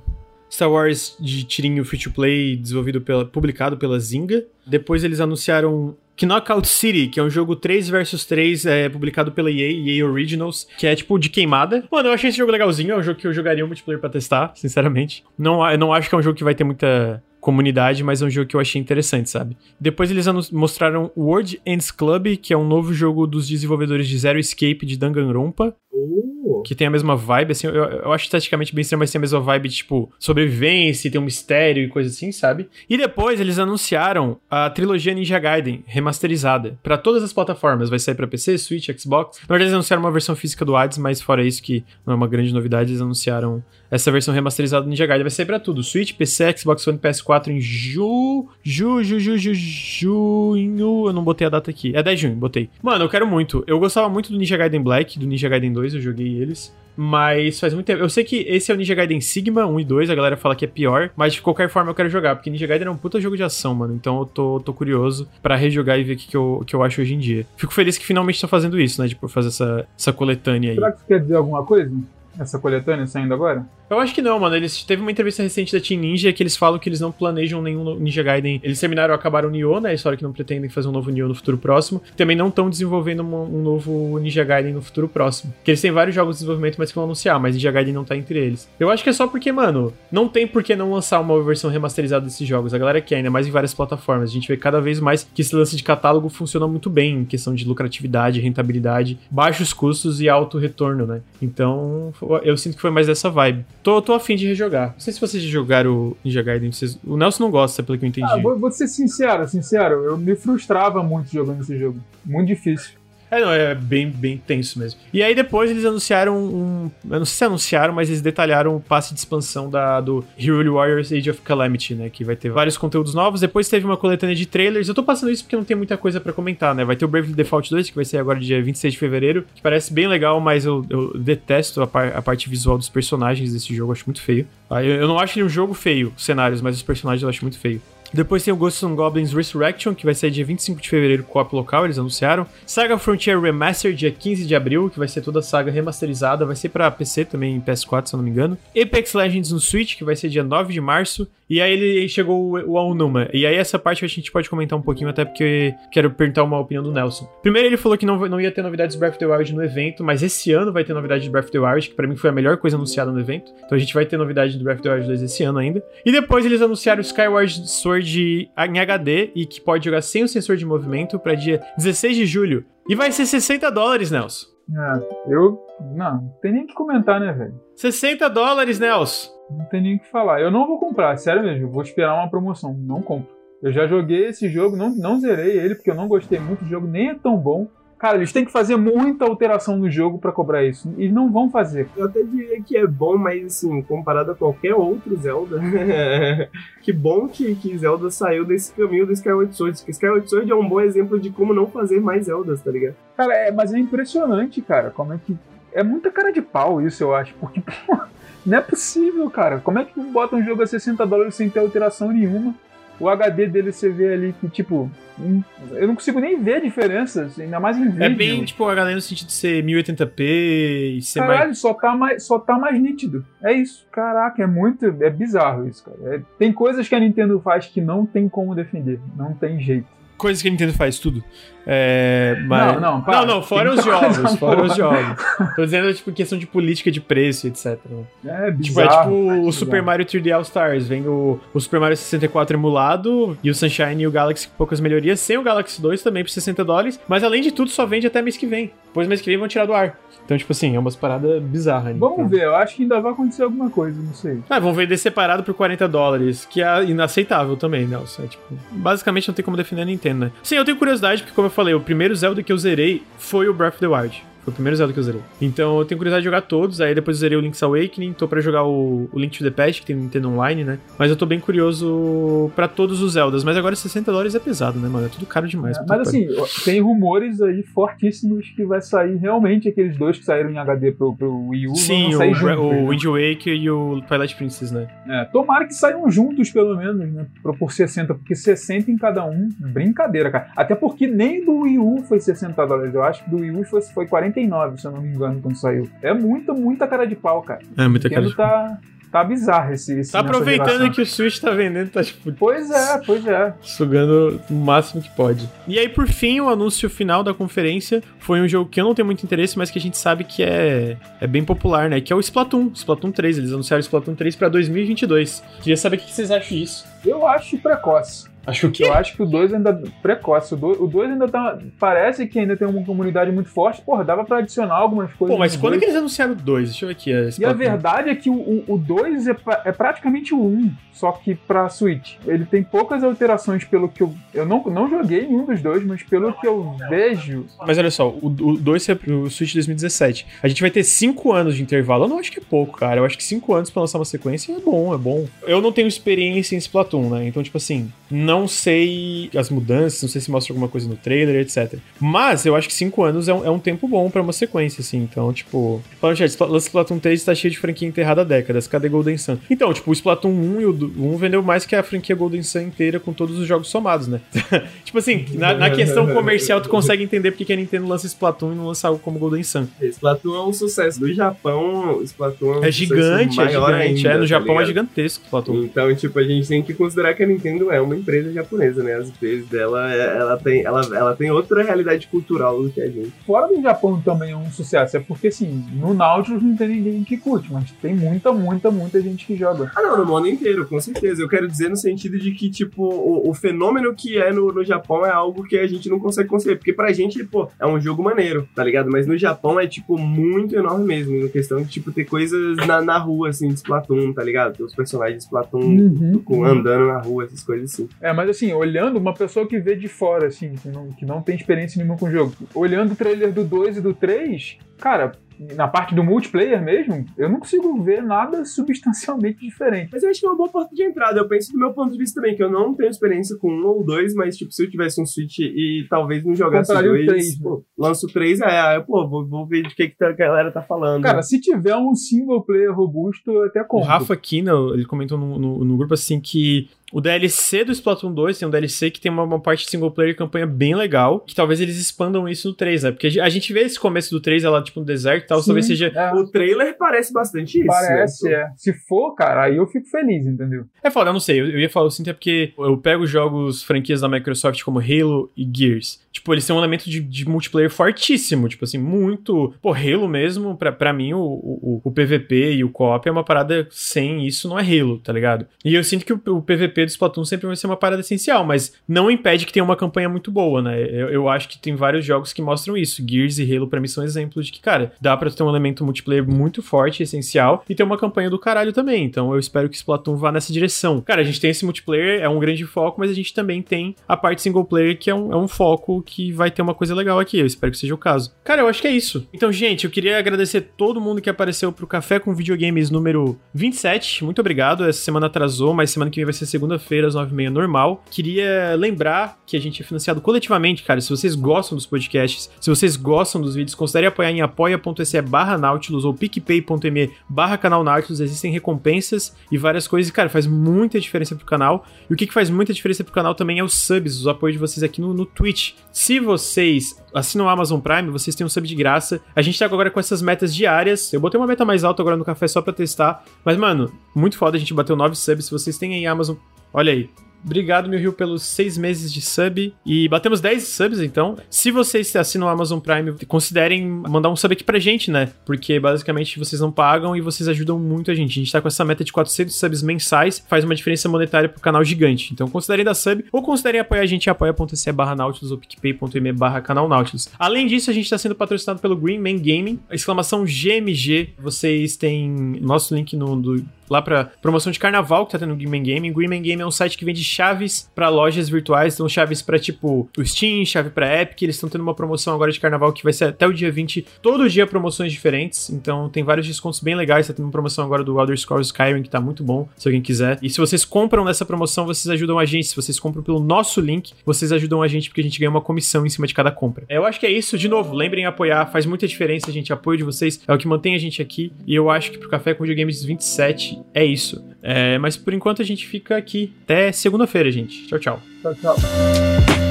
Star Wars de tirinho free to play desenvolvido pela, publicado pela Zynga. Depois eles anunciaram Knockout City, que é um jogo 3 versus 3 é, publicado pela EA, EA Originals, que é tipo de queimada. Mano, eu achei esse jogo legalzinho, é um jogo que eu jogaria um multiplayer pra testar, sinceramente. Não, eu não acho que é um jogo que vai ter muita comunidade, mas é um jogo que eu achei interessante, sabe? Depois eles mostraram World Ends Club, que é um novo jogo dos desenvolvedores de Zero Escape de Danganronpa, Oh, que tem a mesma vibe, assim, eu, eu acho esteticamente bem estranho, mas tem a mesma vibe, tipo, sobrevivência, tem um mistério e coisa assim, sabe? E depois eles anunciaram a trilogia Ninja Gaiden remasterizada pra todas as plataformas, vai sair pra PC, Switch, Xbox. Na verdade eles anunciaram uma versão física do Hades, mas fora isso que não é uma grande novidade, eles anunciaram essa versão remasterizada do Ninja Gaiden, vai sair pra tudo, Switch, PC, Xbox One, PS4 em ju, ju, ju, ju, ju, junho, eu não botei a data aqui, é 10 de junho, botei. Mano, eu quero muito, eu gostava muito do Ninja Gaiden Black, do Ninja Gaiden 2, eu joguei eles. Mas faz muito tempo. Eu sei que esse é o Ninja Gaiden Sigma 1 e 2, a galera fala que é pior, mas de qualquer forma eu quero jogar, porque Ninja Gaiden é um puta jogo de ação, mano. Então eu tô, tô curioso pra rejogar e ver o que, que, eu, que eu acho hoje em dia. Fico feliz que finalmente estão fazendo isso, né? Tipo, fazer essa, essa coletânea aí. Será que isso quer dizer alguma coisa? Essa coletânea saindo agora? Eu acho que não, mano. Eles teve uma entrevista recente da Team Ninja que eles falam que eles não planejam nenhum Ninja Gaiden. Eles terminaram, acabaram o Nioh, né? A história que não pretendem fazer um novo Nioh no futuro próximo. Também não estão desenvolvendo uma- um novo Ninja Gaiden no futuro próximo. Que eles têm vários jogos de desenvolvimento, mas que vão anunciar, mas Ninja Gaiden não tá entre eles. Eu acho que é só porque, mano, não tem por que não lançar uma versão remasterizada desses jogos. A galera quer, ainda mais em várias plataformas. A gente vê cada vez mais que esse lance de catálogo funciona muito bem em questão de lucratividade, rentabilidade, baixos custos e alto retorno, né? Então, eu sinto que foi mais dessa vibe. Tô, tô afim de rejogar. Não sei se vocês jogaram o Ninja Gaiden. Vocês... O Nelson não gosta, pelo que eu entendi. Ah, vou, vou ser sincero, sincero, eu me frustrava muito jogando esse jogo. Muito difícil. É, não, é bem, bem tenso mesmo. E aí depois eles anunciaram um. Eu não sei se anunciaram, mas eles detalharam o passe de expansão da, do Hero Warriors Age of Calamity, né? Que vai ter vários conteúdos novos. Depois teve uma coletânea de trailers. Eu tô passando isso porque não tem muita coisa pra comentar, né? Vai ter o Bravely Default 2, que vai ser agora dia 26 de fevereiro, que parece bem legal, mas eu, eu detesto a, par- a parte visual dos personagens desse jogo, acho muito feio. Ah, Eu, eu não acho ele um jogo feio, os cenários, mas os personagens eu acho muito feio. Depois tem o Ghosts and Goblins Resurrection, que vai sair dia 25 de fevereiro co-op local, eles anunciaram. Saga Frontier Remastered, dia 15 de abril, que vai ser toda a saga remasterizada, vai ser pra PC também, em PS4, se eu não me engano. Apex Legends no Switch, que vai ser dia 9 de março. E aí ele chegou o, Aonuma. E aí essa parte a gente pode comentar um pouquinho, até porque quero perguntar uma opinião do Nelson. Primeiro ele falou que não, não ia ter novidades de Breath of the Wild no evento, mas esse ano vai ter novidade de Breath of the Wild, que pra mim foi a melhor coisa anunciada no evento. Então a gente vai ter novidade do Breath of the Wild 2 esse ano ainda. E depois eles anunciaram o Skyward Sword em HD e que pode jogar sem o sensor de movimento pra dia 16 de julho. E vai ser 60 dólares, Nelson. É, eu. Não, não tem nem o que comentar, né, velho? 60 dólares, Nelson. Não tem nem o que falar. Eu não vou comprar, sério mesmo. Eu vou esperar uma promoção. Não compro. Eu já joguei esse jogo, não, não zerei ele, porque eu não gostei muito do jogo, nem é tão bom. Cara, eles têm que fazer muita alteração no jogo pra cobrar isso. E não vão fazer. Eu até diria que é bom, mas assim, comparado a qualquer outro Zelda, que bom que, que Zelda saiu desse caminho do Skyward Sword. Porque Skyward Sword é um bom exemplo de como não fazer mais Zeldas, tá ligado? Cara, é, mas é impressionante, cara, como é que. É muita cara de pau isso, eu acho. Porque, pô, não é possível, cara. Como é que bota um jogo a 60 dólares sem ter alteração nenhuma? O HD dele você vê ali que, tipo. hum, Eu não consigo nem ver a diferença, assim, ainda mais em vídeo. É bem, tipo, HD no sentido de ser 1080p e ser mais. Caralho, só tá, mais, só tá mais nítido. É isso. Caraca, é muito. É bizarro isso, cara. É- tem coisas que a Nintendo faz que não tem como defender. Não tem jeito. Coisas que a Nintendo faz tudo. É, mas... Não, não, para. não, não, fora os jogos, fora boa. os jogos. Tô dizendo, tipo, questão de política de preço, etc. né? É Tipo, bizarro. é tipo o bizarro. Super Mario 3D All Stars. Vem o, o Super Mario 64 emulado e o Sunshine e o Galaxy com poucas melhorias, sem o Galaxy 2 também por 60 dólares. Mas além de tudo, só vende até mês que vem. Depois mês que vem vão tirar do ar. Então, tipo assim, é umas paradas bizarras. Vamos ver, eu acho que ainda vai acontecer alguma coisa, não sei. Ah, vão vender separado por 40 dólares, que é inaceitável também, Nelson. É, tipo, basicamente não tem como defender a Nintendo, né? Sim, eu tenho curiosidade, porque como eu falei, o primeiro Zelda que eu zerei foi o Breath of the Wild. Foi o primeiro Zelda que eu zerei. Então eu tenho curiosidade de jogar todos. Aí depois eu zerei o Link's Awakening. Tô pra jogar o, o Link to the Past, que tem Nintendo Online, né? Mas eu tô bem curioso pra todos os Zeldas. Mas agora 60 dólares é pesado, né, mano? É tudo caro demais. É, mas pariu. assim, tem rumores aí fortíssimos que vai sair realmente aqueles dois que saíram em HD pro, pro Wii U. Sim, o, juntos, o né? Wind Waker e o Twilight Princess, né? É, tomara que saiam juntos, pelo menos, né? Por, por 60, porque 60 em cada um, brincadeira, cara. Até porque nem do Wii U foi 60 dólares. Eu acho que do Wii U foi, foi 49, se eu não me engano, quando saiu. É muita, muita cara de pau, cara. É muita cara de... tá, tá bizarro esse. esse Tá aproveitando geração. que o Switch tá vendendo, tá tipo Pois é, pois é. sugando o máximo que pode. E aí, por fim, o anúncio final da conferência foi um jogo que eu não tenho muito interesse, mas que a gente sabe que é, é bem popular, né? Que é o Splatoon, Splatoon 3. Eles anunciaram o Splatoon 3 pra 2022. Queria saber o que vocês acham disso. Eu acho precoce. Acho que Eu acho que o 2 ainda. Precoce. O 2 ainda tá. Parece que ainda tem uma comunidade muito forte. Porra, dava pra adicionar algumas coisas. Pô, mas quando dois. que eles anunciaram o 2? Deixa eu ver aqui. é E a verdade é que o 2 é, é praticamente o 1, um, só que pra Switch. Ele tem poucas alterações pelo que eu. Eu não, não joguei nenhum dos dois, mas pelo que eu vejo. Mas olha só, o 2 é pro Switch 2017. A gente vai ter 5 anos de intervalo. Eu não acho que é pouco, cara. Eu acho que 5 anos pra lançar uma sequência é bom, é bom. Eu não tenho experiência em Splatoon, né? Então, tipo assim, Não sei as mudanças, não sei se mostra alguma coisa no trailer, etc. Mas eu acho que 5 anos é um, é um tempo bom pra uma sequência, assim. Então, tipo. Falando, chat, Splatoon 3 tá cheio de franquia enterrada há décadas. Cadê Golden Sun? Então, tipo, o Splatoon 1 e o do- 1 vendeu mais que a franquia Golden Sun inteira com todos os jogos somados, né? tipo assim, na, na questão comercial, tu consegue entender porque que a Nintendo lança Splatoon e não lança algo como Golden Sun. Splatoon é um sucesso. No Japão, Splatoon é um É sucesso gigante, é gigante. ainda, é, no tá Japão é gigantesco o Splatoon. Então, tipo, a gente tem que considerar que a Nintendo é uma empresa japonesa, né? As empresas dela, é- ela tem, ela, ela tem outra realidade cultural do que a gente. Fora do Japão também é um sucesso. É porque, assim, no Nautilus não tem ninguém que curte, mas tem muita, muita, muita gente que joga. Ah, não, no mundo inteiro, com certeza. Eu quero dizer no sentido de que, tipo, o, o fenômeno que é no, no Japão é algo que a gente não consegue conceber. Porque pra gente, pô, é um jogo maneiro, tá ligado? Mas no Japão é, tipo, muito enorme mesmo. Na questão de, tipo, ter coisas na, na rua, assim, de Splatoon, tá ligado? Ter os personagens de Splatoon Uhum. com- andando na rua, essas coisas assim. É, mas assim, olhando uma pessoa que vê de fora, assim, que não, que não tem experiência nenhuma com o jogo, olhando o trailer do 2 e do 3, cara, na parte do multiplayer mesmo, eu não consigo ver nada substancialmente diferente. Mas eu acho que é uma boa porta de entrada. Eu penso do meu ponto de vista também, que eu não tenho experiência com um ou dois, mas, tipo, se eu tivesse um Switch e talvez não jogasse Compraria o dois, três, né? pô, lanço três, é, aí, eu, pô, vou, vou ver de que, que tá- a galera tá falando. Cara, se tiver um single player robusto, eu até O compro. Rafa Kina, ele comentou no, no- no grupo assim que o DLC do Splatoon 2 tem um DLC que tem uma, uma parte single player e campanha bem legal, que talvez eles expandam isso no 3, né? Porque a gente vê esse começo do 3, ela tipo no deserto e tal, Sim, talvez seja... é, O trailer parece bastante isso. parece, é. Se for, cara, aí eu fico feliz, entendeu? É foda, eu não sei, eu, eu ia falar assim até porque eu pego jogos, franquias da Microsoft como Halo e Gears. Tipo, eles têm um elemento de, de multiplayer fortíssimo, tipo assim, muito... Pô, Halo mesmo, pra, pra mim, o, o, o PVP e o co-op é uma parada sem isso, não é Halo, tá ligado? E eu sinto que o, o PVP do Splatoon sempre vai ser uma parada essencial, mas não impede que tenha uma campanha muito boa, né? Eu, eu acho que tem vários jogos que mostram isso. Gears e Halo, pra mim, são exemplos de que, cara, dá pra ter um elemento multiplayer muito forte, essencial, e ter uma campanha do caralho também. Então eu espero que Splatoon vá nessa direção. Cara, a gente tem esse multiplayer, é um grande foco, mas a gente também tem a parte single player, que é um, é um foco que vai ter uma coisa legal aqui. Eu espero que seja o caso. Cara, eu acho que é isso. Então, gente, eu queria agradecer todo mundo que apareceu pro Café com Videogames número 27. Muito obrigado. Essa semana atrasou, mas semana que vem vai ser segunda-feira, às 9h30, normal. Queria lembrar que a gente é financiado coletivamente, cara. Se vocês gostam dos podcasts, se vocês gostam dos vídeos, considere apoiar em apoia.se barra Nautilus ou picpay.me barra canal Nautilus. Existem recompensas e várias coisas. E, cara, faz muita diferença pro canal. E o que, que faz muita diferença pro canal também é os subs, os apoios de vocês aqui no, no Twitch. Se vocês assinam o Amazon Prime, vocês têm um sub de graça. A gente tá agora com essas metas diárias. Eu botei uma meta mais alta agora no café só pra testar. Mas, mano, muito foda. A gente bateu 9 subs. Se vocês têm aí Amazon, olha aí. Obrigado, Mil Rio, pelos seis meses de sub. E batemos 10 subs, então. Se vocês assinam o Amazon Prime, considerem mandar um sub aqui pra gente, né? Porque basicamente vocês não pagam e vocês ajudam muito a gente. A gente tá com essa meta de 400 subs mensais, faz uma diferença monetária pro canal gigante. Então considerem dar sub ou considerem apoiar a gente em apoia.se barra Nautilus ou picpay.me barra canal Nautilus. Além disso, a gente tá sendo patrocinado pelo Green Man Gaming, exclamação GMG. Vocês têm nosso link no, do, lá pra promoção de carnaval que tá tendo no Green Man Gaming. Green Gaming é um site que vende chaves pra lojas virtuais, então chaves pra tipo o Steam, chave pra Epic. Eles estão tendo uma promoção agora de carnaval que vai ser até o dia 20, todo dia promoções diferentes. Então tem vários descontos bem legais. Tá tendo uma promoção agora do Elder Scrolls Skyrim que tá muito bom, se alguém quiser. E se vocês compram nessa promoção, vocês ajudam a gente. Se vocês compram pelo nosso link, vocês ajudam a gente porque a gente ganha uma comissão em cima de cada compra. Eu acho que é isso. De novo, lembrem em apoiar, faz muita diferença, gente. Apoio de vocês é o que mantém a gente aqui. E eu acho que pro Café com Videogames 27 é isso. É, mas por enquanto a gente fica aqui. Até segunda-feira, gente. Tchau, tchau. Tchau, tchau.